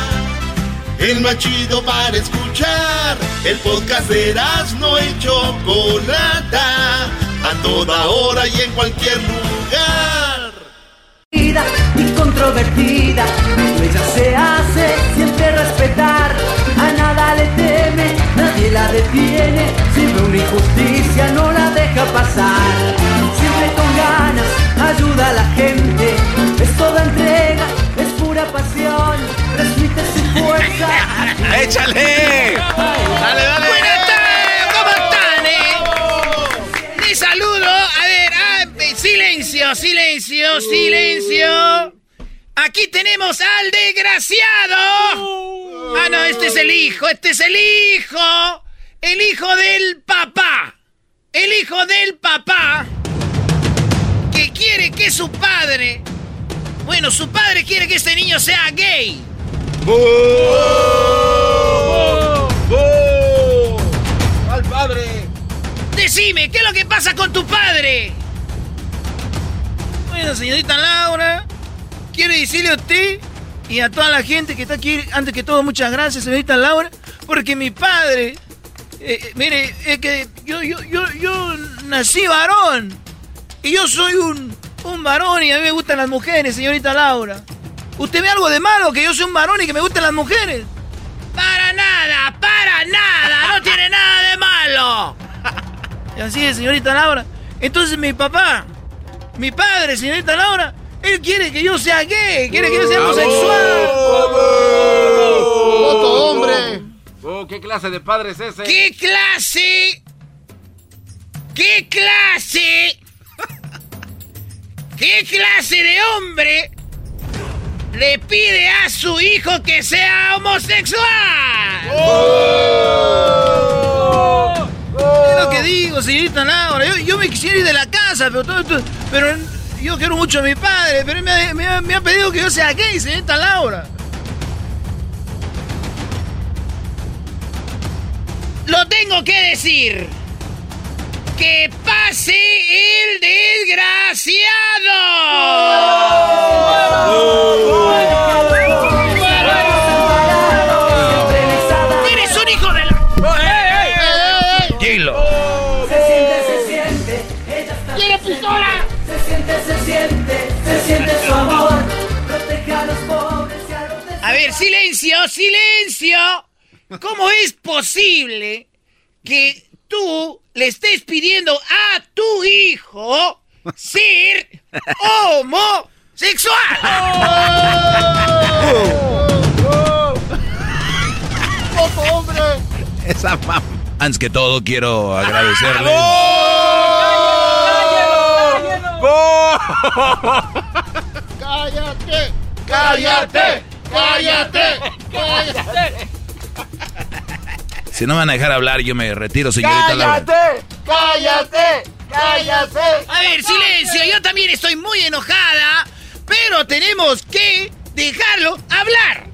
El más chido para escuchar. El podcast de no y Chocolata. A toda hora y en cualquier lugar. Y controvertida, ella se hace siempre respetar. A nada le teme, nadie la detiene. Siempre una injusticia no la deja pasar. Siempre con ganas ayuda a la gente, es toda entrega, es pura pasión, transmite su fuerza. ¡Échale! ¡Dale, dale! ¡Buenas tardes! ¿Cómo están, eh? ¡Mi saludo! A ver, ah, silencio, silencio, silencio. Aquí tenemos al desgraciado. Ah, no, este es el hijo, este es el hijo. El hijo del papá. El hijo del papá que quiere que su padre. Bueno, su padre quiere que este niño sea gay. ¡Al padre! Decime, ¿qué es lo que pasa con tu padre? Bueno, señorita Laura, quiero decirle a usted y a toda la gente que está aquí, antes que todo, muchas gracias, señorita Laura, porque mi padre, eh, eh, mire, es que yo, yo, yo, yo nací varón. Y yo soy un, un varón y a mí me gustan las mujeres, señorita Laura. ¿Usted ve algo de malo que yo soy un varón y que me gustan las mujeres? Para nada, para nada, no tiene nada de malo. Y así es, señorita Laura. Entonces mi papá, mi padre, señorita Laura, él quiere que yo sea gay, quiere que yo sea homosexual. ¡Otro hombre! Oh, ¿Qué clase de padre es ese? ¿Qué clase? ¿Qué clase ¿Qué clase de hombre le pide a su hijo que sea homosexual? ¡Oh! Es lo que digo, señorita Laura. Yo, me quisiera ir de la casa, pero todo esto, Pero yo quiero mucho a mi padre, pero me, me, ha pedido que yo sea gay, señorita Laura. Lo tengo que decir ¡Que pase el desgraciado! ¡Eres un hijo de la... Dilo. Se siente, se siente. ¡Quiere pistola! Se siente, se siente. Se siente su amor. Protege a los pobres y a los A ver, silencio, silencio. ¿Cómo es posible que tú le estés pidiendo a tu hijo ser homosexual? ¡Poco hombre! Esa mam- Antes que todo, quiero agradecerle. ¡Cállate! ¡Cállate! ¡Cállate! ¡Cállate! Si no me van a dejar hablar, yo me retiro, señorita Laura. ¡Cállate! ¡Cállate! ¡Cállate! A ver, silencio, yo también estoy muy enojada, pero tenemos que dejarlo hablar.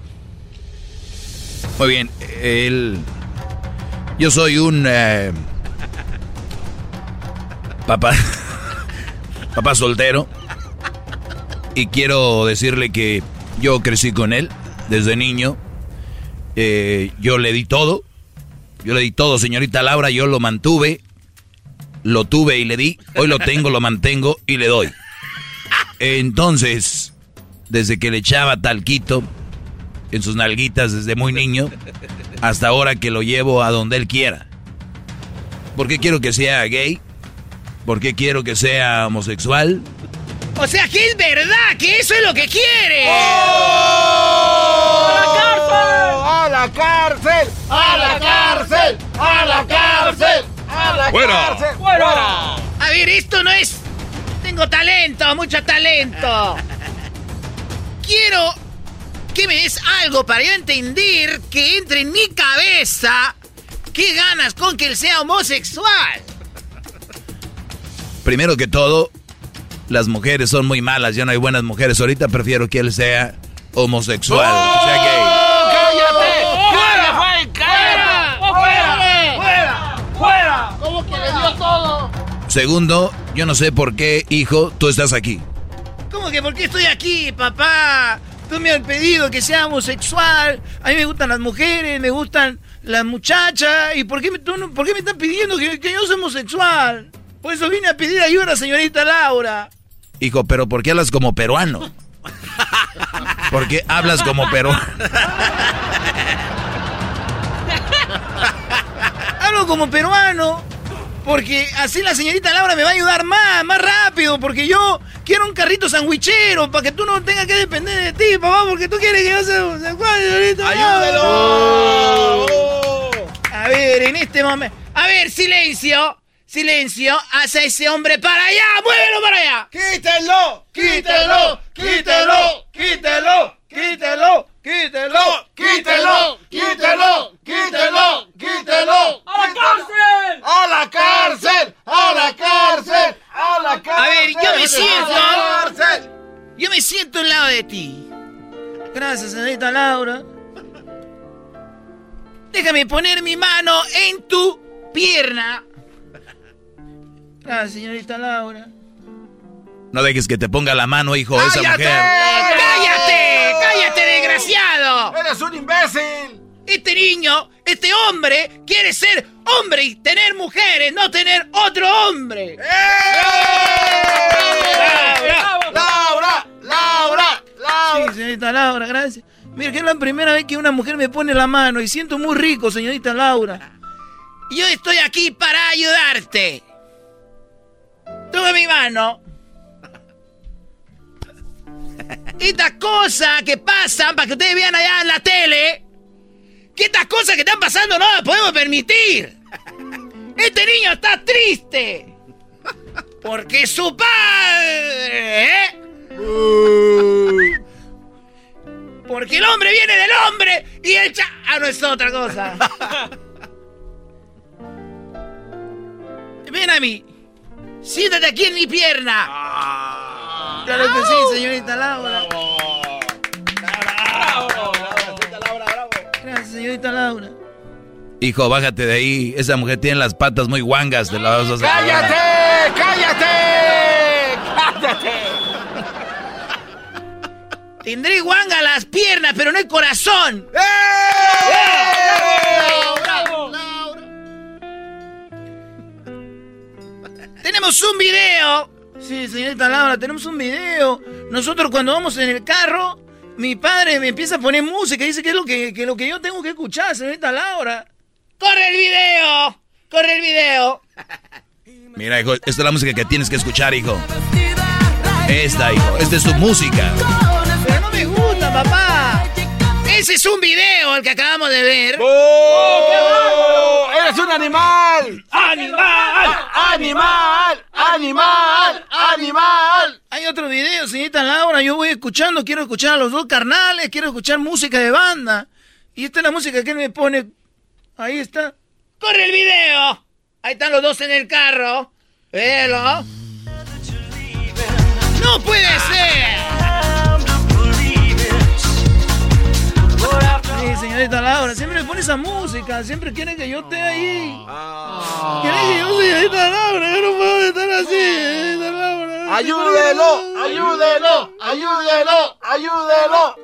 Muy bien, él... Yo soy un... eh, papá... papá soltero. Y quiero decirle que yo crecí con él desde niño. Eh, yo le di todo. Yo le di todo, señorita Laura. Yo lo mantuve. Lo tuve y le di. Hoy lo tengo, lo mantengo y le doy. Entonces, desde que le echaba talquito en sus nalguitas desde muy niño, hasta ahora que lo llevo a donde él quiera. ¿Por qué quiero que sea gay? ¿Por qué quiero que sea homosexual? O sea que es verdad que eso es lo que quiere. ¡A la cárcel! ¡A la cárcel! ¡A la cárcel! ¡A la ¡Fuera! cárcel! ¡Fuera! A ver, esto no es... Tengo talento, mucho talento. Quiero que me des algo para yo entender que entre en mi cabeza qué ganas con que él sea homosexual. Primero que todo, las mujeres son muy malas, ya no hay buenas mujeres. Ahorita prefiero que él sea homosexual, que sea gay. ¡Cállate! ¡Fuera! ¡Fuera! ¡Fuera! ¡Fuera! ¡Fuera! ¿Cómo que le dio todo? Segundo, yo no sé por qué, hijo, tú estás aquí. ¿Cómo que por qué estoy aquí, papá? Tú me has pedido que sea homosexual. A mí me gustan las mujeres, me gustan las muchachas. ¿Y por qué me, tú por qué me estás pidiendo que, que yo sea homosexual? Por eso vine a pedir ayuda, señorita Laura. Hijo, pero ¿por qué hablas como peruano? ¿Por qué hablas como peruano? Hablo como peruano. Porque así la señorita Laura me va a ayudar más, más rápido. Porque yo quiero un carrito sandwichero para que tú no tengas que depender de ti, papá. Porque tú quieres que yo sea homosexual, señorita Laura. A ver, en este momento. A ver, silencio. Silencio. Hace ese hombre para allá. ¡Muévelo para allá! ¡Quítelo! ¡Quítelo! ¡Quítelo! ¡Quítelo! ¡Quítelo! ¡Quítelo! ¡Quítelo! ¡Quítelo! ¡Quítelo! ¡Quítelo! ¡A la cárcel! ¡A la cárcel! ¡A la cárcel! ¡A la cárcel! A ver, yo me ¡A siento. la cárcel! Yo me siento al lado de ti. Gracias, señorita Laura. Déjame poner mi mano en tu pierna. Gracias, señorita Laura. No dejes que te ponga la mano, hijo, esa mujer. ¡Cállate! ¡Cállate, desgraciado! ¡Eres un imbécil! Este niño, este hombre, quiere ser hombre y tener mujeres, no tener otro hombre. ¡Laura! ¡Laura! ¡Laura! Sí, señorita Laura, gracias. Mira, que es la primera vez que una mujer me pone la mano y siento muy rico, señorita Laura. Y Yo estoy aquí para ayudarte. Toma mi mano. Estas cosas que pasan para que ustedes vean allá en la tele, que estas cosas que están pasando no las podemos permitir. Este niño está triste. Porque su padre... ¿eh? Porque el hombre viene del hombre y el cha... Ah, no es otra cosa. Ven a mí. Siéntate aquí en mi pierna. Claro que sí, señorita Laura. Gracias, señorita Laura. Hijo, bájate de ahí. Esa mujer tiene las patas muy guangas. De la ¡Cállate! ¡Cállate! ¡Cállate! Tendré guanga las piernas, pero no el corazón. ¡Eh! ¡Bravo! Tenemos un video. Sí, señorita Laura, tenemos un video. Nosotros cuando vamos en el carro, mi padre me empieza a poner música y dice que es lo que, que lo que yo tengo que escuchar, señorita Laura. ¡Corre el video! ¡Corre el video! Mira, hijo, esta es la música que tienes que escuchar, hijo. Esta, hijo, esta es tu música. Pero no me gusta, papá. Ese es un video, el que acabamos de ver. ¡Oh! ¡Eres un animal! ¡Animal! ¡Animal! ¡Animal! ¡Animal! Hay otro video, señorita Laura. Yo voy escuchando, quiero escuchar a los dos carnales, quiero escuchar música de banda. Y esta es la música que él me pone. Ahí está. ¡Corre el video! Ahí están los dos en el carro. Velo. ¡No puede ser! Señorita Laura, siempre me pone esa música, siempre quiere que yo esté ahí. Quiere que yo, señorita Laura, yo no puedo estar así, señorita Laura. ¡Ayúdelo! ¡Ayúdelo! ¡Ayúdelo! ¡Ayúdelo!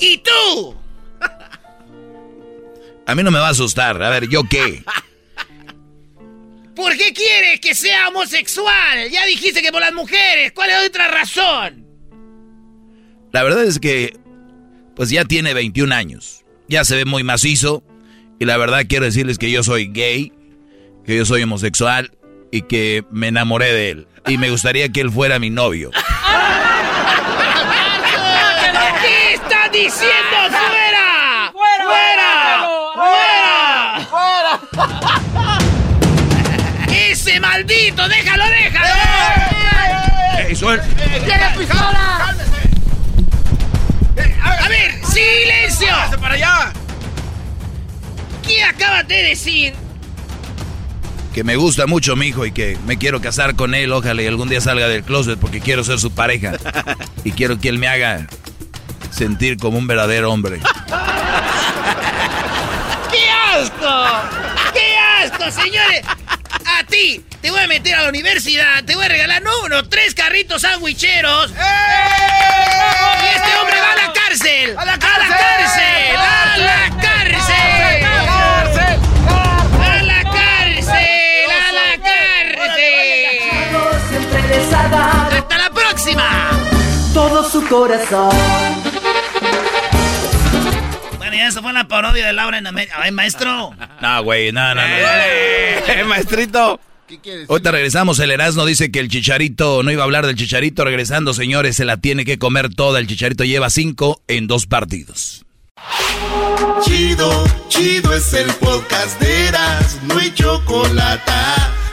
¿Y tú? A mí no me va a asustar. A ver, ¿yo qué? ¿Por qué quieres que sea homosexual? Ya dijiste que por las mujeres. ¿Cuál es otra razón? La verdad es que, pues ya tiene 21 años. Ya se ve muy macizo. Y la verdad quiero decirles que yo soy gay, que yo soy homosexual y que me enamoré de él. Y me gustaría que él fuera mi novio. ¿Qué estás diciendo? ¡Fuera! ¡Fuera! ¡Fuera! ¡Ese maldito! ¡Déjalo, déjalo! ¡Ey, suel- ¡Tiene pistola! Para allá! ¿Qué acabas de decir? Que me gusta mucho mi hijo y que me quiero casar con él. Ojalá y algún día salga del closet porque quiero ser su pareja. Y quiero que él me haga sentir como un verdadero hombre. ¡Qué asco! ¡Qué asco, señores! A ti te voy a meter a la universidad, te voy a regalar no uno, tres carritos sandwicheros. Y este hombre va a la cárcel. ¡A la cárcel! ¡A la cárcel! ¡A la cárcel! ¡A la cárcel! ¡A la cárcel! ¡Hasta la próxima! todo su corazón. Bueno, ya esa fue la parodia de Laura en América. ¡Ay, maestro! No, güey, no, no, no. Eh, maestrito. Ahorita regresamos, el Erasmo dice que el chicharito, no iba a hablar del chicharito, regresando, señores, se la tiene que comer toda, el chicharito lleva cinco en dos partidos. Chido, chido es el podcast de Eras, no hay chocolate.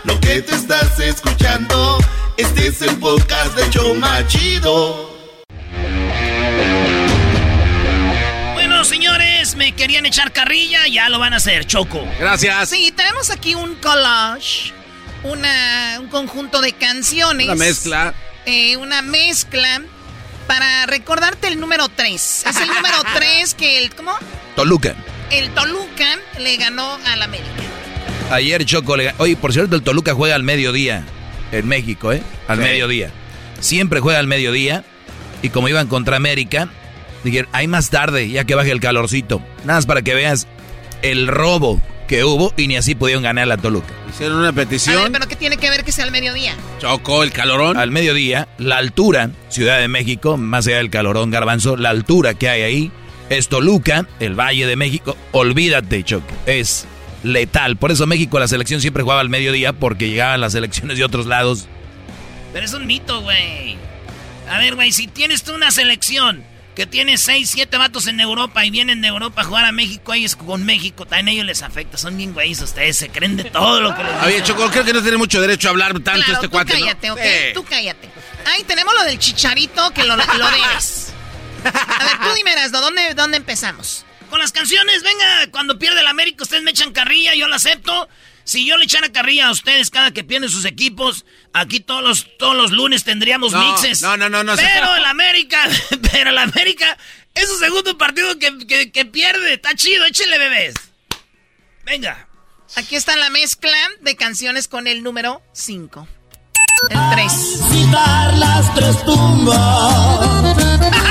Lo que te estás escuchando, este es el podcast de Choma Chido. Bueno, señores, me querían echar carrilla, ya lo van a hacer, Choco. Gracias. Sí, tenemos aquí un collage, una, un conjunto de canciones. Una mezcla. eh, una mezcla para recordarte el número 3. Es el número 3 que el, ¿cómo? Toluca. El Toluca le ganó al América. Ayer Choco le... Oye, por cierto, el Toluca juega al mediodía en México, ¿eh? Al Sí. mediodía. Siempre juega al mediodía. Y como iban contra América, dijeron, hay más tarde, ya que baje el calorcito. Nada más para que veas el robo que hubo y ni así pudieron ganar la Toluca. Hicieron una A ver, petición. pero ¿qué tiene que ver que sea al mediodía? Chocó el calorón. Al mediodía, la altura, Ciudad de México, más allá del calorón garbanzo, la altura que hay ahí es Toluca, el Valle de México. Olvídate, Choco, es letal. Por eso México, la selección siempre jugaba al mediodía porque llegaban las selecciones de otros lados. Pero es un mito, güey. A ver, güey, si tienes tú una selección que tiene 6, 7 vatos en Europa y vienen de Europa a jugar a México, ellos con México, también a ellos les afecta. Son bien güeyes ustedes, se creen de todo lo que les Oye. Choco, creo que no tiene mucho derecho a hablar tanto Claro, este tú cuate, ¿no? cállate, ¿ok? Sí. Tú cállate. Ahí tenemos lo del chicharito que lo, lo debes. A ver, tú dime, Erasno, ¿dónde, ¿dónde empezamos? Con las canciones, venga, cuando pierde el América, ustedes me echan carrilla, yo la acepto. Si yo le echara carrilla a ustedes cada que pierden sus equipos, aquí todos los, todos los lunes tendríamos No, mixes. no, no, no, no. Pero el América, pero el América es su segundo partido que, que- que pierde. Está chido, échenle bebés. Venga. Aquí está la mezcla de canciones con el número 5. El 3. Citar las tres tumbas.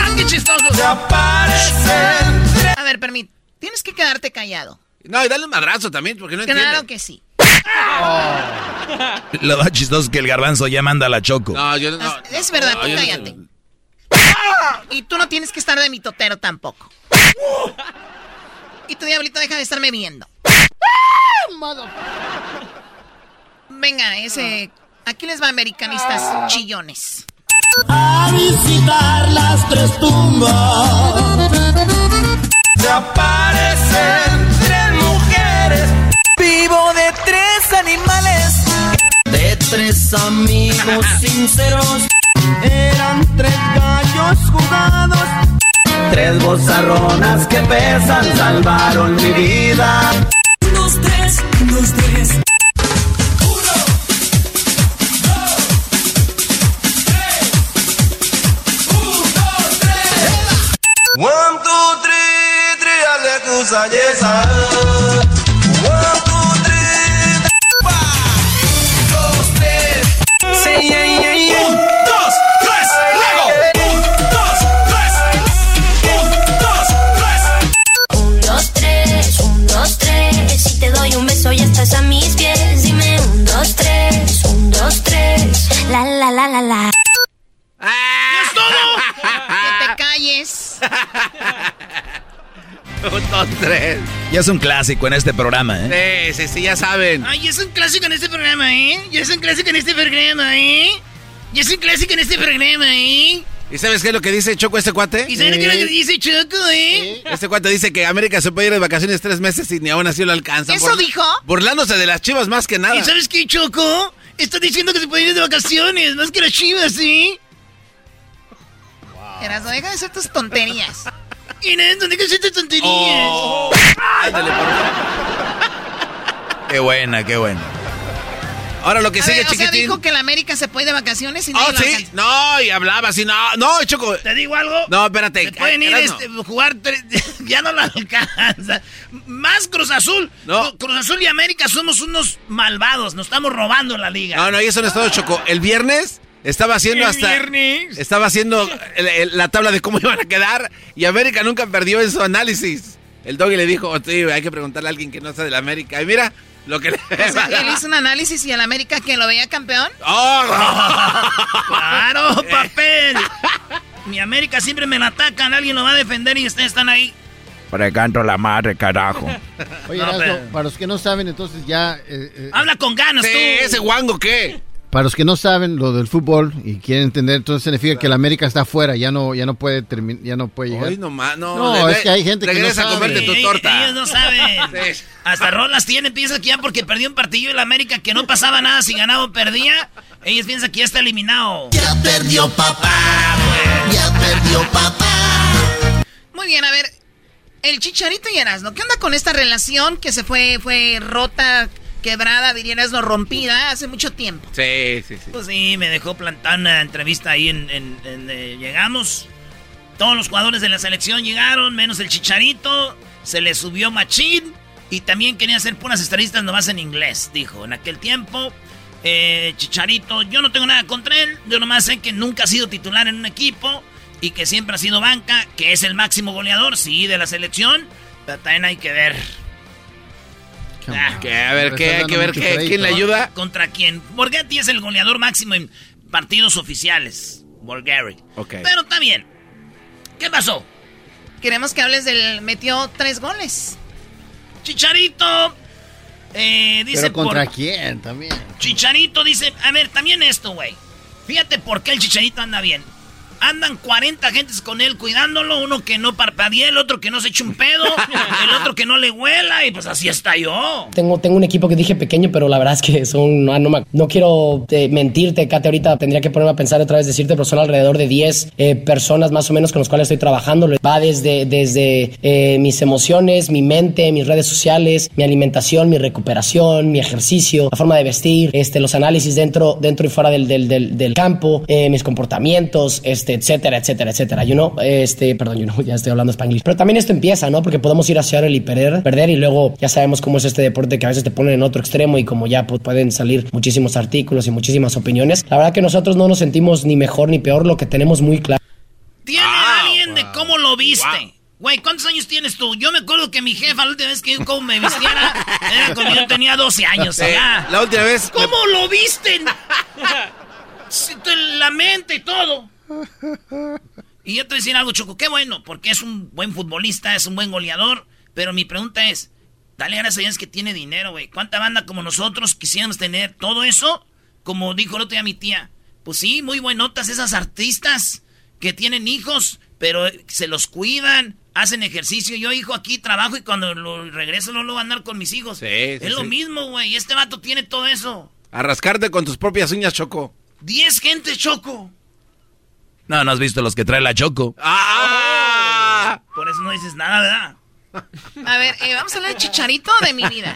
¡Qué chistoso! Se aparecen. A ver, permíteme. Tienes que quedarte callado. No, y dale un madrazo también, porque no entiende. Claro que sí. Lo más chistoso es que el garbanzo ya manda a la choco. No, yo no. Es verdad, no, tú cállate. Y tú no tienes que estar de mi totero tampoco. Y tu diablito deja de estarme viendo. Venga, ese. Aquí les va, americanistas chillones. A visitar las tres tumbas. Se aparecen. Vivo de tres animales. De tres amigos sinceros. Eran tres gallos jugados. Tres bozarronas que pesan salvaron mi vida. Dos, tres, dos, tres. One, two, three, three, aleluya, yes, calles. Un, dos, tres. Ya es un clásico en este programa, ¿eh? Sí, sí, sí, ya saben. Ay, es un clásico en este programa, ¿eh? Ya es un clásico en este programa, ¿eh? Ya es un clásico en este programa, ¿eh? ¿Y sabes qué es lo que dice Choco este cuate? ¿Y sabes qué es lo que dice Choco, eh? Este cuate dice que América se puede ir de vacaciones tres meses y ni aún así lo alcanza. ¿Eso dijo? Burlándose de las chivas más que nada. ¿Y sabes qué, Choco? Está diciendo que se puede ir de vacaciones, más que las chivas, ¿sí? Erasmo, deja de hacer tus tonterías. Y no, no dejes de hacer tonterías. Oh. Ándale, por Qué buena, qué buena. Ahora lo que A sigue, ver, o sea, dijo que la América se puede de vacaciones y no Oh, sí. No, y hablaba así. No, no, Choco. ¿Te digo algo? No, espérate. Se pueden ir Erasmo. este, jugar tres, ya no la alcanza. Más Cruz Azul. Cruz Azul y América somos unos malvados, nos estamos robando la liga. No, no, y eso no es todo, Choco. El viernes estaba haciendo hasta. viernes. Estaba haciendo el- el- la tabla de cómo iban a quedar y América nunca perdió en su análisis. El doggy le dijo, "Oh, sí, hay que preguntarle a alguien que no sea de la América. Y mira lo que le. O sea, él hizo un análisis y el América que lo veía campeón. ¡Oh! ¡Claro, papel! Mi América siempre me la atacan, alguien lo va a defender y ustedes están ahí. Precanto la madre, carajo. Oye, No, Erasmo, pero- para los que no saben, entonces ya... eh, eh, Habla con ganas Sí, tú. ese guango, ¿qué? Para los que no saben lo del fútbol y quieren entender, entonces significa que el América está afuera, ya no, ya no puede terminar, ya no puede llegar. Hoy nomás, no. No, de- es que hay gente que no regresa sabe. a comerte tu torta. Ellos no saben. Hasta rolas tienen, piensan que ya porque perdió un partido y la América que no pasaba nada si ganaba o perdía, ellos piensan que ya está eliminado. Ya perdió papá. Ya perdió papá. Muy bien, a ver. El Chicharito y Erasmo, ¿qué onda con esta relación que se fue, fue rota, quebrada, diría Erasmo, rompida hace mucho tiempo? Sí, sí, sí. Pues sí, me dejó plantar una entrevista ahí en... en- en, eh, llegamos, todos los jugadores de la selección llegaron, menos el Chicharito, se le subió machín y también quería hacer puras estadistas nomás en inglés, dijo. En aquel tiempo, eh, Chicharito, yo no tengo nada contra él, yo nomás sé que nunca ha sido titular en un equipo y que siempre ha sido banca, que es el máximo goleador, sí, de la selección, pero también hay que ver... Ah, Que, a ver, ¿qué? Hay que ver qué, quién le ayuda. ¿Contra quién? Borghetti es el goleador máximo en partidos oficiales. Borghetti. Ok. Pero está bien. ¿Qué pasó? Queremos que hables del... Metió tres goles. Chicharito. eh, dice Pero contra por- quién también. Chicharito dice, a ver, también esto, güey. Fíjate por qué el Chicharito anda bien. Andan 40 gentes con él cuidándolo, uno que no parpadee, el otro que no se eche un pedo, el otro que no le huela, y pues así está yo. Tengo, tengo un equipo que dije pequeño, pero la verdad es que son. No, no, no quiero eh, mentirte, Kate. Ahorita tendría que ponerme a pensar otra vez, decirte, pero son alrededor de 10 eh, personas más o menos con las cuales estoy trabajando. Va desde, desde eh, mis emociones, mi mente, mis redes sociales, mi alimentación, mi recuperación, mi ejercicio, la forma de vestir, este, los análisis dentro, dentro y fuera del, del, del, del campo, mis comportamientos, este, este, etcétera, etcétera, etcétera. You know, este, perdón, you know, ya estoy hablando español. Pero también esto empieza, ¿no? Porque podemos ir hacia y perder, perder y luego ya sabemos cómo es este deporte que a veces te ponen en otro extremo y como ya pues, pueden salir muchísimos artículos y muchísimas opiniones. La verdad que nosotros no nos sentimos ni mejor ni peor, lo que tenemos muy claro. ¿Tiene alguien de cómo lo viste? Güey, ¿cuántos años tienes tú? Yo me acuerdo que mi jefa la última vez que yo como me vistiera era cuando yo tenía 12 años. Sí, la última vez. ¿Cómo lo visten? la mente y todo. Y yo te voy a decir algo, Choco. Qué bueno, porque es un buen futbolista, es un buen goleador. Pero mi pregunta es, dale gracias a Dios que tiene dinero, güey. ¿Cuánta banda como nosotros quisiéramos tener todo eso? Como dijo el otro día mi tía. Pues sí, muy buenotas esas artistas que tienen hijos, pero se los cuidan, hacen ejercicio. Yo, hijo, aquí trabajo y cuando lo regreso no lo voy a andar con mis hijos. es lo mismo, güey. Este vato tiene todo eso. A rascarte con tus propias uñas, Choco. Diez gente, Choco. No, no has visto los que trae la Choco. ¡Ah! Por eso no dices nada, ¿verdad? A ver, eh, vamos a hablar de Chicharito de mi vida.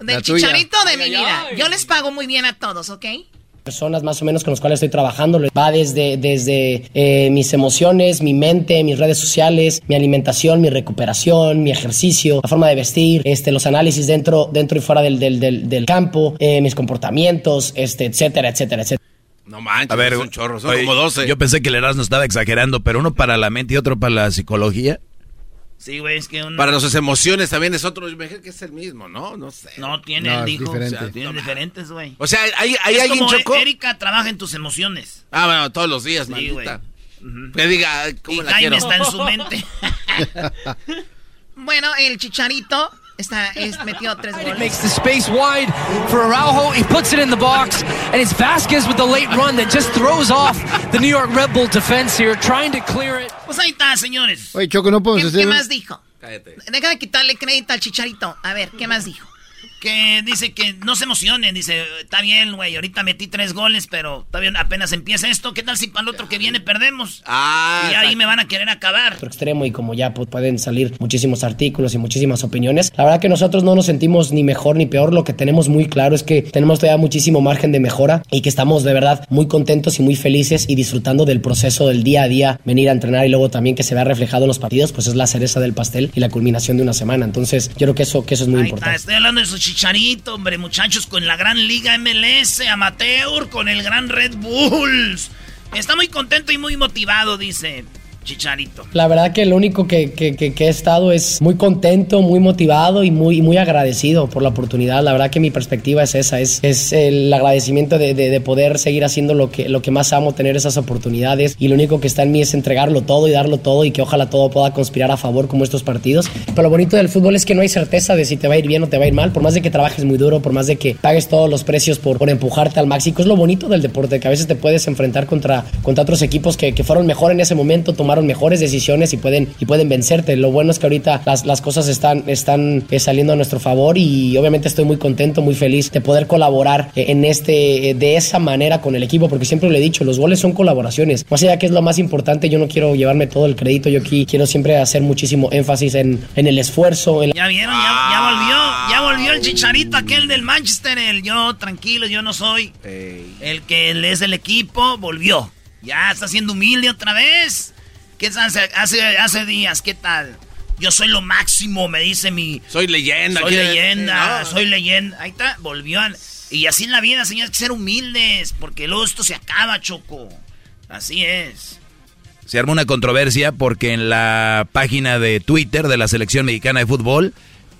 Del Chicharito de mi vida. Yo les pago muy bien a todos, ¿ok? personas más o menos con las cuales estoy trabajando. Va desde, desde eh, mis emociones, mi mente, mis redes sociales, mi alimentación, mi recuperación, mi ejercicio, la forma de vestir, este, los análisis dentro, dentro y fuera del, del, del, campo, eh, mis comportamientos, este, etcétera, etcétera, etcétera. No manches, a ver, un chorro, son como 12. Yo pensé que el Erasmo estaba exagerando, pero uno para la mente y otro para la psicología. Sí, güey, es que Para las emociones también es otro, me que es el mismo, ¿no? No sé. No, tiene, el dijo. O sea, tienen diferentes, güey. O sea, ¿hay, hay es alguien como chocó? Erika trabaja en tus emociones. Ah, bueno, todos los días, sí, güey. Que diga, ¿cómo y la Jaime quiero? está en su mente. bueno, el chicharito Está, es, metió tres goles. Makes the space wide for Araujo. He puts it in the box. And it's Vasquez with the late run that just throws off the New York Red Bull defense here, trying to clear it. Pues ahí está, señores. Oye, Choco, no podemos ¿Qué, hacer... ¿Qué más dijo? Cállate. Deja de quitarle crédito al chicharito. A ver, ¿qué más dijo? Que dice que no se emocionen. Dice, está bien, güey, ahorita metí tres goles, pero todavía apenas empieza esto. ¿Qué tal si para el otro que viene perdemos? Ah, y ahí me van a querer acabar. Otro extremo y como ya pues, pueden salir muchísimos artículos y muchísimas opiniones, la verdad que nosotros no nos sentimos ni mejor ni peor. Lo que tenemos muy claro es que tenemos todavía muchísimo margen de mejora y que estamos de verdad muy contentos y muy felices y disfrutando del proceso del día a día, venir a entrenar y luego también que se vea reflejado en los partidos, pues es la cereza del pastel y la culminación de una semana. Entonces, yo creo que eso, que eso es muy Ahí importante. Está, estoy hablando de su chicharito, hombre, muchachos, con la gran liga MLS, amateur, con el gran Red Bulls. Está muy contento y muy motivado, dice Chicharito. La verdad que lo único que, que, que, que he estado es muy contento, muy motivado y muy, muy agradecido por la oportunidad. La verdad que mi perspectiva es esa, es, es el agradecimiento de, de, de, poder seguir haciendo lo que, lo que más amo, tener esas oportunidades. Y lo único que está en mí es entregarlo todo y darlo todo y que ojalá todo pueda conspirar a favor como estos partidos. Pero lo bonito del fútbol es que no hay certeza de si te va a ir bien o te va a ir mal. Por más de que trabajes muy duro, por más de que pagues todos los precios por, por empujarte al máximo. Es lo bonito del deporte, que a veces te puedes enfrentar contra, contra otros equipos que, que fueron mejor en ese momento, tomaron mejores decisiones y pueden, y pueden vencerte. Lo bueno es que ahorita las, las cosas están, están eh, saliendo a nuestro favor y obviamente estoy muy contento, muy feliz de poder colaborar eh, en este, eh, de esa manera con el equipo, porque siempre lo he dicho, los goles son colaboraciones. Más allá que es lo más importante, yo no quiero llevarme todo el crédito, yo aquí quiero siempre hacer muchísimo énfasis en, en el esfuerzo. En... Ya vieron, ya, ya, volvió, ya volvió el chicharito aquel del Manchester, el yo tranquilo, yo no soy el que es del equipo, volvió. Ya está siendo humilde otra vez. ¿Qué hace, hace, hace días? ¿Qué tal? Yo soy lo máximo, me dice mi... Soy leyenda. Soy ¿qué? leyenda, No. soy leyenda. Ahí está, volvió. al- Y así en la vida, señores, hay que ser humildes, porque luego esto se acaba, Choco. Así es. Se armó una controversia porque en la página de Twitter de la selección mexicana de fútbol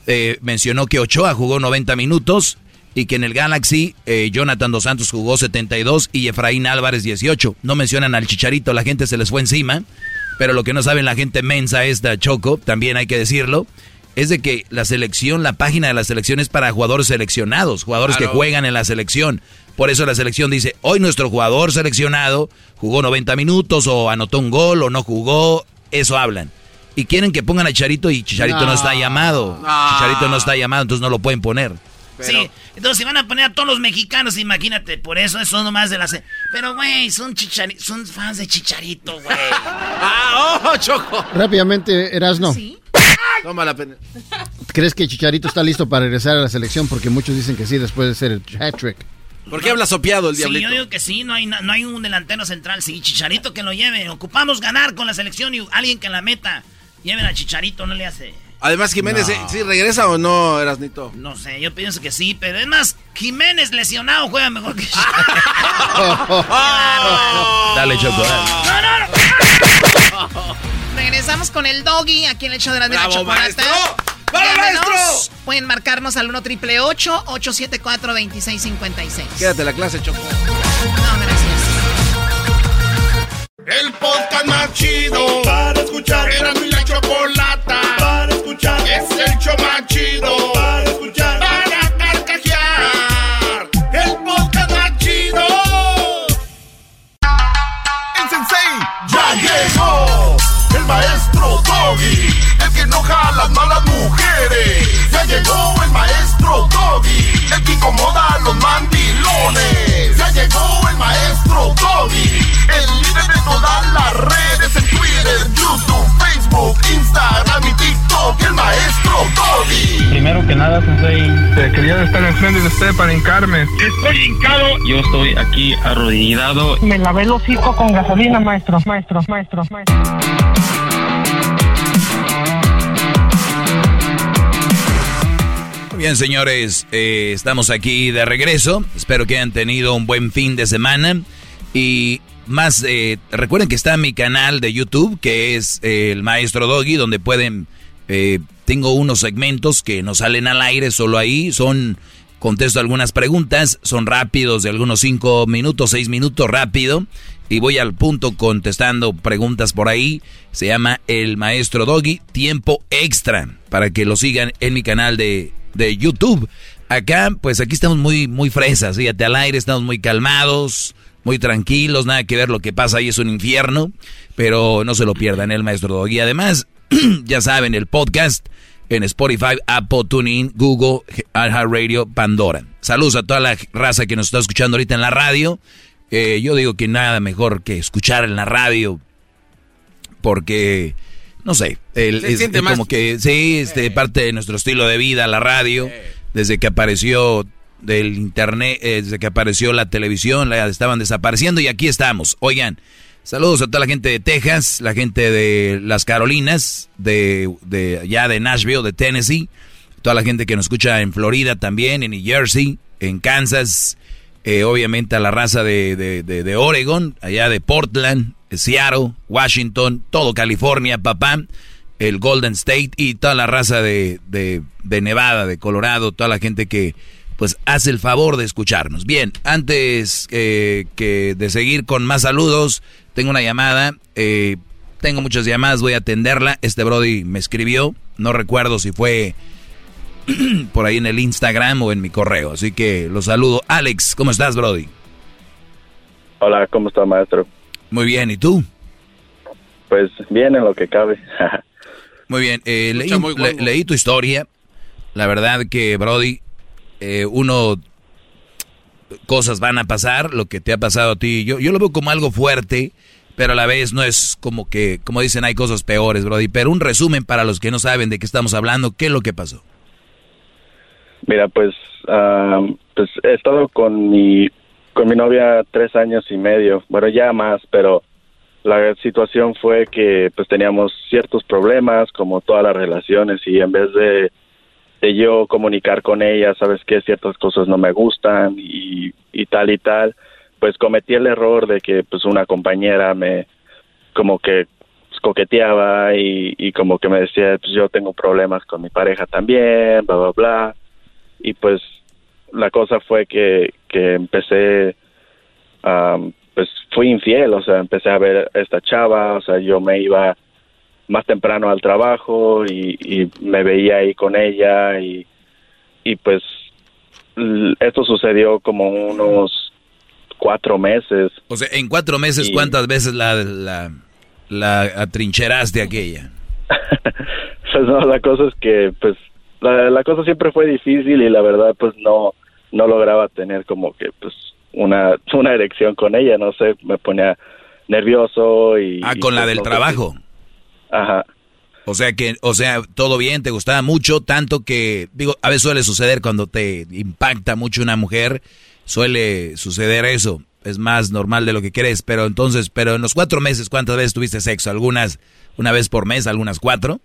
eh, mencionó que Ochoa jugó 90 minutos y que en el Galaxy eh, Jonathan Dos Santos jugó 72 y Efraín Álvarez 18. No mencionan al Chicharito, la gente se les fue encima, pero lo que no saben la gente mensa esta Choco, también hay que decirlo, es de que la selección, la página de la selección es para jugadores seleccionados, jugadores Claro. que juegan en la selección. Por eso la selección dice, hoy nuestro jugador seleccionado jugó 90 minutos o anotó un gol o no jugó, eso hablan. Y quieren que pongan a Chicharito y Chicharito no, No. está llamado. No. Chicharito no está llamado, entonces no lo pueden poner. Sí, entonces si van a poner a todos los mexicanos, imagínate, por eso eso nomás de la... se- Pero, güey, son, chichari- son fans de Chicharito, güey. ¡Ah, oh, Choco! Rápidamente, Erasno, Toma la pena. ¿crees que Chicharito está listo para regresar a la selección? Porque muchos dicen que sí, después de ser el hat-trick. ¿Por qué habla sopeado el Sí, diablito? yo digo que sí, no hay, no hay un delantero central. Sí, Chicharito que lo lleve. Ocupamos ganar con la selección y alguien que la meta. Lleven a Chicharito, no le hace. Además, Jiménez, No. eh, ¿sí regresa o no, Erasnito? No sé, yo pienso que sí, pero es más, Jiménez lesionado juega mejor que Dale, Choco. dale. Regresamos con el doggy aquí en el show de la de la ¡Bravo, chocolata. Llámenos. maestro! Pueden marcarnos al 1 triple 874 2656 Quédate la clase, Choco. El podcast más chido para escuchar. Era mi la chocolata para escuchar. Es el show más chido para escuchar. Para carcajear. El podcast más chido. El sensei ya llegó. El maestro Doggy. El que enoja a las malas mujeres. Ya llegó el maestro Doggy. El que incomoda a los mandilones. Ya llegó el maestro Doggy. El líder de todas las redes. En Twitter, YouTube, Facebook, Instagram Primero que nada, Sensei, quería estar enfrente de usted para hincarme. Estoy hincado. Yo estoy aquí arrodillado. Me lavé el hocico con gasolina, maestro, maestro, maestro, maestro. Muy bien, señores, eh, estamos aquí de regreso. Espero que hayan tenido un buen fin de semana. Y más, eh, recuerden que está mi canal de YouTube, que es eh, el Maestro Doggy, donde pueden... eh, tengo unos segmentos que no salen al aire solo ahí. Son... Contesto algunas preguntas, son rápidos, de algunos cinco minutos, seis minutos rápido. Y voy al punto contestando preguntas por ahí. Se llama El Maestro Doggy, tiempo extra, para que lo sigan en mi canal de, de YouTube. Acá, pues aquí estamos muy, muy fresas, fíjate, al aire estamos muy calmados, muy tranquilos, nada que ver lo que pasa ahí es un infierno, pero no se lo pierdan el Maestro Doggy. Además, ya saben, el podcast en Spotify, Apple, TuneIn, Google, Radio, Pandora. Saludos a toda la raza que nos está escuchando ahorita en la radio. Eh, yo digo que nada mejor que escuchar en la radio porque, no sé, el, Se es, siente es más- como que sí, este, parte de nuestro estilo de vida, la radio, desde que apareció del internet, eh, desde que apareció la televisión, la estaban desapareciendo y aquí estamos. Oigan, saludos a toda la gente de Texas, la gente de las Carolinas, de, de ya de Nashville, de Tennessee, toda la gente que nos escucha en Florida también, en New Jersey, en Kansas, eh, obviamente a la raza de, de, de, de Oregon, allá de Portland, Seattle, Washington, todo California, papá, el Golden State y toda la raza de, de, de Nevada, de Colorado, toda la gente que pues hace el favor de escucharnos. Bien, antes eh, que de seguir con más saludos, tengo una llamada, eh, tengo muchas llamadas, voy a atenderla. Este Brody me escribió, no recuerdo si fue por ahí en el Instagram o en mi correo, así que los saludo. Alex, ¿cómo estás, Brody? Hola, ¿cómo está, maestro? Muy bien, ¿y tú? Pues bien en lo que cabe. Muy bien, eh, leí, muy le- leí tu historia. La verdad que, Brody, eh, uno, cosas van a pasar, lo que te ha pasado a ti. Yo, yo lo veo como algo fuerte, pero a la vez no es como que, como dicen, hay cosas peores, Brody. Pero un resumen para los que no saben de qué estamos hablando, ¿qué es lo que pasó? Mira, pues, ah, pues he estado con mi con mi novia tres años y medio, bueno ya más, pero la situación fue que pues teníamos ciertos problemas como todas las relaciones y en vez de, de yo comunicar con ella, sabes que ciertas cosas no me gustan y, y tal y tal, pues cometí el error de que pues una compañera me como que coqueteaba y, y como que me decía pues yo tengo problemas con mi pareja también, bla bla bla. Y pues la cosa fue que, que empecé, am, pues fui infiel, o sea, empecé a ver a esta chava, o sea, yo me iba más temprano al trabajo y, y me veía ahí con ella y, y pues esto sucedió como unos cuatro meses. O sea, en cuatro meses, Y- ¿cuántas veces la, la, la atrincheraste aquella? Pues no, la cosa es que pues la, la cosa siempre fue difícil y la verdad pues no no lograba tener como que pues una una erección con ella, no sé, me ponía nervioso y Ah, y, con la pues, del no trabajo. Ajá. O sea que, o sea, todo bien, te gustaba mucho, tanto que, digo, a veces suele suceder cuando te impacta mucho una mujer, suele suceder eso. Es más normal de lo que crees, pero entonces, pero en los cuatro meses, ¿cuántas veces tuviste sexo? ¿Algunas una vez por mes, algunas cuatro?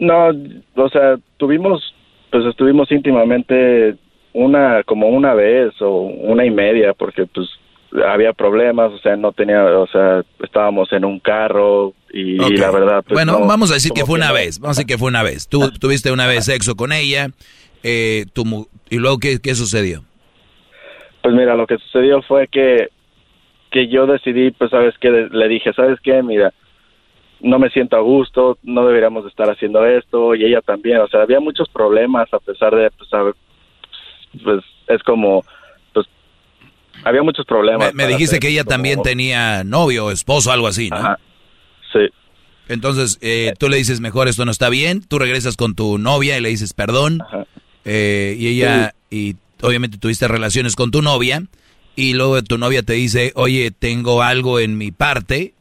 No, o sea, tuvimos, pues estuvimos íntimamente una, como una vez o una y media, porque pues había problemas, o sea, no tenía, o sea, estábamos en un carro y, la verdad. Pues, bueno, vamos a decir que fue una vez, vamos a decir que fue una vez. Tú tuviste una vez sexo con ella, eh, tu, y luego ¿qué, qué sucedió? Pues mira, lo que sucedió fue que que yo decidí, pues sabes que le dije, sabes qué, mira, no me siento a gusto, no deberíamos estar haciendo esto y ella también, o sea, había muchos problemas a pesar de, pues, saber, pues es como, había muchos problemas. Me, dijiste que ella también tenía novio, esposo, algo así, ¿no? Sí. Entonces, eh, tú le dices, mejor esto no está bien, tú regresas con tu novia y le dices perdón, eh, y ella, y obviamente tuviste relaciones con tu novia, y luego tu novia te dice, oye, tengo algo en mi parte,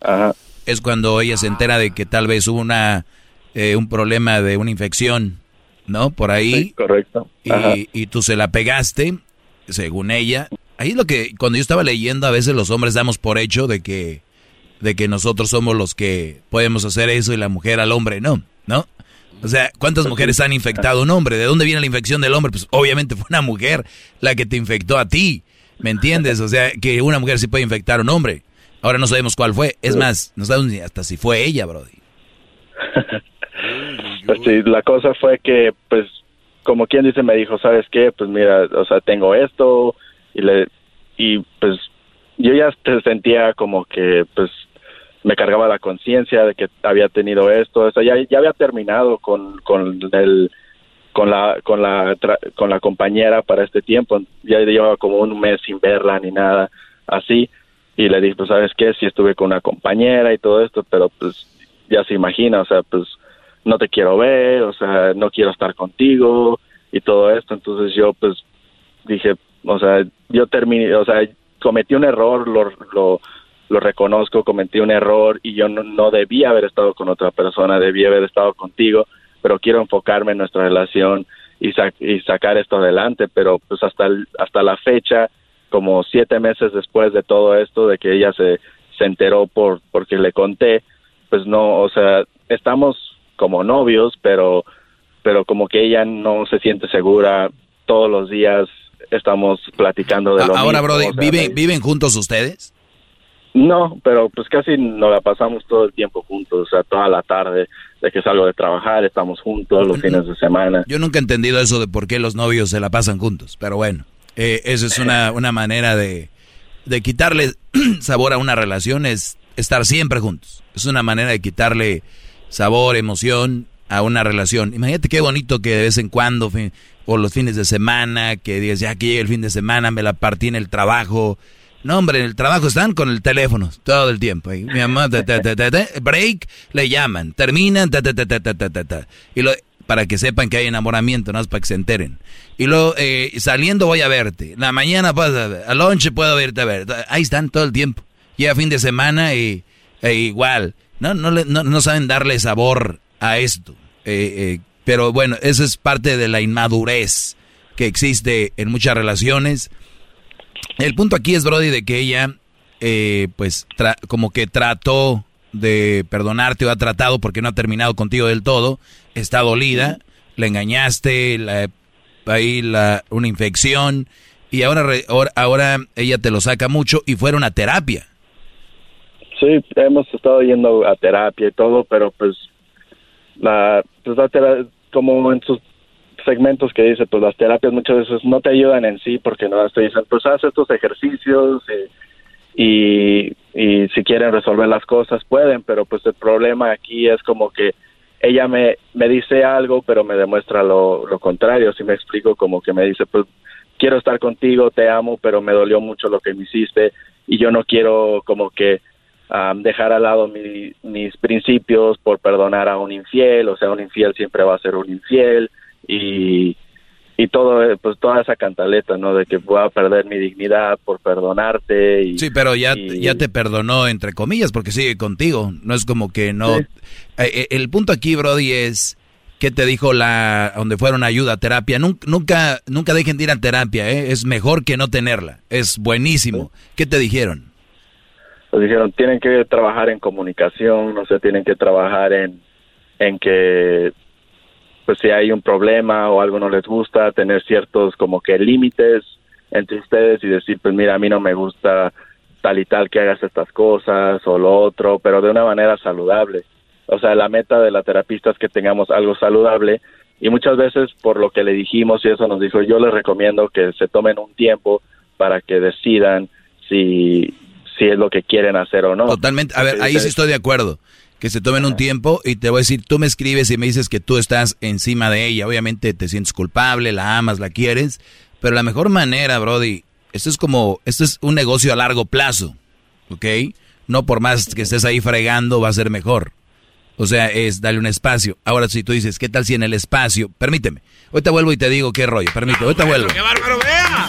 Ajá es cuando ella se entera de que tal vez hubo una, eh, un problema de una infección, ¿no? Por ahí. correcto. Y, y, tú se la pegaste, según ella. Ahí es lo que, cuando yo estaba leyendo, a veces los hombres damos por hecho de que, de que nosotros somos los que podemos hacer eso y la mujer al hombre no, ¿no? O sea, ¿cuántas mujeres han infectado a un hombre? ¿De dónde viene la infección del hombre? Pues obviamente fue una mujer la que te infectó a ti. ¿Me entiendes? O sea, que una mujer sí puede infectar a un hombre. Ahora no sabemos cuál fue. Es más, no sabemos ni hasta si fue ella, Brody. pues sí, la cosa fue que, pues, como quien dice, me dijo, ¿sabes qué? Pues mira, o sea, tengo esto y le y pues yo ya te sentía como que, pues, me cargaba la conciencia de que había tenido esto, o sea, ya, ya había terminado con, con el con la con la con la compañera para este tiempo, ya llevaba como un mes sin verla ni nada así y le dije, pues, ¿sabes qué? Si estuve con una compañera y todo esto, pero pues ya se imagina, o sea, pues no te quiero ver, o sea, no quiero estar contigo y todo esto. Entonces yo pues dije, o sea, yo terminé, o sea, cometí un error, lo, lo, lo reconozco, cometí un error y yo no, no debía haber estado con otra persona, debía haber estado contigo, pero quiero enfocarme en nuestra relación y, y sacar esto adelante, pero pues hasta, hasta la fecha como siete meses después de todo esto, de que ella se, se enteró por porque le conté, pues no, o sea, estamos como novios, pero pero como que ella no se siente segura todos los días estamos platicando de lo Ahora, mismo, Brody, ¿viven, ¿viven juntos ustedes? No, pero pues casi nos la pasamos todo el tiempo juntos, o sea, toda la tarde, de que salgo de trabajar, estamos juntos los fines de semana. Yo nunca he entendido eso de por qué los novios se la pasan juntos, pero bueno. Eh, eso es una, una manera de, de quitarle sabor a una relación, es estar siempre juntos. Es una manera de quitarle sabor, emoción a una relación. Imagínate qué bonito que de vez en cuando, o los fines de semana, que digas, ya que llega el fin de semana, me la partí en el trabajo. No, hombre, en el trabajo están con el teléfono todo el tiempo. Mi mamá, break, le llaman, terminan, y lo, para que sepan que hay enamoramiento, no es para que se enteren. Y luego, eh, saliendo voy a verte. La mañana, pues, a lunch puedo verte a ver. Ahí están todo el tiempo. Y a fin de semana y, e igual. No, no, no, no, saben darle sabor a esto. Eh, eh, pero bueno, eso es parte de la inmadurez que existe en muchas relaciones. El punto aquí es, Brody, de que ella, pues, como que trató de perdonarte o ha tratado porque no ha terminado contigo del todo, está dolida, le engañaste, la, ahí la, una infección y ahora, ahora, ella te lo saca mucho y fueron a terapia. Sí, hemos estado yendo a terapia y todo, pero pues la, pues como en sus segmentos que dice, pues las terapias muchas veces no te ayudan en sí porque no te dicen, pues haz estos ejercicios y, y si quieren resolver las cosas pueden, pero pues el problema aquí es como que ella me, me dice algo, pero me demuestra lo, lo contrario, si me explico, como que me dice, pues quiero estar contigo, te amo, pero me dolió mucho lo que me hiciste y yo no quiero como que dejar al lado mis principios por perdonar a un infiel, o sea, un infiel siempre va a ser un infiel y, y todo, eh, pues toda esa cantaleta, ¿no? De que voy a perder mi dignidad por perdonarte. Y, sí, pero ya, ya te perdonó, entre comillas, porque sigue contigo. No es como que no. Eh, eh, el punto aquí, Brody, es ¿Qué te dijo la donde fueron ayuda terapia? Nunca, nunca, dejen de ir a terapia, ¿eh? es mejor que no tenerla, es buenísimo. ¿Qué te dijeron? Pues dijeron, tienen que trabajar en comunicación, no sé, tienen que trabajar en, en que, pues si hay un problema o algo no les gusta, tener ciertos como que límites entre ustedes y decir, pues mira, a mí no me gusta tal y tal que hagas estas cosas o lo otro, pero de una manera saludable o sea, la meta de la terapista es que tengamos algo saludable y muchas veces por lo que le dijimos y eso nos dijo, yo les recomiendo que se tomen un tiempo para que decidan si, si es lo que quieren hacer o no. Totalmente, a ver, ahí sí estoy de acuerdo, que se tomen un tiempo y te voy a decir, tú me escribes y me dices que tú estás encima de ella, obviamente te sientes culpable, la amas, la quieres, pero la mejor manera, Brody, esto es como, esto es un negocio a largo plazo, ¿ok? No por más que estés ahí fregando va a ser mejor. O sea, es darle un espacio. Ahora, si tú dices, ¿qué tal si en el espacio? Permíteme. Ahorita vuelvo y te digo qué rollo. Permíteme, ahorita vuelvo. ¡Qué bárbaro, vea!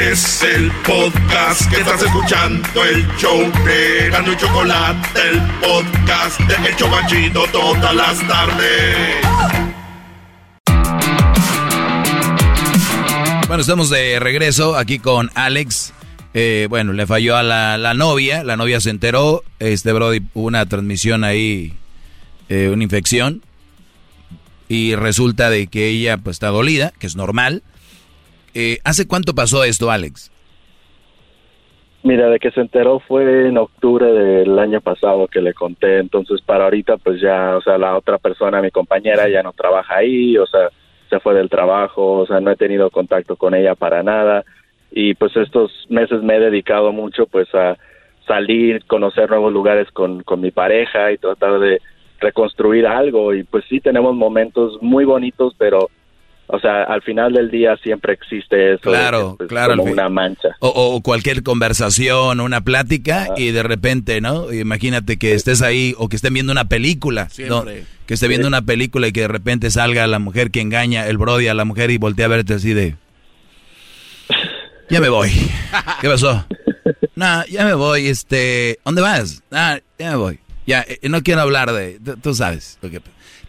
Es el podcast que estás escuchando, el show de Gano y Chocolate, el podcast de El Chobachito todas las tardes. Bueno, estamos de regreso aquí con Alex eh, bueno, le falló a la, novia, la novia se enteró, este Brody una transmisión ahí, eh, una infección, y resulta de que ella pues está dolida, que es normal. Eh, ¿Hace cuánto pasó esto, Alex? Mira, de que se enteró fue en octubre del año pasado que le conté, entonces para ahorita pues ya, o sea, la otra persona, mi compañera, ya no trabaja ahí, o sea, se fue del trabajo, o sea, no he tenido contacto con ella para nada. Y pues estos meses me he dedicado mucho pues a salir, conocer nuevos lugares con, con mi pareja y tratar de reconstruir algo. Y pues sí tenemos momentos muy bonitos pero o sea, al final del día siempre existe eso. Claro, pues, claro. Como una mancha. O, cualquier conversación, una plática y de repente, ¿no? Imagínate que estés ahí o que estén viendo una película. Que esté viendo una película y que de repente salga la mujer que engaña el brody a la mujer y voltea a verte así de... Ya me voy. ¿Qué pasó? No, ya me voy, este, ¿dónde vas? Ah, ya me voy. Ya, eh, no quiero hablar de, tú sabes. Eh,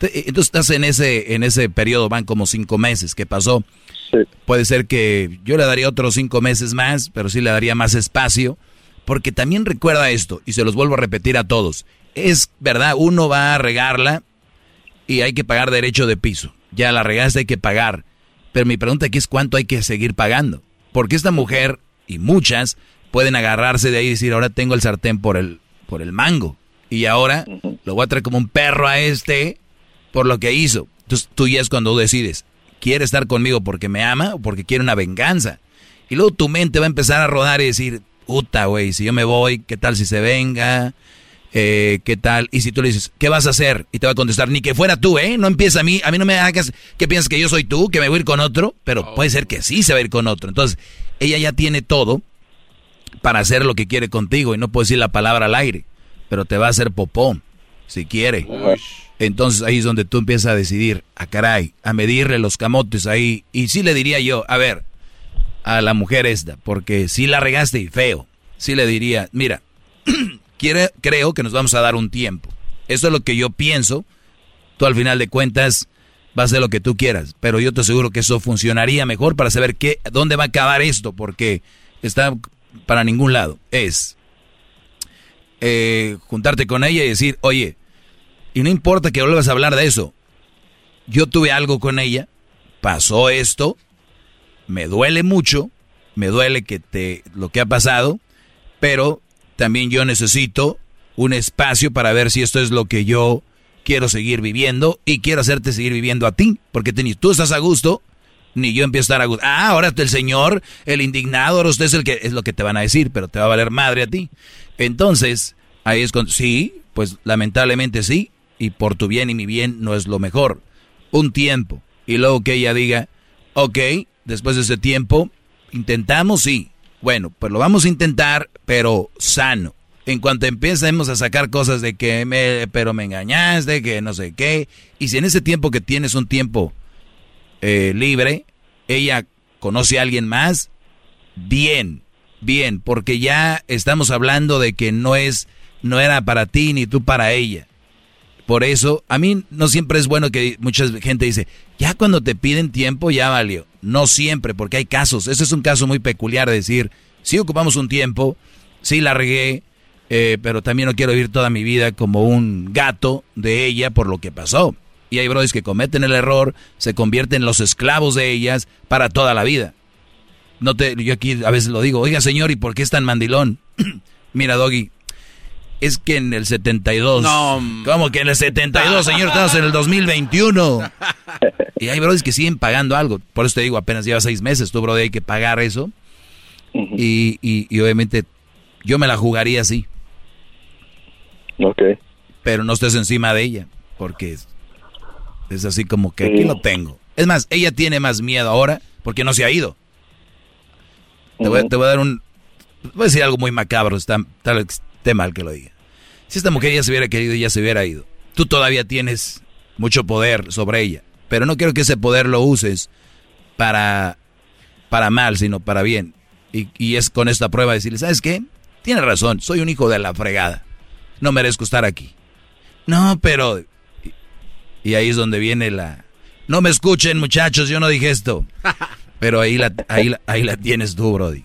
entonces estás en ese, en ese periodo, van como cinco meses, ¿qué pasó? Puede ser que yo le daría otros cinco meses más, pero sí le daría más espacio, porque también recuerda esto, y se los vuelvo a repetir a todos, es verdad, uno va a regarla y hay que pagar derecho de piso. Ya la regaste, hay que pagar. Pero mi pregunta aquí es cuánto hay que seguir pagando. Porque esta mujer y muchas pueden agarrarse de ahí y decir, ahora tengo el sartén por el, por el mango. Y ahora lo voy a traer como un perro a este por lo que hizo. Entonces tú ya es cuando decides, ¿quiere estar conmigo porque me ama o porque quiere una venganza? Y luego tu mente va a empezar a rodar y decir, puta, güey, si yo me voy, ¿qué tal si se venga? Eh, ¿Qué tal? Y si tú le dices, ¿qué vas a hacer? Y te va a contestar, ni que fuera tú, ¿eh? No empieza a mí, a mí no me hagas que piensas que yo soy tú, que me voy a ir con otro, pero oh. puede ser que sí se va a ir con otro. Entonces, ella ya tiene todo para hacer lo que quiere contigo y no puede decir la palabra al aire, pero te va a hacer popó, si quiere. Entonces ahí es donde tú empiezas a decidir, a ah, caray, a medirle los camotes ahí. Y sí le diría yo, a ver, a la mujer esta, porque si la regaste y feo, sí le diría, mira, quiere, creo que nos vamos a dar un tiempo. Eso es lo que yo pienso. Tú al final de cuentas vas a hacer lo que tú quieras, pero yo te aseguro que eso funcionaría mejor para saber qué, dónde va a acabar esto, porque está para ningún lado. Es eh, juntarte con ella y decir, oye, y no importa que vuelvas a hablar de eso. Yo tuve algo con ella, pasó esto, me duele mucho, me duele que te lo que ha pasado, pero también yo necesito un espacio para ver si esto es lo que yo quiero seguir viviendo y quiero hacerte seguir viviendo a ti, porque ni tú estás a gusto, ni yo empiezo a estar a gusto. Ah, ahora el señor, el indignado, ahora usted es el que es lo que te van a decir, pero te va a valer madre a ti. Entonces, ahí es cuando, sí, pues lamentablemente sí, y por tu bien y mi bien no es lo mejor. Un tiempo, y luego que ella diga, ok, después de ese tiempo, intentamos, sí. Bueno, pues lo vamos a intentar, pero sano. En cuanto empecemos a sacar cosas de que me, pero me engañaste, que no sé qué, y si en ese tiempo que tienes un tiempo eh, libre, ella conoce a alguien más, bien, bien, porque ya estamos hablando de que no es, no era para ti ni tú para ella. Por eso, a mí no siempre es bueno que mucha gente dice, ya cuando te piden tiempo ya valió. No siempre, porque hay casos. Ese es un caso muy peculiar de decir, sí ocupamos un tiempo, sí la regué, eh, pero también no quiero vivir toda mi vida como un gato de ella por lo que pasó. Y hay brothers que cometen el error, se convierten en los esclavos de ellas para toda la vida. No te, yo aquí a veces lo digo, oiga señor, ¿y por qué es tan mandilón? Mira, Doggy, es que en el 72. No. ¿Cómo que en el 72, señor? Estamos en el 2021. Y hay brothers que siguen pagando algo. Por eso te digo, apenas lleva seis meses, tú, brother, hay que pagar eso. y, y, obviamente yo me la jugaría así. Ok. Pero no estés encima de ella, porque es, es así como que aquí lo tengo. Es más, ella tiene más miedo ahora porque no se ha ido. te, voy, te, voy, a dar un... Voy a decir algo muy macabro, está, tal, mal que lo diga. Si esta mujer ya se hubiera querido y ya se hubiera ido, tú todavía tienes mucho poder sobre ella. Pero no quiero que ese poder lo uses para, para mal, sino para bien. Y, y es con esta prueba decirle, ¿sabes qué? Tienes razón, soy un hijo de la fregada. No merezco estar aquí. No, pero... Y, ahí es donde viene la... No me escuchen, muchachos, yo no dije esto. Pero ahí la, ahí, ahí la tienes tú, Brody.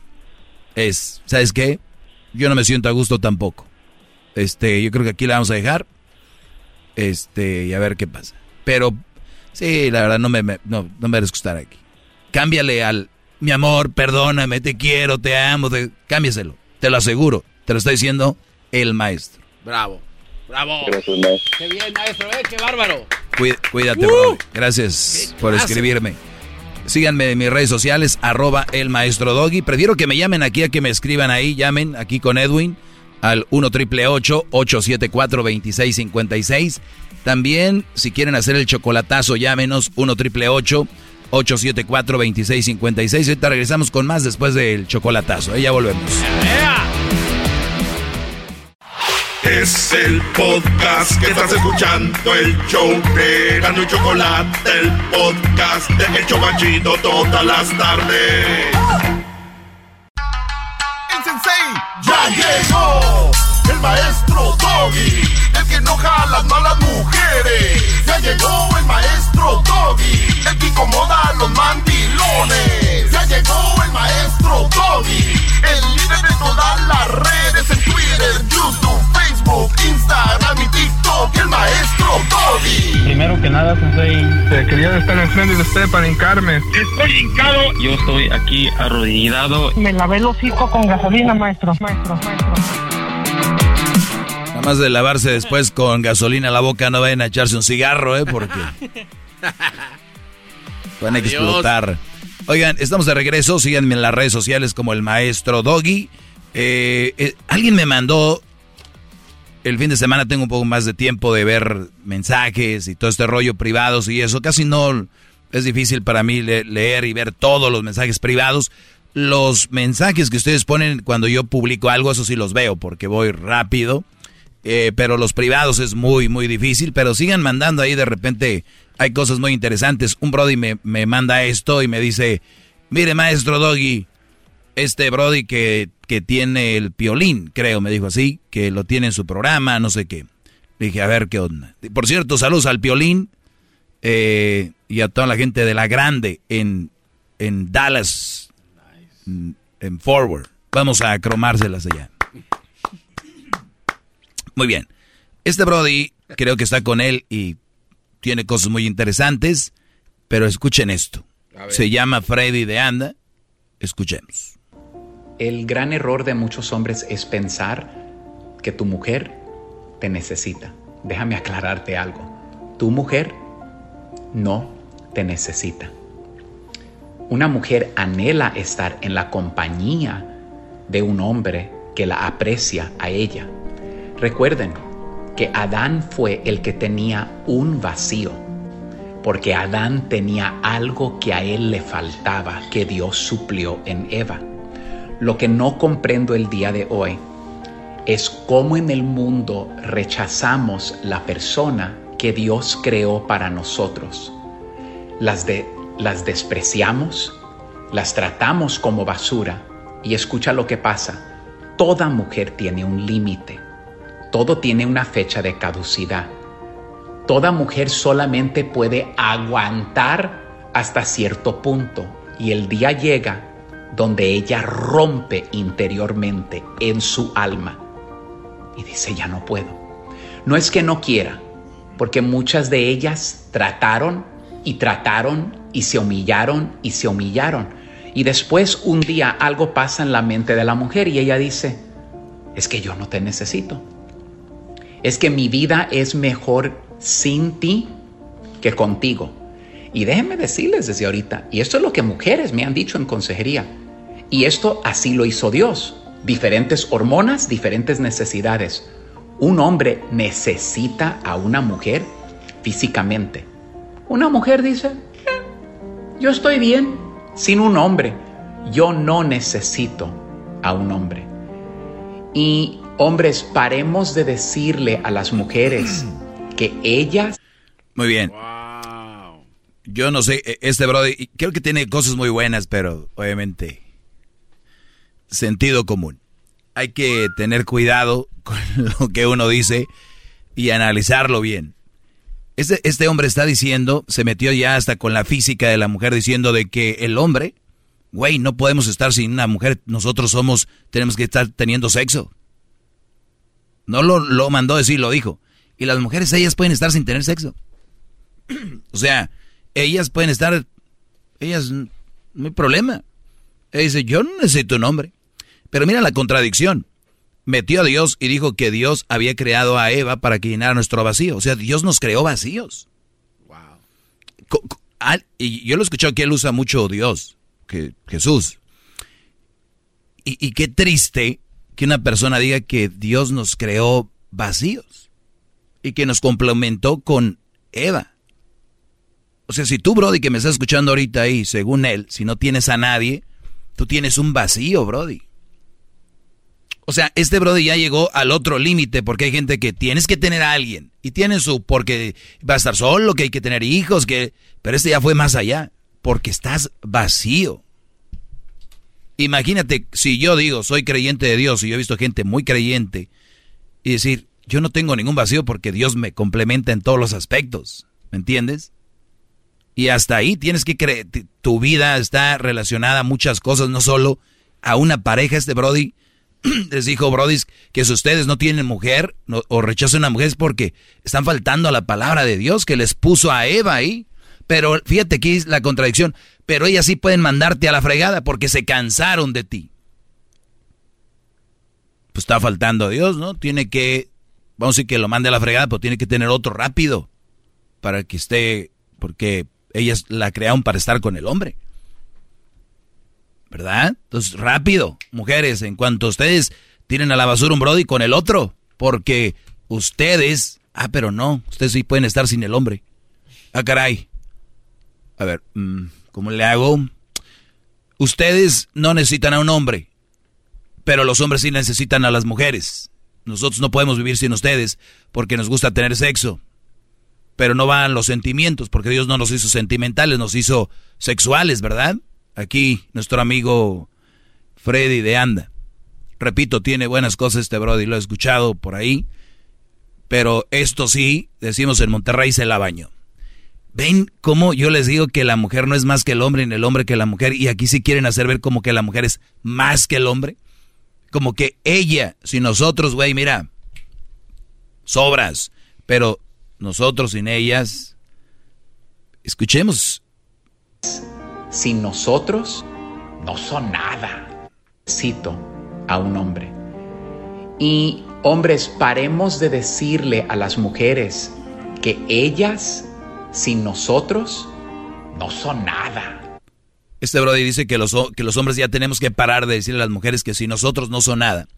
Es, ¿sabes qué? Yo no me siento a gusto tampoco. Este, yo creo que aquí la vamos a dejar. Este, y a ver qué pasa. Pero, sí, la verdad, no me, no, no merezco estar aquí. Cámbiale al, mi amor, perdóname, te quiero, te amo, te, cámbiaselo. Te lo aseguro. Te lo está diciendo el maestro. Bravo. Bravo. Qué bien, maestro, ¿eh? Qué bárbaro. Cuídate, bro. Gracias por escribirme. Síganme en mis redes sociales, arroba el maestro Doggy. Prefiero que me llamen aquí a que me escriban ahí. Llamen aquí con Edwin al 1 triple 874 2656. También, si quieren hacer el chocolatazo, llámenos 1 triple 874 2656. Ahorita regresamos con más después del chocolatazo. Ahí ya volvemos. Es el podcast que estás escuchando, el show de Gano y Chocolate, el podcast de El Chocachito todas las tardes. El sensei ya llegó, el maestro Doggy, el que enoja a las malas mujeres. Ya llegó el maestro Doggy, el que incomoda a los mandilones. Ya llegó el maestro Doggy, el líder de todas las redes en Twitter, YouTube, Facebook, Instagram y TikTok, el maestro Doggy. Primero que nada, Sensei, te quería estar enfrente de usted para hincarme. Estoy hincado. Yo estoy aquí arrodillado. Me lavé el hocico con gasolina, maestro, maestro, maestro. Más de lavarse después con gasolina a la boca, no vayan a echarse un cigarro, ¿eh? Porque van a explotar. Oigan, estamos de regreso. Síganme en las redes sociales como el maestro Doggy. Eh, eh, alguien me mandó el fin de semana tengo un poco más de tiempo de ver mensajes y todo este rollo privados y eso. Casi no es difícil para mí leer y ver todos los mensajes privados. Los mensajes que ustedes ponen cuando yo publico algo, eso sí los veo porque voy rápido. Eh, pero los privados es muy, muy difícil. Pero sigan mandando ahí de repente. Hay cosas muy interesantes. Un Brody me, me manda esto y me dice, mire maestro Doggy, este Brody que, que tiene el piolín, creo, me dijo así, que lo tiene en su programa, no sé qué. Dije, a ver qué onda. Por cierto, saludos al piolín eh, y a toda la gente de la grande en, en Dallas, en Forward. Vamos a cromárselas allá. Muy bien. Este Brody creo que está con él y tiene cosas muy interesantes, pero escuchen esto. Se llama Freddy de Anda. Escuchemos. El gran error de muchos hombres es pensar que tu mujer te necesita. déjame aclararte algo. Tu mujer no te necesita. Una mujer anhela estar en la compañía de un hombre que la aprecia a ella. Recuerden que Adán fue el que tenía un vacío, porque Adán tenía algo que a él le faltaba, que Dios suplió en Eva. Lo que no comprendo el día de hoy es cómo en el mundo rechazamos la persona que Dios creó para nosotros. Las, de, las despreciamos, las tratamos como basura y escucha lo que pasa. Toda mujer tiene un límite, todo tiene una fecha de caducidad. Toda mujer solamente puede aguantar hasta cierto punto y el día llega donde ella rompe interiormente en su alma y dice, ya no puedo. No es que no quiera, porque muchas de ellas trataron y trataron y se humillaron y se humillaron. Y después un día algo pasa en la mente de la mujer y ella dice, es que yo no te necesito. Es que mi vida es mejor sin ti que contigo. Y déjenme decirles desde ahorita, y esto es lo que mujeres me han dicho en consejería, y esto así lo hizo Dios diferentes hormonas, diferentes necesidades. Un hombre necesita a una mujer físicamente. Una mujer dice, eh, yo estoy bien sin un hombre. Yo no necesito a un hombre. Y hombres, paremos de decirle a las mujeres que ellas... Muy bien. Yo no sé, e-, este brother, creo que tiene cosas muy buenas, pero obviamente sentido común. Hay que tener cuidado con lo que uno dice y analizarlo bien. Este, este hombre está diciendo, se metió ya hasta con la física de la mujer diciendo de que el hombre, güey, no podemos estar sin una mujer, nosotros somos, tenemos que estar teniendo sexo. No lo, lo mandó decir, lo dijo. Y las mujeres, ellas pueden estar sin tener sexo. o sea, ellas pueden estar, ellas, no hay problema. Ella dice, yo no necesito un hombre. Pero mira la contradicción. Metió a Dios y dijo que Dios había creado a Eva para que llenara nuestro vacío. O sea, Dios nos creó vacíos. Wow. Y yo lo he escuchado que él usa mucho Dios, que Jesús. Y, y qué triste que una persona diga que Dios nos creó vacíos y que nos complementó con Eva. O sea, si tú, Brody, que me estás escuchando ahorita ahí, según él, si no tienes a nadie, tú tienes un vacío, Brody. O sea, este Brody ya llegó al otro límite porque hay gente que tienes que tener a alguien y tiene su porque va a estar solo, que hay que tener hijos, que pero este ya fue más allá porque estás vacío. Imagínate si yo digo soy creyente de Dios y yo he visto gente muy creyente y decir yo no tengo ningún vacío porque Dios me complementa en todos los aspectos, ¿me entiendes? Y hasta ahí tienes que creer, tu vida está relacionada a muchas cosas, no solo a una pareja. Este Brody les dijo Brody que si ustedes no tienen mujer o rechazan a mujer es porque están faltando a la palabra de Dios que les puso a Eva ahí. Pero fíjate aquí la contradicción. Pero ellas sí pueden mandarte a la fregada porque se cansaron de ti. Pues está faltando a Dios, ¿no? Tiene que, vamos a decir que lo mande a la fregada, pero tiene que tener otro rápido para que esté, porque ellas la crearon para estar con el hombre. ¿verdad? Entonces, rápido, mujeres, en cuanto ustedes tiren a la basura un Brody con el otro, porque ustedes, ah, pero no, ustedes sí pueden estar sin el hombre. Ah, caray. A ver, mm, ¿cómo le hago? Ustedes no necesitan a un hombre, pero los hombres sí necesitan a las mujeres. Nosotros no podemos vivir sin ustedes porque nos gusta tener sexo. Pero no van los sentimientos, porque Dios no nos hizo sentimentales, nos hizo sexuales, ¿verdad? Aquí nuestro amigo Freddy de Anda. Repito, tiene buenas cosas este Brody, lo he escuchado por ahí. Pero esto sí, decimos en Monterrey, se la baño. ¿Ven cómo yo les digo que la mujer no es más que el hombre ni el hombre que la mujer? Y aquí sí quieren hacer ver como que la mujer es más que el hombre. Como que ella, si nosotros, güey, mira, sobras. Pero nosotros sin ellas, escuchemos sin nosotros no son nada. Cito a un hombre. Y Hombres, paremos de decirle a las mujeres que ellas, sin nosotros, no son nada. Este Brody dice que los, que los hombres ya tenemos que parar de decirle a las mujeres que sin nosotros no son nada.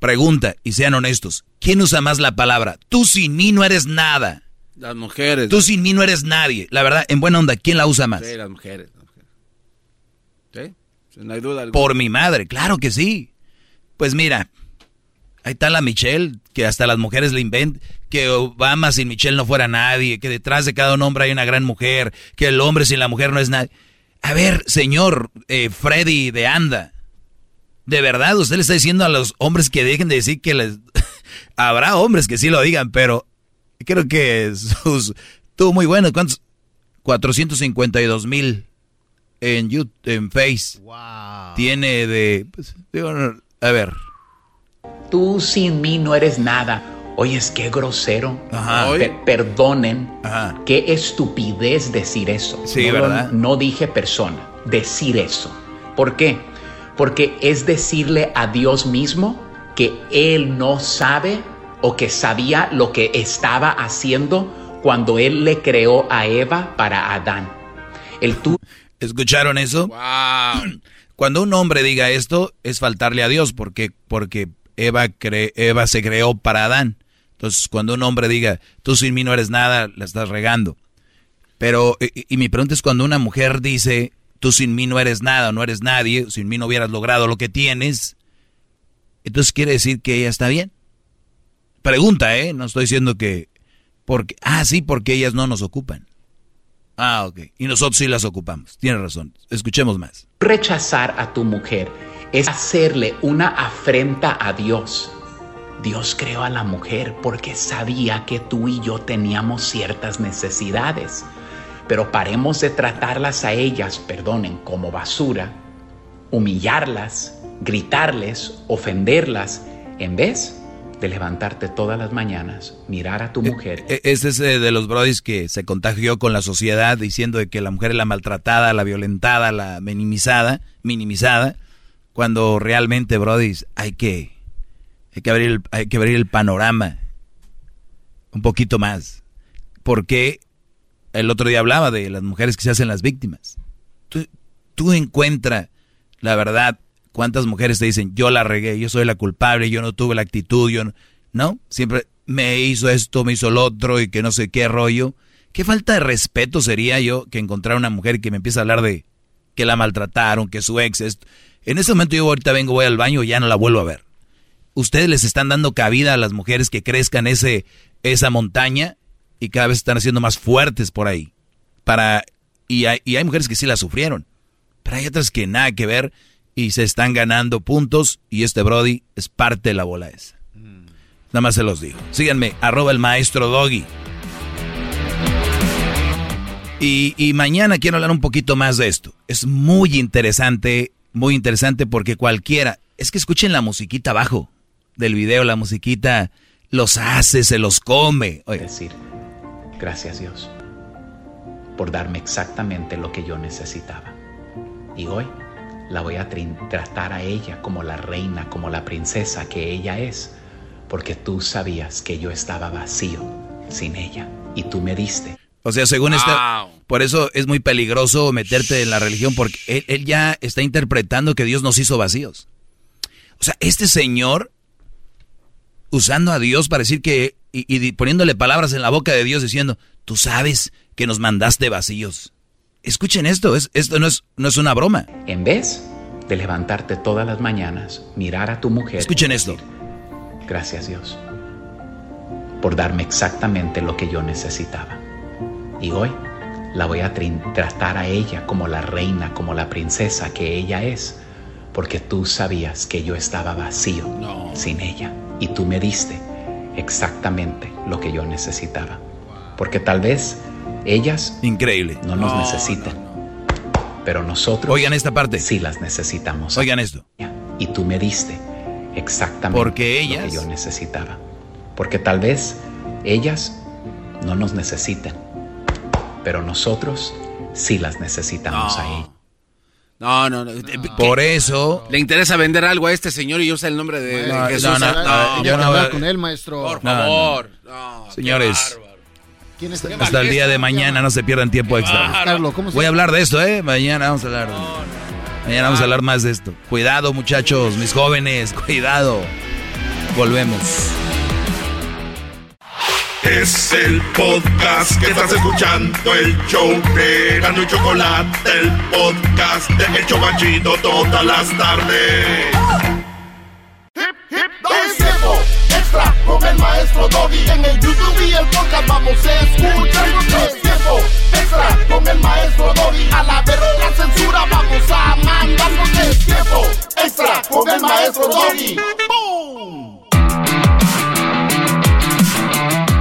Pregunta, y sean honestos, ¿quién usa más la palabra? Tú sin mí no eres nada. Las mujeres. Tú sin mí no eres nadie. La verdad, en buena onda, ¿quién la usa más? Sí, las mujeres. Las mujeres. ¿Sí? No hay duda. Alguna. Por mi madre, claro que sí. Pues mira, ahí está la Michelle, que hasta las mujeres le inventan, que Obama sin Michelle no fuera nadie, que detrás de cada un hombre hay una gran mujer, que el hombre sin la mujer no es nadie. A ver, señor eh, Freddy de Anda, de verdad usted le está diciendo a los hombres que dejen de decir que les... Habrá hombres que sí lo digan, pero creo que sus... Estuvo muy bueno. ¿Cuántos? 452 mil en YouTube, en Face. Wow. Tiene de... Pues, digo, a ver. Tú sin mí no eres nada. Oyes, qué grosero. Ajá. Pe- perdonen. Ajá. Qué estupidez decir eso. Sí, no, ¿verdad? No dije persona. Decir eso. ¿Por qué? Porque es decirle a Dios mismo que Él no sabe o que sabía lo que estaba haciendo cuando Él le creó a Eva para Adán. El tú ¿Escucharon eso? Cuando un hombre diga esto, es faltarle a Dios, porque, porque Eva, cre- Eva se creó para Adán. Entonces, cuando un hombre diga, tú sin mí no eres nada, la estás regando. Pero, y, y mi pregunta es cuando una mujer dice, tú sin mí no eres nada, no eres nadie, sin mí no hubieras logrado lo que tienes, entonces quiere decir que ella está bien. Pregunta, ¿eh? No estoy diciendo que... Porque, ah, sí, porque ellas no nos ocupan. Ah, ok. Y nosotros sí las ocupamos. Tienes razón. Escuchemos más. rechazar a tu mujer es hacerle una afrenta a Dios. Dios creó a la mujer porque sabía que tú y yo teníamos ciertas necesidades. Pero paremos de tratarlas a ellas, perdonen, como basura, humillarlas, gritarles, ofenderlas, en vez de levantarte todas las mañanas, mirar a tu mujer E- Este es eh, de los brodis que se contagió con la sociedad diciendo de que la mujer es la maltratada, la violentada, la minimizada, minimizada, cuando realmente, brodis, hay que, hay que abrir el, hay que abrir el panorama un poquito más. Porque el otro día hablaba de las mujeres que se hacen las víctimas. Tú, tú encuentra la verdad, cuántas mujeres te dicen, yo la regué, yo soy la culpable, yo no tuve la actitud, yo no, ¿no? Siempre me hizo esto, me hizo lo otro y que no sé qué rollo. ¿Qué falta de respeto sería yo que encontrar una mujer que me empieza a hablar de que la maltrataron, que su ex es... En ese momento yo ahorita vengo, voy al baño y ya no la vuelvo a ver. Ustedes les están dando cabida a las mujeres que crezcan ese, esa montaña y cada vez están haciendo más fuertes por ahí. Para, y, hay, y hay mujeres que sí la sufrieron, pero hay otras que nada que ver y se están ganando puntos y este Brody es parte de la bola esa. Nada más se los digo. Síganme, arroba el maestro Doggy. Y, y mañana quiero hablar un poquito más de esto. Es muy interesante, muy interesante porque cualquiera, es que escuchen la musiquita abajo del video, la musiquita los hace, se los come. Oiga. decir, gracias Dios por darme exactamente lo que yo necesitaba. Y hoy la voy a tratar a ella como la reina, como la princesa que ella es, porque tú sabías que yo estaba vacío sin ella y tú me diste. O sea, según esta, por eso es muy peligroso meterte en la religión porque él, él ya está interpretando que Dios nos hizo vacíos. O sea, este señor usando a Dios para decir que y, poniéndole palabras en la boca de Dios diciendo, tú sabes que nos mandaste vacíos. Escuchen esto, es, esto no es, no es una broma. En vez de levantarte todas las mañanas, mirar a tu mujer. Escuchen esto. Gracias Dios por darme exactamente lo que yo necesitaba. Y hoy la voy a tratar a ella como la reina, como la princesa que ella es, porque tú sabías que yo estaba vacío sin ella y tú me diste exactamente lo que yo necesitaba. Porque tal vez ellas Increíble. no nos No, necesitan, pero nosotros Oigan esta parte. sí las necesitamos. Oigan esto. Y tú me diste exactamente Porque lo ellas- que yo necesitaba. Porque tal vez ellas no nos necesitan, pero nosotros sí las necesitamos a ellas. No, no, no. Por eso. Le interesa vender algo a este señor y usa el nombre de, No, Jesús. no, no, No, yo por no favor. hablar con él, maestro. Por No, no. favor. No, Señores. ¿Quién está hasta el día de mañana no se pierdan tiempo extra. Carlos, ¿cómo se Voy a hablar de esto, ¿eh? Mañana vamos a hablar. Mañana vamos a hablar más de esto. Cuidado, muchachos, mis jóvenes, cuidado. Volvemos. Es el podcast que estás escuchando, el show de Gano y Chocolate, el podcast de El Chobachito todas las tardes. Es tiempo extra con el maestro Doggy. En el YouTube y el podcast vamos a escuchar. Es tiempo extra con el maestro Doggy. A la verga censura vamos a mandarnos. Es tiempo extra con el maestro Doggy.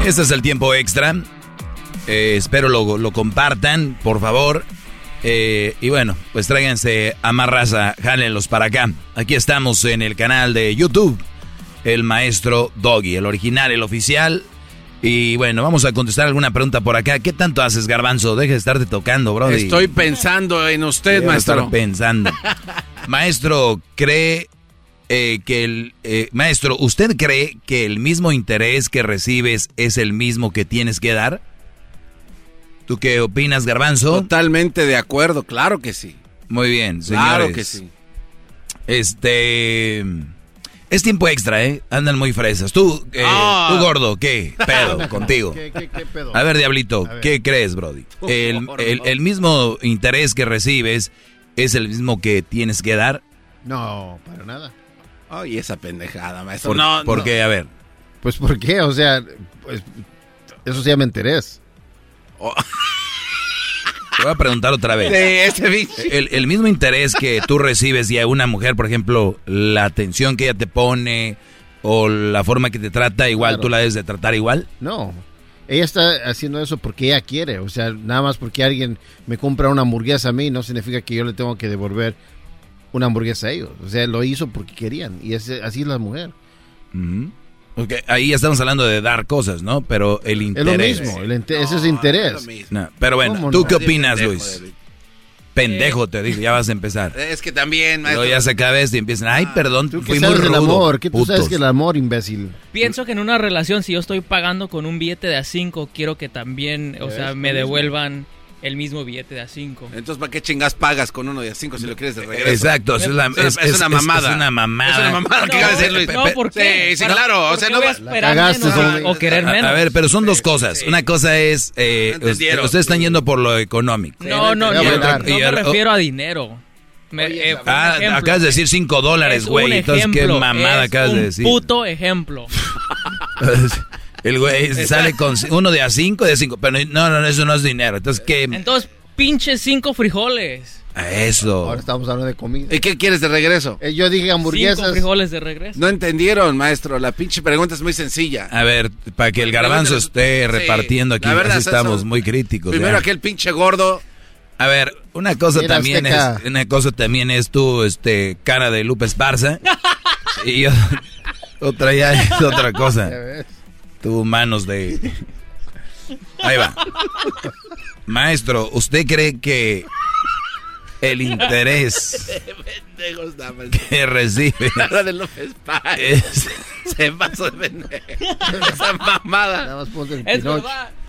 Este es el tiempo extra. Eh, espero lo, lo compartan, por favor. Eh, y bueno, pues tráiganse a más raza, jálenlos para acá. Aquí estamos en el canal de YouTube. El maestro Doggy, el original, el oficial. Y bueno, vamos a contestar alguna pregunta por acá. ¿Qué tanto haces, Garbanzo? Deja de estarte tocando, bro. Estoy pensando en usted, maestro. pensando. maestro, ¿cree eh, que el... eh, maestro, ¿usted cree que el mismo interés que recibes es el mismo que tienes que dar? ¿Tú qué opinas, Garbanzo? Totalmente de acuerdo, claro que sí. Muy bien, señores. Claro que sí. Este... Es tiempo extra, ¿eh? Andan muy fresas. Tú, eh, Ah. tú gordo, ¿qué pedo contigo? ¿Qué, qué, qué pedo? A ver, Diablito, A ver. ¿qué crees, Brody? El, el- el mismo interés que recibes es el mismo que tienes que dar. No, para nada. Ay, esa pendejada, maestro. ¿Por, no, por no. qué? A ver. Pues, ¿por qué? O sea, pues, eso se llama interés. Te voy a preguntar otra vez. Sí, ese bicho. El, el mismo interés que tú recibes y a una mujer, por ejemplo, la atención que ella te pone o la forma que te trata, igual Claro. tú la debes de tratar igual. No. Ella está haciendo eso porque ella quiere. O sea, nada más porque alguien me compra una hamburguesa a mí no significa que yo le tengo que devolver una hamburguesa a ellos. O sea, lo hizo porque querían. Y ese- así es la mujer. Ujú. Ok, ahí ya estamos hablando de dar cosas, ¿no? Pero el Es interés. lo mismo. el inte- ese es interés. No, pero bueno, ¿Cómo ¿tú no? qué opinas, Luis? Pendejo, te digo, ya vas a empezar. Es que también, maestro. Luego ya se acaba esto y empiezan, ay, perdón, ¿Tú fui muy rudo. amor? ¿Qué tú sabes putos". que el amor, imbécil? Pienso que en una relación, si yo estoy pagando con un billete de A5, quiero que también, o ¿Ya sea, me Lo mismo. El mismo billete de A5. Entonces, ¿para qué chingas pagas con uno de a cinco si lo quieres de regreso? Exacto, es, la- Es una- es- es una mamada. Es una mamada. Es una mamada que No, acaba de decir Luis. no, ¿por qué? Sí, sí, claro. O ¿por sea, no voy a va- esperar cagaste, menos hombre. o querer A- menos? A ver, pero son dos cosas. Una cosa es, eh, ustedes están yendo por lo económico. No, no, no, a no, me refiero a dinero. Me- eh, fue un Ah, ejemplo. acabas de decir 5 dólares, Es güey. Entonces, ¿qué mamada acabas de un decir? puto ejemplo. El güey sale con uno de a 5, de 5. Pero no, no, eso no es dinero. Entonces, ¿qué? Entonces, pinches cinco frijoles. A Eso. Ahora estamos hablando de comida. ¿Y qué quieres de regreso? Eh, yo dije Cinco hamburguesas. frijoles de regreso. No entendieron, maestro. La pinche pregunta es muy sencilla. A ver, para que el garbanzo esté Sí, repartiendo aquí, la verdad, así eso- estamos muy críticos. Primero ya. aquel pinche gordo. A ver, una cosa Mira, también Azteca. es, una cosa también es tu, este, cara de Lupe Esparza. y yo- otra ya es otra Ya cosa. Tu manos de... Ahí va. Maestro, ¿usted cree que el interés que recibe Habla de López Paz. es... Se pasó de pendejo. Esa mamada. Nada más ponte el Es.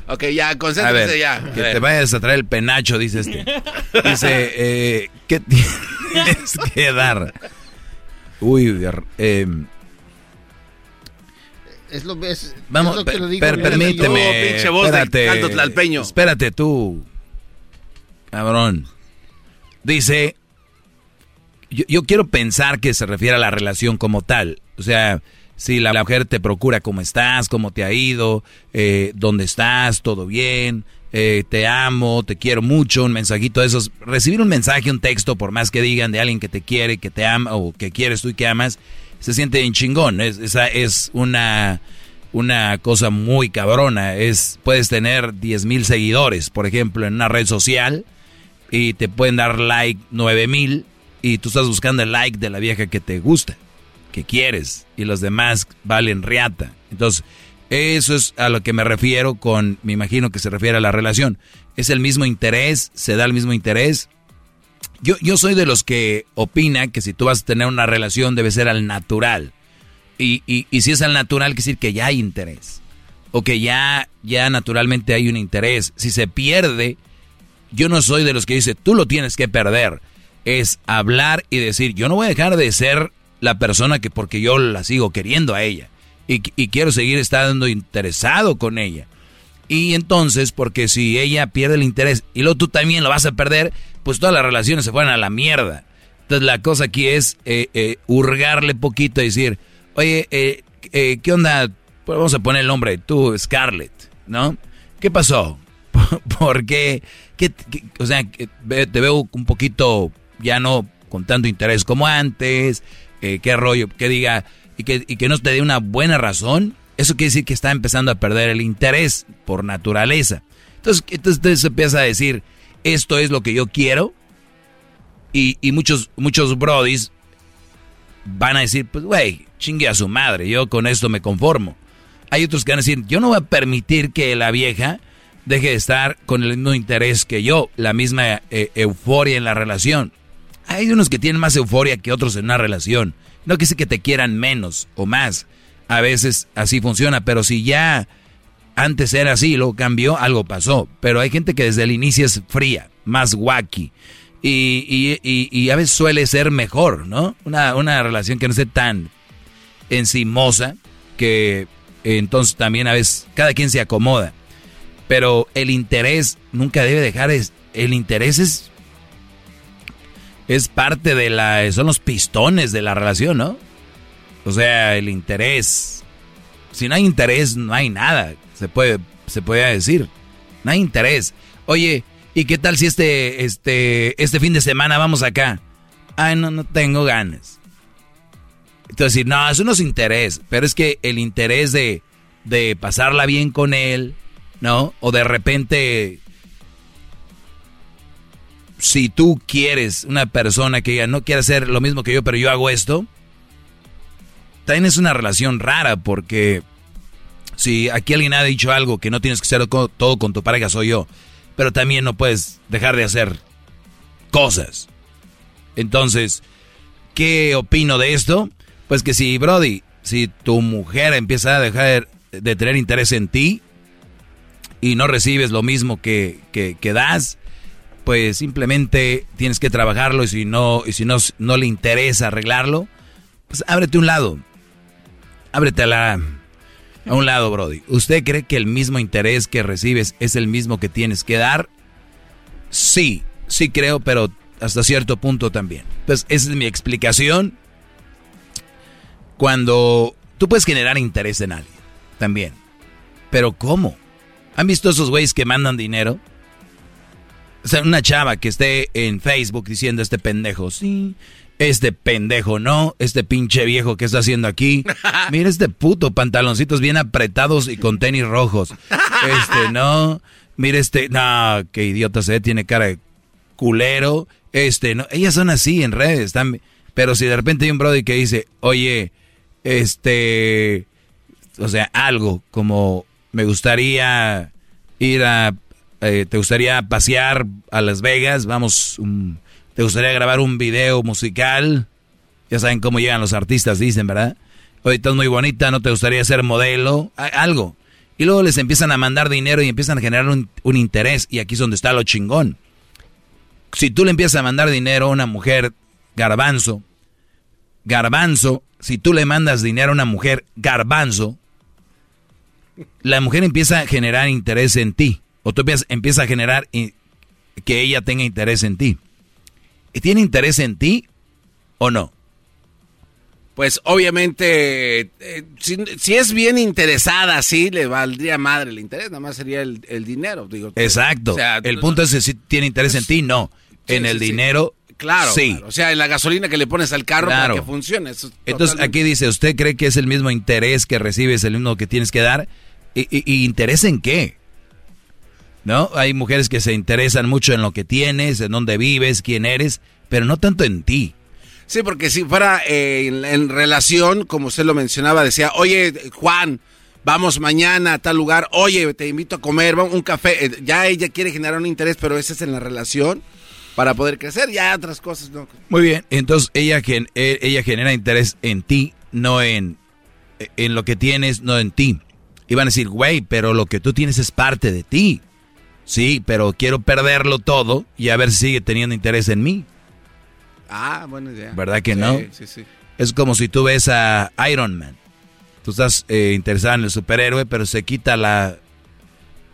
Ok, ya, concéntrese ver, ya. que te vayas a traer el penacho, dice este. Dice, eh, ¿qué tienes que dar? Uy, eh, Es lo, es, vamos, es lo que per- le digo. per- permíteme. De espérate, caldo tlalpeño. Espérate tú, cabrón. Dice, yo, yo quiero pensar que se refiere a la relación como tal. O sea, si la mujer te procura cómo estás, cómo te ha ido, eh, dónde estás, todo bien, eh, te amo, te quiero mucho, un mensajito de esos. Recibir un mensaje, un texto, por más que digan de alguien que te quiere, que te ama o que quieres tú y que amas, se siente en chingón. Es, esa es una, una cosa muy cabrona. Es, puedes tener 10 mil seguidores, por ejemplo, en una red social y te pueden dar like 9 mil y tú estás buscando el like de la vieja que te gusta, que quieres y los demás valen riata. Entonces, eso es a lo que me refiero con, me imagino que se refiere a la relación. Es el mismo interés, se da el mismo interés. Yo, yo soy de los que opina que si tú vas a tener una relación debe ser al natural. Y, y, y si es al natural, quiere decir que ya hay interés. O que ya, ya naturalmente hay un interés. Si se pierde, yo no soy de los que dice, tú lo tienes que perder. Es hablar y decir, yo no voy a dejar de ser la persona que porque yo la sigo queriendo a ella. Y, y quiero seguir estando interesado con ella. Y entonces, porque si ella pierde el interés y luego tú también lo vas a perder, pues todas las relaciones se fueran a la mierda. Entonces la cosa aquí es eh, eh, hurgarle poquito y decir, oye, eh, eh, ¿qué onda? Pues vamos a poner el nombre, tú, Scarlett, ¿no? ¿Qué pasó? ¿Por qué? ¿Qué- qué- o sea, te veo un poquito ya no con tanto interés como antes, eh, qué rollo, que diga, y que, y que no te dé una buena razón, eso quiere decir que está empezando a perder el interés por naturaleza. Entonces, entonces, entonces empieza a decir, esto es lo que yo quiero, y, y muchos, muchos brodis van a decir, pues, güey, chingue a su madre, yo con esto me conformo. Hay otros que van a decir, yo no voy a permitir que la vieja deje de estar con el mismo interés que yo, la misma eh, euforia en la relación. Hay unos que tienen más euforia que otros en una relación. No que que te quieran menos o más. A veces así funciona, pero si ya antes era así, luego cambió, algo pasó. Pero hay gente que desde el inicio es fría, más wacky. Y, y, a veces suele ser mejor, ¿no? Una, una relación que no esté tan encimosa, que entonces también a veces cada quien se acomoda. Pero el interés nunca debe dejar, es, el interés es, es parte de la, son los pistones de la relación, ¿no? O sea, el interés. Si no hay interés, no hay nada, se puede, se puede decir. No hay interés. Oye, ¿y qué tal si este, este, este fin de semana vamos acá? Ay, no, no tengo ganas. Entonces, no, eso no es interés, pero es que el interés de, de pasarla bien con él, ¿no? O de repente, si tú quieres una persona que diga, no quiere hacer lo mismo que yo, pero yo hago esto, también es una relación rara porque si aquí alguien ha dicho algo que no tienes que hacer todo con tu pareja, soy yo, pero también no puedes dejar de hacer cosas. Entonces, ¿qué opino de esto? Pues que si, Brody, si tu mujer empieza a dejar de tener interés en ti y no recibes lo mismo que, que, que das, pues simplemente tienes que trabajarlo y si no, y si no, no le interesa arreglarlo, pues ábrete un lado. Ábrete a, un lado, Brody. ¿Usted cree que el mismo interés que recibes es el mismo que tienes que dar? Sí, sí creo, pero hasta cierto punto también. Entonces, esa es mi explicación. Cuando tú puedes generar interés en alguien, también. Pero ¿cómo? ¿Han visto esos güeyes que mandan dinero? O sea, una chava que esté en Facebook diciendo este pendejo, sí, este pendejo no, este pinche viejo que está haciendo aquí. Mira este puto pantaloncitos bien apretados y con tenis rojos. Este no, mira este, no, qué idiota se ve, tiene cara de culero. Este no, ellas son así en redes, están, pero si de repente hay un brody que dice, oye, este, o sea, algo como me gustaría ir a, eh, te gustaría pasear a Las Vegas, vamos, un- te gustaría grabar un video musical, ya saben cómo llegan los artistas, dicen, ¿verdad? Oye, estás muy bonita, ¿no te gustaría ser modelo? Algo. Y luego les empiezan a mandar dinero y empiezan a generar un, interés, y aquí es donde está lo chingón. Si tú le empiezas a mandar dinero a una mujer garbanzo, garbanzo, si tú le mandas dinero a una mujer garbanzo, la mujer empieza a generar interés en ti. O tú empiezas, empieza a generar i- que ella tenga interés en ti. ¿Y ¿Tiene interés en ti o no? Pues obviamente, eh, si, si es bien interesada, sí, le valdría madre el interés, nada más sería el, el dinero. Digo, Exacto. o sea, el no- punto es si tiene interés en ti, no. Sí, en sí, el sí. dinero, Claro, sí. claro. O sea, en la gasolina que le pones al carro Claro. para que funcione. eso es Entonces totalmente- aquí dice, ¿usted cree que es el mismo interés que recibes, el mismo que tienes que dar? ¿Y, y- y interés en qué? ¿No? Hay mujeres que se interesan mucho en lo que tienes, en dónde vives, quién eres, pero no tanto en ti. Sí, porque si fuera eh, en, en relación, como usted lo mencionaba, decía, oye, Juan, vamos mañana a tal lugar, oye, te invito a comer, vamos, un café. Eh, ya ella quiere generar un interés, pero ese es en la relación. para poder crecer. Ya otras cosas no. Muy bien, entonces ella, gen- eh, ella genera interés en ti, no en, en lo que tienes, no en ti. Y van a decir, güey, pero lo que tú tienes es parte de ti. Sí, pero quiero perderlo todo y a ver si sigue teniendo interés en mí. Ah, buena idea. ¿Verdad que Sí, no? Sí, sí. Es como si tú ves a Iron Man. Tú estás eh, interesado en el superhéroe, pero se quita la...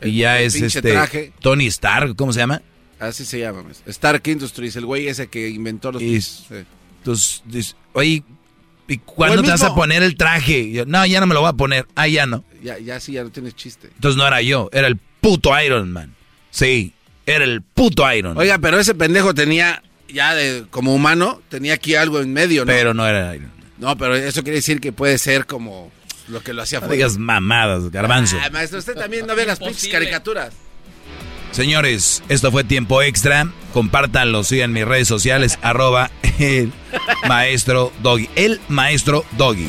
Y ya el es este... traje. Tony Stark, ¿cómo se llama? Así se llama. Stark Industries, el güey ese que inventó los... Y- Sí. Entonces, dices, oye, ¿y cuándo te vas a poner el traje? Yo, no, ya no me lo voy a poner. Ah, ya no. Ya, ya sí, ya no tienes chiste. Entonces no era yo, era el puto Iron Man. Sí, era el puto Iron. Oiga, pero ese pendejo tenía, ya de, como humano, tenía aquí algo en medio, ¿no? Pero no era Iron. No, pero eso quiere decir que puede ser como lo que lo hacía No fuera. digas mamadas, garbanzo. Ah, maestro, usted también no ve las pinches caricaturas. Señores, esto fue tiempo extra. Compártanlo, sigan mis redes sociales, arroba el maestro Doggy. El maestro Doggy.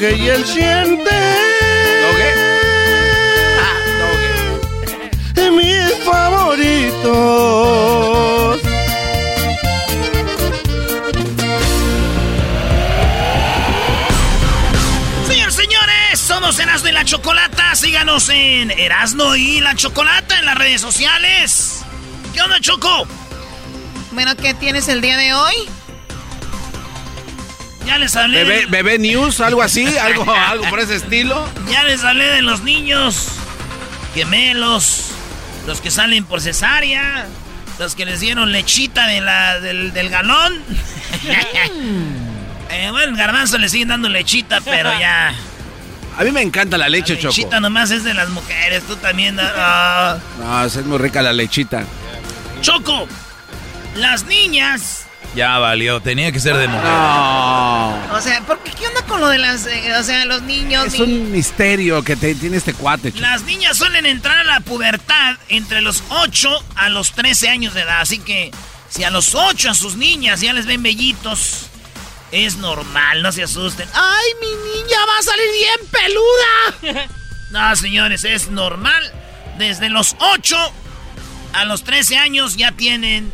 Doge y el siente. Doge. Mis favoritos. Señores, señores, somos Erasmo y la Chocolata. Síganos en Erasmo y la Chocolata en las redes sociales. ¿Qué onda, Choco? Bueno, ¿qué tienes el día de hoy? Ya les hablé. Bebé, de- bebé News, algo así, algo, algo por ese estilo. Ya les hablé de los niños gemelos, los que salen por cesárea, los que les dieron lechita de la, del, del galón. Eh, bueno, el garbanzo le siguen dando lechita, pero ya. A mí me encanta la leche, La Choco. lechita nomás es de las mujeres, tú también. ah. No, es muy rica la lechita. Choco, las niñas. Ya valió, tenía que ser de mujer. O sea, ¿por qué, ¿qué onda con lo de las, eh, o sea, los niños? Es un misterio que te- tiene este cuate, Choco. Las niñas suelen entrar a la pubertad entre los 8 a los 13 años de edad. Así que si a los 8 a sus niñas ya les ven bellitos, es normal, no se asusten. ¡Ay, mi niña va a salir bien peluda! no, señores, es normal. Desde los 8 a los 13 años ya tienen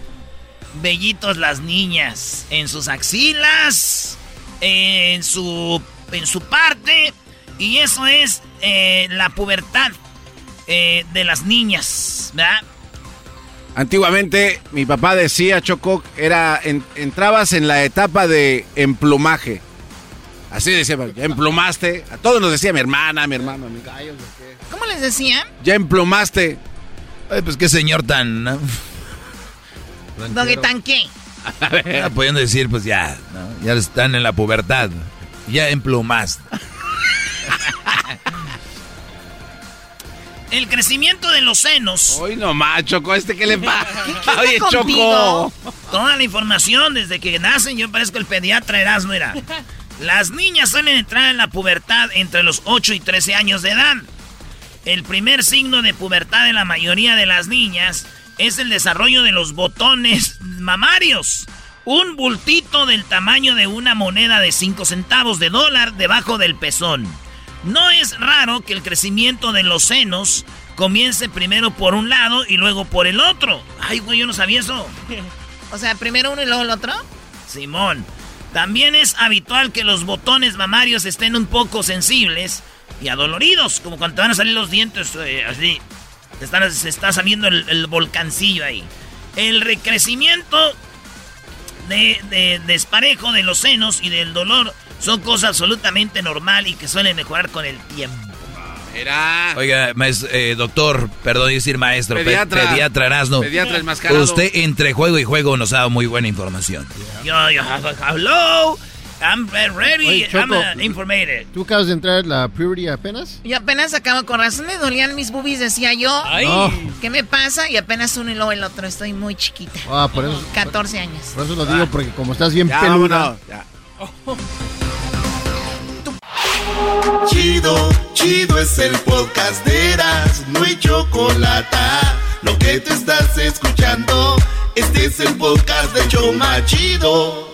bellitos las niñas en sus axilas, en su, en su parte. Y eso es eh, la pubertad eh, de las niñas, ¿verdad? Antiguamente, mi papá decía, Choco, era en- entrabas en la etapa de emplumaje. Así decía, ya emplumaste. A todos nos decía mi hermana, mi hermano, mi gallo. ¿Cómo les decía? Ya emplumaste. Ay, pues qué señor tan... ¿no? Doggy tanque. Ah, Pudiendo decir, pues ya, ¿no? ya están en la pubertad. Ya emplumas. El crecimiento de los senos. Hoy nomás, Choco, ¿este qué le pasa? Oye, contigo? Choco. Toda la información desde que nacen, yo parezco el pediatra Erasmo, era. Las niñas suelen entrar en la pubertad entre los 8 y 13 años de edad. El primer signo de pubertad de la mayoría de las niñas es el desarrollo de los botones mamarios. Un bultito del tamaño de una moneda de 5 centavos de dólar debajo del pezón. No es raro que el crecimiento de los senos comience primero por un lado y luego por el otro. Ay, güey, yo no sabía eso. O sea, primero uno y luego el otro. Simón. También es habitual que los botones mamarios estén un poco sensibles y adoloridos, como cuando te van a salir los dientes eh, así. Se está saliendo el, el volcancillo ahí. El recrecimiento de, de desparejo de los senos y del dolor son cosas absolutamente normal y que suelen mejorar con el tiempo. Era. Oiga, eh, doctor, perdón decir maestro, pediatra, pediatra Erasno. Pediatra. Usted entre juego y juego nos ha dado muy buena información. Yo, yo, hello. I'm ready. I'm uh, informated. ¿Tú acabas de entrar la puberty apenas? Yo apenas acabo con razón. Me dolían mis boobies, decía yo. Ay. ¿Qué me pasa? Y apenas uno y luego el otro. Estoy muy chiquita. Ah, por eso. 14 años. Por eso lo digo, porque como estás bien peluda. Ya. Chido, chido es el podcast de Eras, no hay chocolate. Lo que te estás escuchando, este es el podcast de Choma Chido.